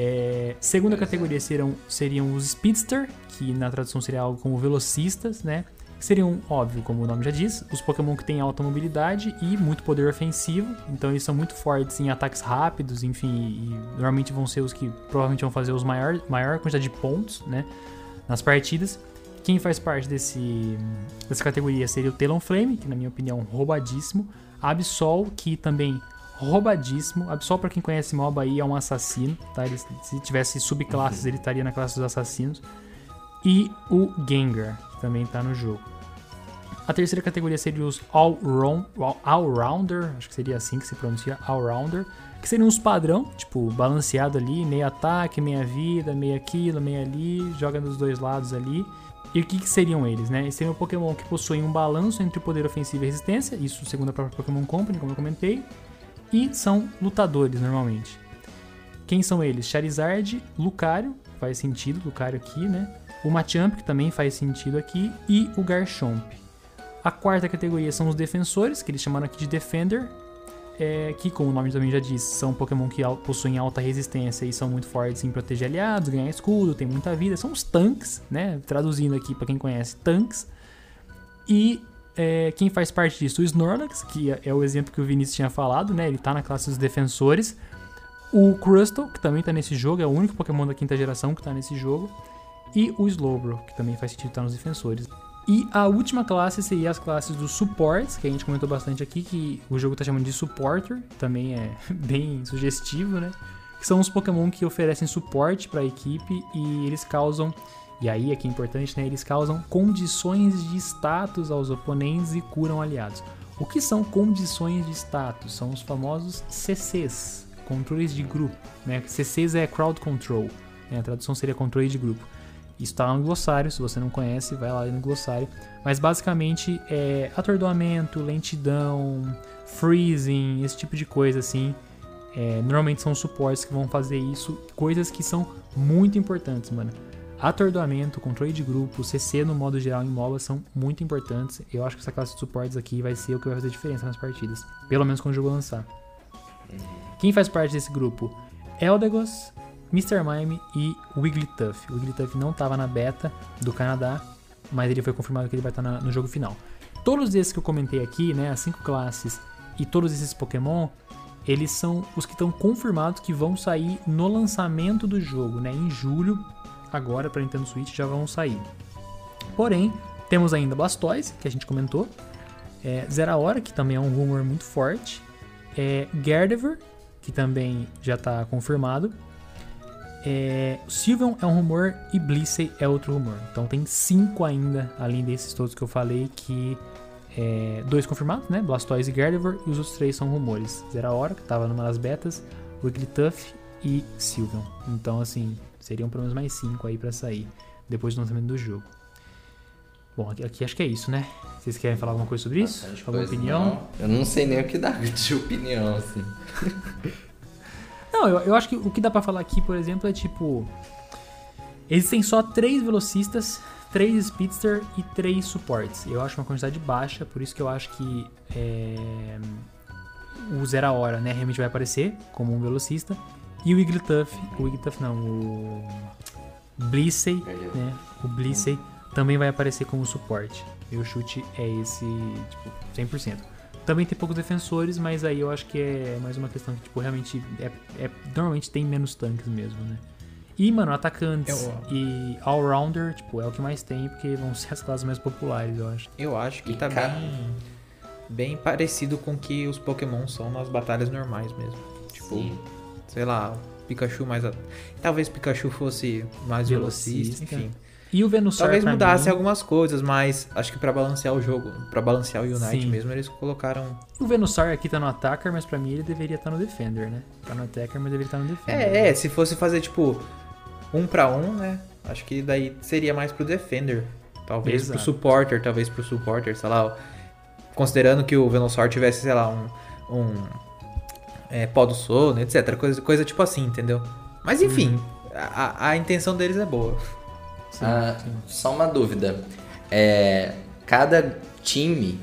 [SPEAKER 2] É, segunda categoria serão, seriam os Speedster, que na tradução seria algo como velocistas, né? Seriam, óbvio, como o nome já diz, os Pokémon que têm alta mobilidade e muito poder ofensivo. Então eles são muito fortes em ataques rápidos, enfim, e normalmente vão ser os que provavelmente vão fazer os maior, maior quantidade de pontos, né? Nas partidas. Quem faz parte desse, dessa categoria seria o Talonflame, que na minha opinião roubadíssimo. Absol, que também roubadíssimo. Absol, para quem conhece MOBA aí, é um assassino, tá? Ele, se tivesse subclasses, ele estaria na classe dos assassinos. E o Gengar, que também tá no jogo. A terceira categoria seria os All-Rounder, all acho que seria assim que se pronuncia, All-Rounder, que seriam os padrão, tipo, balanceado ali, meio ataque, meia vida, meia aquilo, meia ali, joga dos dois lados ali. E o que, que seriam eles, né? Eles seriam Pokémon que possuem um balanço entre poder ofensivo e resistência, isso segundo a própria Pokémon Company, como eu comentei e são lutadores normalmente. Quem são eles? Charizard, Lucario, faz sentido, Lucario aqui, né? O Machamp, que também faz sentido aqui, e o Garchomp. A quarta categoria são os defensores, que eles chamaram aqui de Defender, é, que, como o nome também já diz, são Pokémon que possuem alta resistência e são muito fortes em proteger aliados, ganhar escudo, tem muita vida. São os tanques, né? Traduzindo aqui para quem conhece, tanques. E é, quem faz parte disso? O Snorlax, que é, é o exemplo que o Vinícius tinha falado, né? Ele tá na classe dos defensores. O Crustle, que também tá nesse jogo, é o único Pokémon da quinta geração que tá nesse jogo. E o Slowbro, que também faz sentido estar tá nos defensores. E a última classe seria as classes dos supports, que a gente comentou bastante aqui, que o jogo tá chamando de supporter, também é bem sugestivo, né? Que são os Pokémon que oferecem suporte para a equipe e eles causam e aí, aqui é importante, né, eles causam condições de status aos oponentes e curam aliados. O que são condições de status? São os famosos CCs, controles de grupo. Né? CCs é crowd control, né? a tradução seria controle de grupo. Isso está no glossário, se você não conhece, vai lá no glossário. Mas basicamente é atordoamento, lentidão, freezing, esse tipo de coisa assim. É, normalmente são suportes que vão fazer isso, coisas que são muito importantes, mano. Atordoamento, controle de grupo, CC no modo geral em MOBA são muito importantes. Eu acho que essa classe de suportes aqui vai ser o que vai fazer diferença nas partidas. Pelo menos quando o jogo lançar. Quem faz parte desse grupo? Eldegoss, Mr. Mime e Wigglytuff. O Wigglytuff não estava na beta do Canadá, mas ele foi confirmado que ele vai estar no jogo final. todos esses que eu comentei aqui, né, as cinco classes e todos esses Pokémon, eles são os que estão confirmados que vão sair no lançamento do jogo, né? Em julho, agora para Nintendo Switch já vão sair. Porém, temos ainda Blastoise, que a gente comentou, é, Zeraora, que também é um rumor muito forte, é, Gardevoir, que também já está confirmado, é, Sylveon é um rumor e Blissey é outro rumor. Então tem cinco ainda, além desses todos que eu falei, que é, dois confirmados, né? Blastoise e Gardevoir, e os outros três são rumores. Zeraora, que estava numa das betas, Wigglytuff e Sylveon. Então, assim, seriam pelo menos mais cinco aí para sair depois do lançamento do jogo. Bom, aqui, aqui, acho que é isso, né? Vocês querem falar alguma coisa sobre isso?
[SPEAKER 1] Bastante
[SPEAKER 2] Alguma opinião?
[SPEAKER 1] não. Eu não sei nem o que dar de opinião, assim.
[SPEAKER 2] Não, eu, eu acho que o que dá pra falar aqui, por exemplo, é tipo. Existem só três velocistas, três speedster e três suportes. Eu acho uma quantidade baixa, por isso que eu acho que é, o Zera Hora, né, realmente vai aparecer como um velocista. E o Wigglytuff, o Wigglytuff não, o Blissey, né, o Blissey também vai aparecer como suporte. Meu chute é esse, tipo, 100%. Também tem poucos defensores, mas aí eu acho que é mais uma questão que, tipo, realmente é, é- normalmente tem menos tanques mesmo, né? E, mano, atacantes
[SPEAKER 3] Eu-
[SPEAKER 2] e all-rounder, tipo, é o que mais tem, porque vão ser as classes mais populares, eu acho.
[SPEAKER 3] Eu acho que
[SPEAKER 1] E
[SPEAKER 3] tá
[SPEAKER 1] ca-
[SPEAKER 3] bem, bem parecido com o que os Pokémon são nas batalhas normais mesmo. Tipo,
[SPEAKER 1] Sim.
[SPEAKER 3] Sei lá, Pikachu mais. Talvez Pikachu fosse mais velocista,
[SPEAKER 2] Velocista.
[SPEAKER 3] enfim.
[SPEAKER 2] E o Venusaur,
[SPEAKER 3] Talvez mudasse
[SPEAKER 2] mim,
[SPEAKER 3] algumas coisas, mas acho que pra balancear o jogo, pra balancear o Unite
[SPEAKER 2] Sim.
[SPEAKER 3] mesmo, eles colocaram.
[SPEAKER 2] O Venusaur aqui tá no Attacker, mas pra mim ele deveria estar no Defender, né? Tá no Attacker, mas deveria estar no Defender.
[SPEAKER 3] É, é, se fosse fazer tipo um pra um, né? Acho que daí seria mais pro Defender. Talvez
[SPEAKER 2] Exato.
[SPEAKER 3] pro Supporter, talvez pro Supporter, sei lá. Considerando que o Venusaur tivesse, sei lá, um. um é, pó do sono, etc. Coisa, coisa tipo assim, entendeu? Mas enfim,
[SPEAKER 2] Uhum.
[SPEAKER 3] a, a intenção deles é boa.
[SPEAKER 2] Sim,
[SPEAKER 1] Ah,
[SPEAKER 2] sim.
[SPEAKER 1] só uma dúvida. É, cada time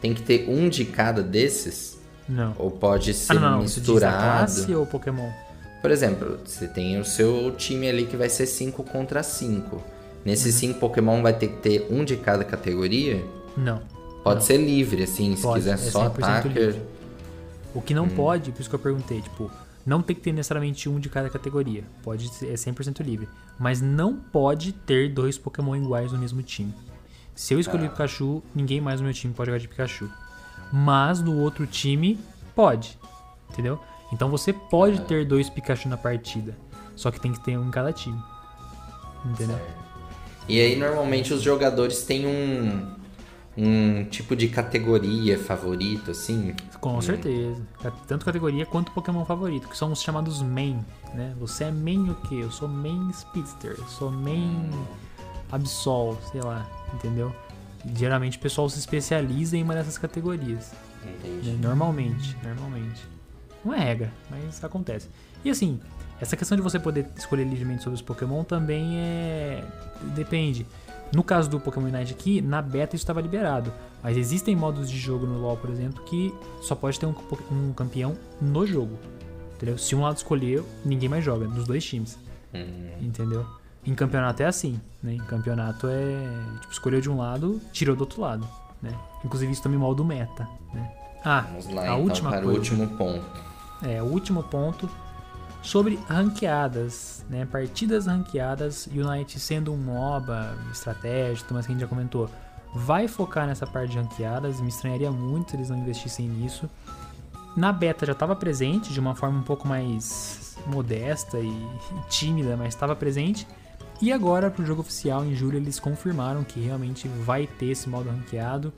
[SPEAKER 1] tem que ter um de cada desses?
[SPEAKER 2] Não.
[SPEAKER 1] Ou pode
[SPEAKER 2] Ah,
[SPEAKER 1] ser
[SPEAKER 2] não, não. Isso diz a
[SPEAKER 1] misturado?
[SPEAKER 2] classe ou Pokémon?
[SPEAKER 1] Por exemplo, você tem o seu time ali que vai ser 5 contra 5. Nesses
[SPEAKER 2] Uhum.
[SPEAKER 1] 5 Pokémon vai ter que ter um de cada categoria?
[SPEAKER 2] Não.
[SPEAKER 1] Pode
[SPEAKER 2] Não.
[SPEAKER 1] ser livre, assim, se
[SPEAKER 2] Pode,
[SPEAKER 1] quiser
[SPEAKER 2] é
[SPEAKER 1] só
[SPEAKER 2] 100%
[SPEAKER 1] ataque.
[SPEAKER 2] livre. O que
[SPEAKER 1] Hum.
[SPEAKER 2] não pode, por isso que eu perguntei, tipo, não tem que ter necessariamente um de cada categoria. Pode ser é 100% livre. Mas não pode ter dois Pokémon iguais no mesmo time. Se eu escolher
[SPEAKER 1] Ah.
[SPEAKER 2] Pikachu, ninguém mais no meu time pode jogar de Pikachu. Mas no outro time, pode. Entendeu? Então você pode ter dois Pikachu na partida. Só que tem que ter um em cada time. Entendeu?
[SPEAKER 1] E aí, normalmente, os jogadores têm um, um tipo de categoria favorito, assim.
[SPEAKER 2] Com certeza. Ca- Tanto categoria quanto Pokémon favorito, que são os chamados main, né? Você é main o quê? Eu sou main Speedster, eu sou main Absol, sei lá, entendeu? Geralmente o pessoal se especializa em uma dessas categorias.
[SPEAKER 1] Entendi.
[SPEAKER 2] né? Normalmente, normalmente. Não é regra, mas acontece. E assim, essa questão de você poder escolher livremente sobre os Pokémon também é. Depende. No caso do Pokémon Unite aqui, na beta isso estava liberado. Mas existem modos de jogo no LoL, por exemplo, que só pode ter um, um campeão no jogo. Entendeu? Se um lado escolher, ninguém mais joga, nos dois times.
[SPEAKER 1] Hum,
[SPEAKER 2] Entendeu? Em campeonato é assim, né? Em campeonato é. Tipo, escolheu de um lado, tirou do outro lado, né? Inclusive isso também molda o meta, né? Ah,
[SPEAKER 1] vamos lá,
[SPEAKER 2] a
[SPEAKER 1] então,
[SPEAKER 2] última
[SPEAKER 1] para
[SPEAKER 2] coisa.
[SPEAKER 1] o último ponto.
[SPEAKER 2] É, o último ponto sobre ranqueadas, né? Partidas ranqueadas, Unite sendo um MOBA estratégico, mas que a gente já comentou, vai focar nessa parte de ranqueadas, me estranharia muito se eles não investissem nisso. Na beta já estava presente de uma forma um pouco mais modesta e, e tímida, mas estava presente. E agora pro jogo oficial em julho eles confirmaram que realmente vai ter esse modo ranqueado.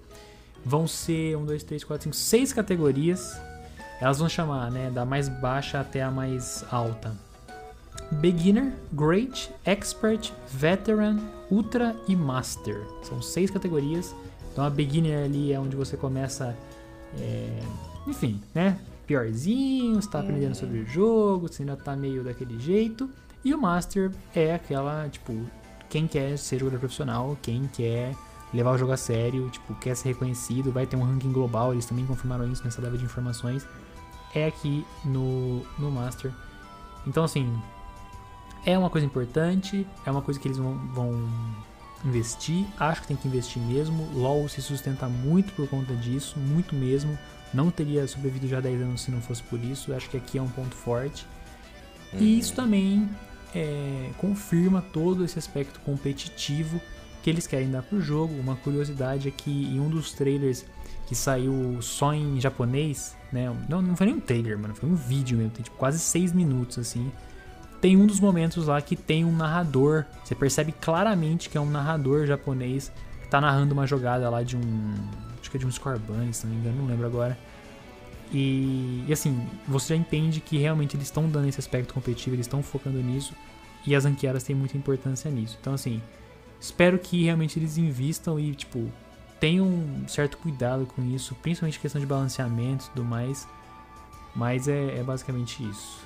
[SPEAKER 2] Vão ser 1, 2, 3, 4, 5, 6 categorias. Elas vão chamar, né, da mais baixa até a mais alta. Beginner, Great, Expert, Veteran, Ultra e Master. São seis categorias. Então a Beginner ali é onde você começa, é, enfim, né, piorzinho, você tá aprendendo sobre o jogo, você ainda tá meio daquele jeito. E o Master é aquela, tipo, quem quer ser jogador profissional, quem quer levar o jogo a sério, tipo, quer ser reconhecido, vai ter um ranking global, eles também confirmaram isso nessa leva de informações, é aqui no, no Master. Então, assim, é uma coisa importante, é uma coisa que eles vão, vão investir, acho que tem que investir mesmo. LoL se sustenta muito por conta disso, muito mesmo. Não teria sobrevivido já 10 anos se não fosse por isso. Acho que aqui é um ponto forte.
[SPEAKER 1] Uhum.
[SPEAKER 2] E isso também é, confirma todo esse aspecto competitivo que eles querem dar pro jogo. Uma curiosidade é que em um dos trailers que saiu só em japonês, né? Não, não foi nem um trailer, mano, foi um vídeo mesmo, tem tipo quase 6 minutos assim. Tem um dos momentos lá que tem um narrador. Você percebe claramente que é um narrador japonês que tá narrando uma jogada lá de um. Acho que é de um Scorbunny, se não me engano, não lembro agora. E, e assim, você já entende que realmente eles estão dando esse aspecto competitivo, eles estão focando nisso. E as ranqueadas têm muita importância nisso. Então, assim, espero que realmente eles invistam e, tipo, tenham um certo cuidado com isso, principalmente questão de balanceamento e tudo mais. Mas é, é basicamente isso.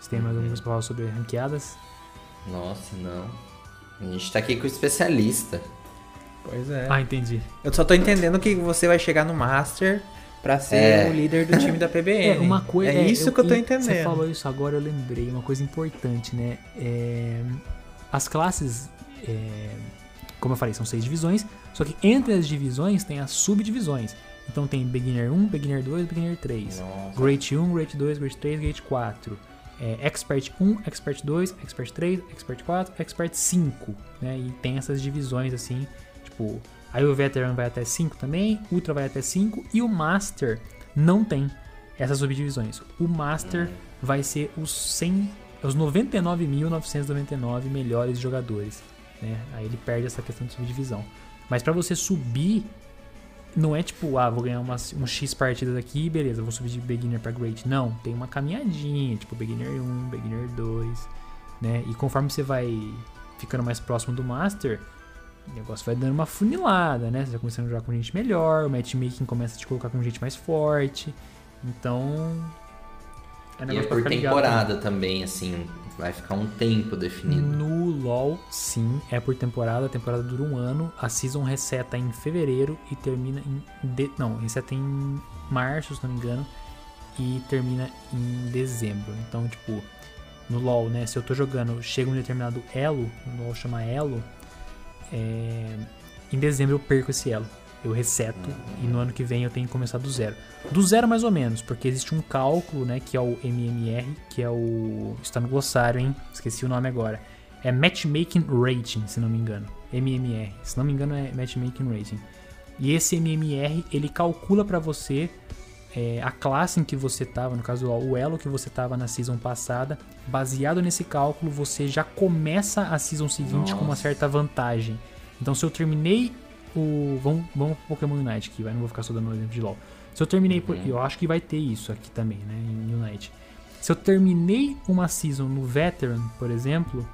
[SPEAKER 2] Você tem mais alguma coisa pra falar sobre ranqueadas?
[SPEAKER 1] Nossa, não. A gente tá aqui com o especialista.
[SPEAKER 3] Pois é.
[SPEAKER 2] Ah, entendi.
[SPEAKER 3] Eu só tô entendendo que você vai chegar no Master pra ser
[SPEAKER 1] É.
[SPEAKER 3] o líder do time da PBN.
[SPEAKER 2] É, uma coisa.
[SPEAKER 3] É isso que eu tô entendendo.
[SPEAKER 2] Você falou isso agora, eu lembrei. Uma coisa importante, né? É, as classes, é, como eu falei, são seis divisões. Só que entre as divisões tem as subdivisões. Então tem Beginner 1, Beginner 2, Beginner 3.
[SPEAKER 1] Nossa.
[SPEAKER 2] Great 1, Great 2, Great 3, Great 4. É, Expert 1, Expert 2, Expert 3, Expert 4, Expert 5. Né? E tem essas divisões assim, tipo. Aí o Veteran vai até 5 também, Ultra vai até 5 e o Master não tem essas subdivisões. O Master vai ser os 100, os 99.999 melhores jogadores, né? Aí ele perde essa questão de subdivisão. Mas pra você subir, não é tipo, ah, vou ganhar umas, um X partidas aqui, beleza, vou subir de beginner pra great. Não, tem uma caminhadinha, tipo beginner 1, beginner 2, né? E conforme você vai ficando mais próximo do master, o negócio vai dando uma funilada, né? Você vai começando a jogar com gente melhor, o matchmaking começa a te colocar com gente mais forte. Então, é
[SPEAKER 1] E é por
[SPEAKER 2] ficar ligado
[SPEAKER 1] temporada também, assim. Vai ficar um tempo definido.
[SPEAKER 2] no LoL, sim, é por temporada. A temporada dura um ano. A season reseta em fevereiro e termina em. De... Não, reseta em março, se não me engano. E termina em dezembro. Então, tipo, no LoL, né? Se eu tô jogando, chega um determinado elo, no LoL chama elo. é, Em dezembro eu perco esse elo. Eu reseto e no ano que vem eu tenho que começar do zero. Do zero mais ou menos, porque existe um cálculo, né, que é o MMR, que é o está no glossário, hein? Esqueci o nome agora. É Matchmaking Rating, se não me engano. MMR. Se não me engano é Matchmaking Rating. E esse MMR, ele calcula pra você é, a classe em que você tava, no caso o elo que você tava na season passada. Baseado nesse cálculo, você já começa a season seguinte com uma
[SPEAKER 1] Nossa.
[SPEAKER 2] certa vantagem. Então se eu terminei o. Vamos, vamos pro Pokémon Unite aqui, vai. Não vou ficar só dando um exemplo de LOL. Se eu terminei. por- Eu acho que vai ter isso aqui também, né? Em Unite. Se eu terminei uma season no Veteran, por exemplo,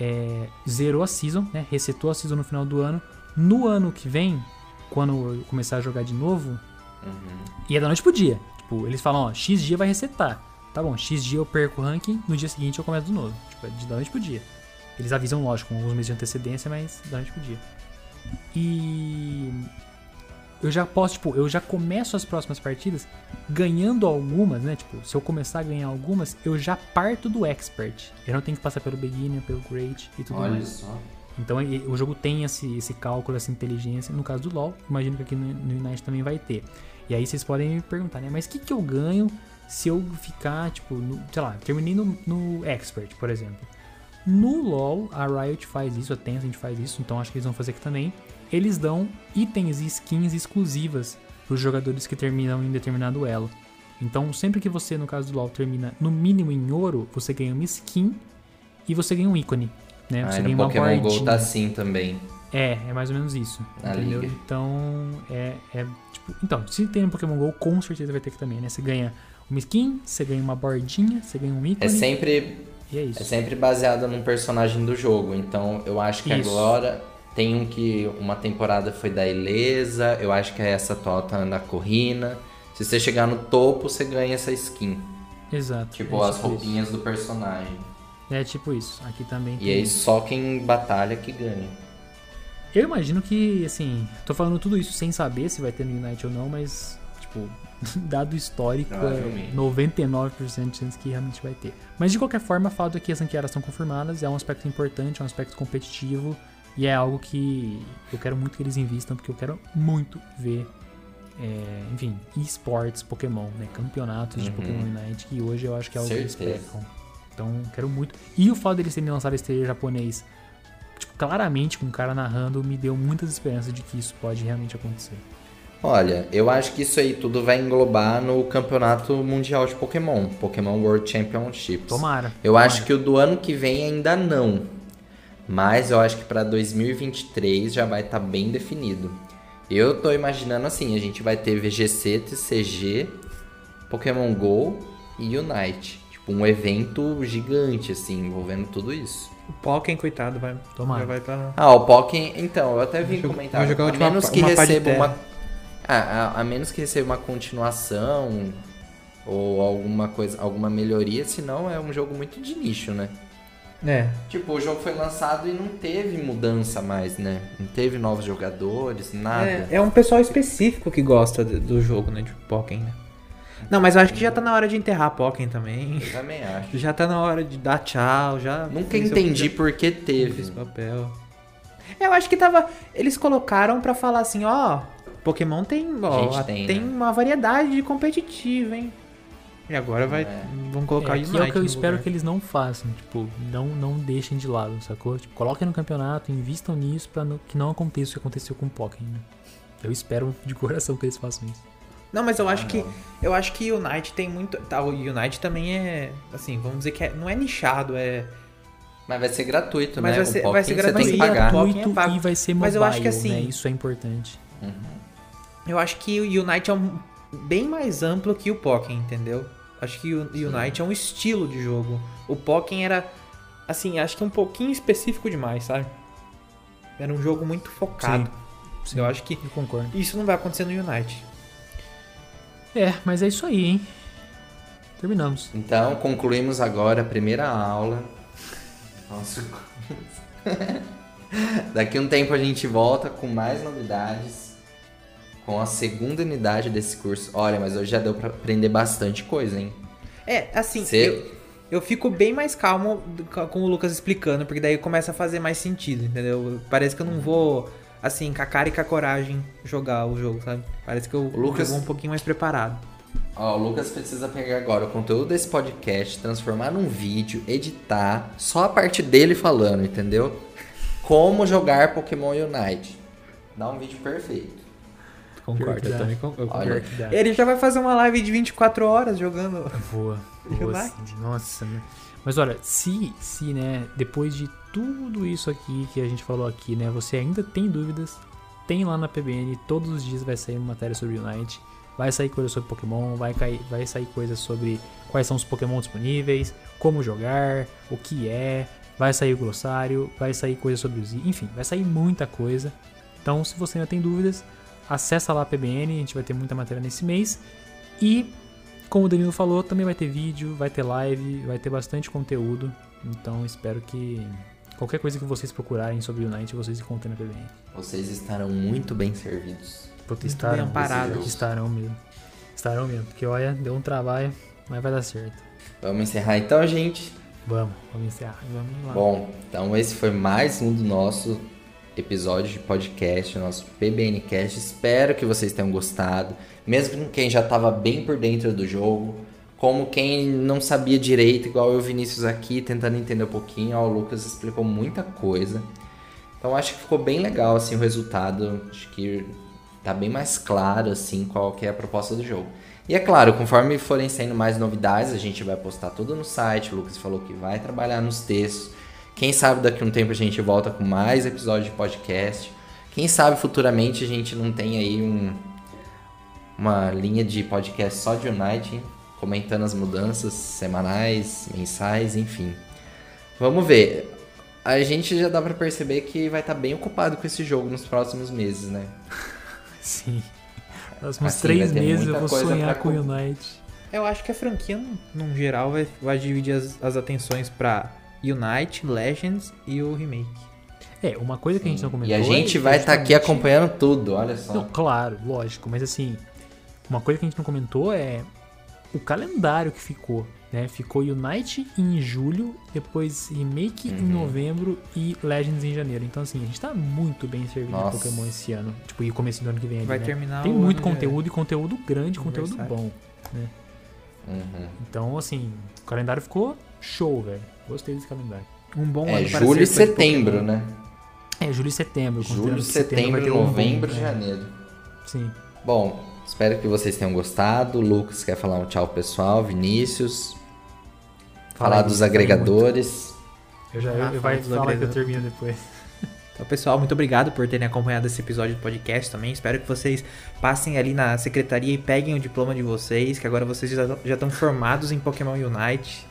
[SPEAKER 2] é, zerou a season, né? Resetou a season no final do ano. No ano que vem, quando eu começar a jogar de novo, e é da noite pro dia. Tipo, eles falam, ó, X dia vai resetar. Tá bom, X dia eu perco o ranking, no dia seguinte eu começo do novo. Tipo, é de da noite pro dia. Eles avisam, lógico, com alguns meses de antecedência, mas da noite pro dia. E eu já posso, tipo, eu já começo as próximas partidas ganhando algumas, né? Tipo, se eu começar a ganhar algumas, eu já parto do expert. Eu não tenho que passar pelo beginner, pelo great e tudo
[SPEAKER 1] Olha
[SPEAKER 2] mais.
[SPEAKER 1] só.
[SPEAKER 2] Então o jogo tem esse, esse cálculo, essa inteligência. No caso do LoL, imagino que aqui no, no Unite também vai ter. E aí vocês podem me perguntar, né? Mas o que, que eu ganho se eu ficar, tipo, no- sei lá, terminei no, no Expert, por exemplo. No LoL, a Riot faz isso, a Tencent faz isso, então acho que eles vão fazer aqui também. Eles dão itens e skins exclusivas para os jogadores que terminam em determinado elo. Então, sempre que você, no caso do LoL, termina no mínimo em ouro, você ganha uma skin e você ganha um ícone. Né? Você
[SPEAKER 1] Aí
[SPEAKER 2] ganha
[SPEAKER 1] no
[SPEAKER 2] uma
[SPEAKER 1] Pokémon GO
[SPEAKER 2] bordinha.
[SPEAKER 1] tá assim também.
[SPEAKER 2] É, é mais ou menos isso.
[SPEAKER 1] Na
[SPEAKER 2] entendeu?
[SPEAKER 1] liga.
[SPEAKER 2] Então, é, é tipo. Então, se tem no Pokémon GO, com certeza vai ter aqui também, né? Você ganha uma skin, você ganha uma bordinha, você ganha um
[SPEAKER 1] É
[SPEAKER 2] ícone.
[SPEAKER 1] sempre,
[SPEAKER 2] E é isso.
[SPEAKER 1] é sempre baseado num personagem do jogo. Então eu acho que
[SPEAKER 2] Isso.
[SPEAKER 1] agora tem um que uma temporada foi da Ilesa. Eu acho que é essa atual tá na Corrina. Se você chegar no topo, você ganha essa skin.
[SPEAKER 2] Exato.
[SPEAKER 1] Tipo,
[SPEAKER 2] é
[SPEAKER 1] as
[SPEAKER 2] tipo
[SPEAKER 1] roupinhas do personagem.
[SPEAKER 2] Isso. É tipo isso. Aqui também
[SPEAKER 1] E aí
[SPEAKER 2] isso.
[SPEAKER 1] só quem batalha que ganha.
[SPEAKER 2] Eu imagino que, assim, tô falando tudo isso sem saber se vai ter no Unite ou não, mas, tipo, dado histórico, é
[SPEAKER 1] Provavelmente.
[SPEAKER 2] 99% de chance que realmente vai ter. Mas de qualquer forma, o fato é que as ranqueadas estão confirmadas, é um aspecto importante, é um aspecto competitivo, E é algo que eu quero muito que eles invistam, porque eu quero muito ver, é, enfim, esportes Pokémon, né? Campeonatos de
[SPEAKER 1] Uhum.
[SPEAKER 2] Pokémon Unite, que hoje eu acho que é algo que eles
[SPEAKER 1] Certeza.
[SPEAKER 2] pecam. Então, quero muito. E o fato deles terem lançado esse trailer japonês, tipo, claramente com um cara narrando, me deu muitas esperanças de que isso pode realmente acontecer.
[SPEAKER 1] Olha, eu acho que isso aí tudo vai englobar no campeonato mundial de Pokémon, Pokémon World Championships.
[SPEAKER 2] Tomara.
[SPEAKER 1] Eu
[SPEAKER 2] tomara.
[SPEAKER 1] acho que o do ano que vem ainda não. Mas eu acho que pra 2023 já vai estar bem definido. Eu tô imaginando assim, a gente vai ter VGC, TCG, Pokémon Go e Unite. Tipo, um evento gigante, assim, envolvendo tudo isso.
[SPEAKER 3] O Pokémon, coitado, vai.
[SPEAKER 2] Tomara.
[SPEAKER 3] Já vai pra.
[SPEAKER 1] Ah, o Pokémon. Então, eu até vi
[SPEAKER 3] Vai jogar-
[SPEAKER 1] comentar.
[SPEAKER 3] jogar a
[SPEAKER 1] a
[SPEAKER 3] última
[SPEAKER 1] menos que
[SPEAKER 3] uma
[SPEAKER 1] receba
[SPEAKER 3] terra.
[SPEAKER 1] uma. Ah, a, a menos que receba uma continuação ou alguma coisa, alguma melhoria, senão é um jogo muito de nicho, né?
[SPEAKER 3] É.
[SPEAKER 1] Tipo, o jogo foi lançado e não teve mudança mais, né? Não teve novos jogadores, nada.
[SPEAKER 3] É, é um pessoal específico que gosta do jogo, né? De Pokémon, né? Não, mas eu acho que já tá na hora de enterrar Pokémon também.
[SPEAKER 1] Eu também acho.
[SPEAKER 3] Já tá na hora de dar tchau, já.
[SPEAKER 1] Nunca entendi por que teve.
[SPEAKER 3] papel. Eu acho que tava. Eles colocaram pra falar assim, ó. Pokémon tem, ó,
[SPEAKER 1] tem,
[SPEAKER 3] tem,
[SPEAKER 1] né?
[SPEAKER 3] uma variedade de competitivo, hein? E agora vai.
[SPEAKER 1] É.
[SPEAKER 3] Vão colocar
[SPEAKER 2] É,
[SPEAKER 3] o
[SPEAKER 2] que
[SPEAKER 3] Unite
[SPEAKER 2] é o que eu espero
[SPEAKER 3] lugar.
[SPEAKER 2] que eles não façam, tipo, não, não deixem de lado, sacou? Tipo, coloquem no campeonato, invistam nisso pra não- que não aconteça o que aconteceu com o Pokémon. né? Eu espero de coração que eles façam isso.
[SPEAKER 3] Não, mas eu acho
[SPEAKER 1] Ah,
[SPEAKER 3] que.
[SPEAKER 1] não.
[SPEAKER 3] Eu acho que o Unite tem muito. Tá, o Unite também é. Assim, vamos dizer que é- não é nichado, é.
[SPEAKER 1] Mas vai ser gratuito,
[SPEAKER 3] Mas
[SPEAKER 1] né?
[SPEAKER 3] vai ser-
[SPEAKER 1] o
[SPEAKER 3] vai ser
[SPEAKER 1] Pokémon você tem que
[SPEAKER 3] gratuito.
[SPEAKER 1] pagar.
[SPEAKER 2] Muito
[SPEAKER 3] é pago.
[SPEAKER 2] e vai ser mobile,
[SPEAKER 3] Mas eu acho que assim-
[SPEAKER 2] né? Isso é importante.
[SPEAKER 3] Eu acho que o Unite é um, bem mais amplo que o Pokémon, entendeu? Acho que o Unite é um estilo de jogo. O Pokémon era, assim, acho que um pouquinho específico demais, sabe? Era um jogo muito focado.
[SPEAKER 2] Sim,
[SPEAKER 3] Eu acho que
[SPEAKER 2] eu concordo.
[SPEAKER 3] isso não vai acontecer no Unite.
[SPEAKER 2] É, mas é isso aí, hein? Terminamos.
[SPEAKER 1] Então, concluímos agora a primeira aula. Nossa. Daqui um tempo a gente volta com mais novidades. Com a segunda unidade desse curso. Olha, mas hoje já deu pra aprender bastante coisa, hein?
[SPEAKER 3] É, assim,
[SPEAKER 1] Cê-
[SPEAKER 3] eu, eu fico bem mais calmo com o Lucas explicando, porque daí começa a fazer mais sentido, entendeu? Parece que eu não vou, assim, com a cara e com a coragem jogar o jogo, sabe? Parece que eu
[SPEAKER 1] O Lucas-
[SPEAKER 3] vou um pouquinho mais preparado.
[SPEAKER 1] Ó, o Lucas precisa pegar agora o conteúdo desse podcast, transformar num vídeo, editar, só a parte dele falando, entendeu? Como jogar Pokémon Unite. Dá um vídeo perfeito.
[SPEAKER 3] Concordo,
[SPEAKER 2] que
[SPEAKER 3] eu também concordo.
[SPEAKER 1] Olha.
[SPEAKER 3] Ele já vai fazer uma live de 24 horas jogando.
[SPEAKER 2] Boa. Boa. Nossa, né? Mas olha, se, se, né, depois de tudo isso aqui que a gente falou aqui, né, você ainda tem dúvidas, tem lá na PBN, todos os dias vai sair uma matéria sobre Unite, vai sair coisa sobre Pokémon, vai, cair, vai sair coisa sobre quais são os Pokémon disponíveis, como jogar, o que é, vai sair o glossário, vai sair coisa sobre os... Enfim, vai sair muita coisa. Então, se você ainda tem dúvidas, acessa lá a PBN, a gente vai ter muita matéria nesse mês. E como o Danilo falou, também vai ter vídeo, vai ter live, vai ter bastante conteúdo. Então espero que qualquer coisa que vocês procurarem sobre o Unite, vocês encontrem na PBN.
[SPEAKER 1] Vocês estarão muito bem servidos.
[SPEAKER 2] Estarão,
[SPEAKER 3] amparados.
[SPEAKER 1] jogo.
[SPEAKER 2] estarão mesmo. Estarão mesmo, porque olha, deu um trabalho, mas vai dar certo.
[SPEAKER 1] Vamos encerrar então, gente?
[SPEAKER 2] Vamos, vamos encerrar. Vamos lá.
[SPEAKER 1] Bom, então esse foi mais um do nosso episódio de podcast, nosso PBNcast. Espero que vocês tenham gostado. Mesmo quem já estava bem por dentro do jogo, como quem não sabia direito, igual eu, Vinícius aqui, tentando entender um pouquinho. Ó, o Lucas explicou muita coisa. Então acho que ficou bem legal assim o resultado. Acho que tá bem mais claro assim qual que é a proposta do jogo. E é claro, conforme forem saindo mais novidades, a gente vai postar tudo no site. O Lucas falou que vai trabalhar nos textos. Quem sabe daqui a um tempo a gente volta com mais episódios de podcast. Quem sabe futuramente a gente não tem aí um, uma linha de podcast só de Unite, hein? comentando as mudanças semanais, mensais, enfim. Vamos ver. A gente já dá pra perceber que vai estar bem ocupado com esse jogo nos próximos meses, né?
[SPEAKER 2] Sim. Próximos
[SPEAKER 1] Assim,
[SPEAKER 2] três meses eu vou sonhar com o
[SPEAKER 1] co-
[SPEAKER 2] Unite.
[SPEAKER 3] Eu acho que a franquia, num, geral, vai, vai dividir as, as atenções pra Unite, Legends e o remake.
[SPEAKER 2] É, uma coisa que a gente não comentou.
[SPEAKER 1] E a gente
[SPEAKER 2] é
[SPEAKER 1] vai estar aqui
[SPEAKER 2] justamente-
[SPEAKER 1] acompanhando tudo, olha só.
[SPEAKER 2] Não, claro, lógico, mas assim, uma coisa que a gente não comentou é o calendário que ficou Né? Ficou Unite em julho, depois Remake em
[SPEAKER 1] Uhum.
[SPEAKER 2] novembro e Legends em janeiro. Então, assim, a gente tá muito bem servido
[SPEAKER 1] Nossa.
[SPEAKER 2] de Pokémon esse ano. Tipo, e começo do ano que vem ali,
[SPEAKER 3] Vai
[SPEAKER 2] né?
[SPEAKER 3] terminar
[SPEAKER 2] Tem
[SPEAKER 3] o
[SPEAKER 2] muito conteúdo e conteúdo grande, conteúdo bom.
[SPEAKER 1] Uhum.
[SPEAKER 2] Então, assim, o calendário ficou show, velho. Gostei desse calendário.
[SPEAKER 3] Um bom
[SPEAKER 1] É
[SPEAKER 3] ano
[SPEAKER 1] julho e setembro,
[SPEAKER 3] Pokémon.
[SPEAKER 1] né?
[SPEAKER 2] É, julho e setembro.
[SPEAKER 1] Julho, setembro,
[SPEAKER 2] um
[SPEAKER 1] novembro,
[SPEAKER 2] boom, né?
[SPEAKER 1] janeiro.
[SPEAKER 2] Sim.
[SPEAKER 1] Bom, espero que vocês tenham gostado. O Lucas quer falar um tchau pessoal, Vinícius.
[SPEAKER 2] Fala
[SPEAKER 1] falar
[SPEAKER 2] aí,
[SPEAKER 1] dos agregadores.
[SPEAKER 2] Eu já
[SPEAKER 3] Ah,
[SPEAKER 2] eu,
[SPEAKER 3] fala
[SPEAKER 2] vai falar que eu termino depois.
[SPEAKER 3] Então, pessoal, muito obrigado por terem acompanhado esse episódio do podcast também. Espero que vocês passem ali na secretaria e peguem o diploma de vocês, que agora vocês já já estão formados em Pokémon Unite.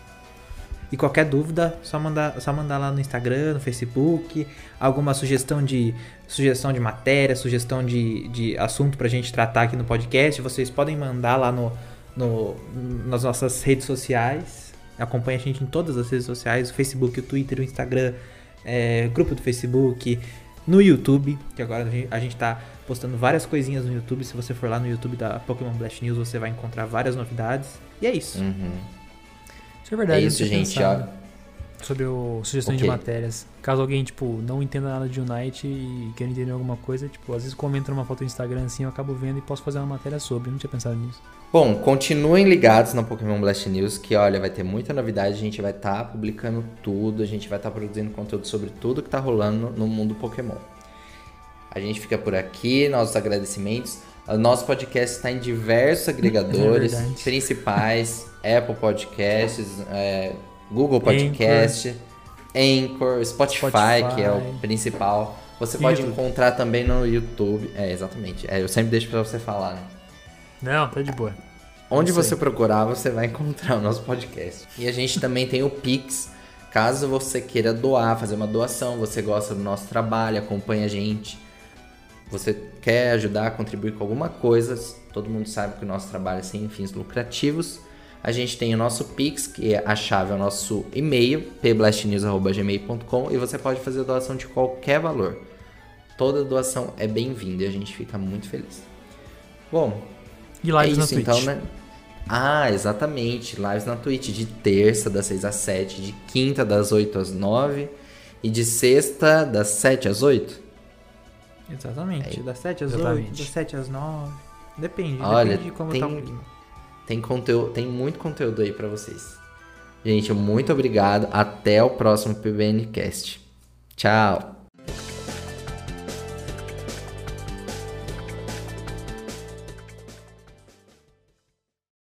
[SPEAKER 3] E qualquer dúvida, só mandar, só mandar lá no Instagram, no Facebook, alguma sugestão de sugestão de matéria, sugestão de, de assunto pra gente tratar aqui no podcast. Vocês podem mandar lá no, no, nas nossas redes sociais. Acompanhe a gente em todas as redes sociais, o Facebook, o Twitter, o Instagram, é, grupo do Facebook, no YouTube, que agora a gente, a gente tá postando várias coisinhas no YouTube. Se você for lá no YouTube da Pokémon Blast News, você vai encontrar várias novidades. E é isso.
[SPEAKER 1] Uhum.
[SPEAKER 2] Isso é verdade.
[SPEAKER 1] É isso, gente. Ó,
[SPEAKER 2] Sobre o sugestões
[SPEAKER 1] Ok.
[SPEAKER 2] de matérias. Caso alguém, tipo, não entenda nada de Unite e queira entender alguma coisa, tipo, às vezes comenta numa foto do Instagram assim, eu acabo vendo e posso fazer uma matéria sobre. Eu não tinha pensado nisso.
[SPEAKER 1] Bom, continuem ligados na Pokémon Blast News, que olha, vai ter muita novidade, a gente vai estar publicando tudo, a gente vai estar produzindo conteúdo sobre tudo que tá rolando no mundo Pokémon. A gente fica por aqui, nossos agradecimentos. O nosso podcast está em diversos agregadores
[SPEAKER 2] É
[SPEAKER 1] principais, Apple Podcasts, é, Google Podcast, Anchor, Spotify,
[SPEAKER 2] Spotify.
[SPEAKER 1] que é o principal. Você pode
[SPEAKER 2] YouTube.
[SPEAKER 1] encontrar também no YouTube. É, exatamente. É, eu sempre deixo pra você falar, né?
[SPEAKER 2] Não, tá de boa.
[SPEAKER 1] Onde
[SPEAKER 2] aí.
[SPEAKER 1] você procurar, você vai encontrar o nosso podcast. E a gente também tem o Pix. Caso você queira doar, fazer uma doação, você gosta do nosso trabalho, acompanha a gente, você quer ajudar, contribuir com alguma coisa, todo mundo sabe que o nosso trabalho é sem fins lucrativos. A gente tem o nosso Pix, que é a chave é o nosso e-mail, pblastnews.gmail.com, e você pode fazer doação de qualquer valor. Toda doação é bem-vinda e a gente fica muito feliz. Bom,
[SPEAKER 2] E
[SPEAKER 1] é
[SPEAKER 2] lives
[SPEAKER 1] isso
[SPEAKER 2] na Twitch.
[SPEAKER 1] então, né? Ah, exatamente. Lives na Twitch de terça, das 6 às 7, de quinta, das 8 às 9 e de sexta, das 7 às 8.
[SPEAKER 3] Exatamente.
[SPEAKER 1] É,
[SPEAKER 3] das 7 às
[SPEAKER 2] exatamente.
[SPEAKER 3] 8, das 7 às 9. Depende,
[SPEAKER 1] Olha,
[SPEAKER 3] depende de como
[SPEAKER 1] tem-
[SPEAKER 3] tá o clima.
[SPEAKER 1] Tem conteúdo, tem muito conteúdo aí pra vocês. Gente, muito obrigado. Até o próximo PBNcast. Tchau.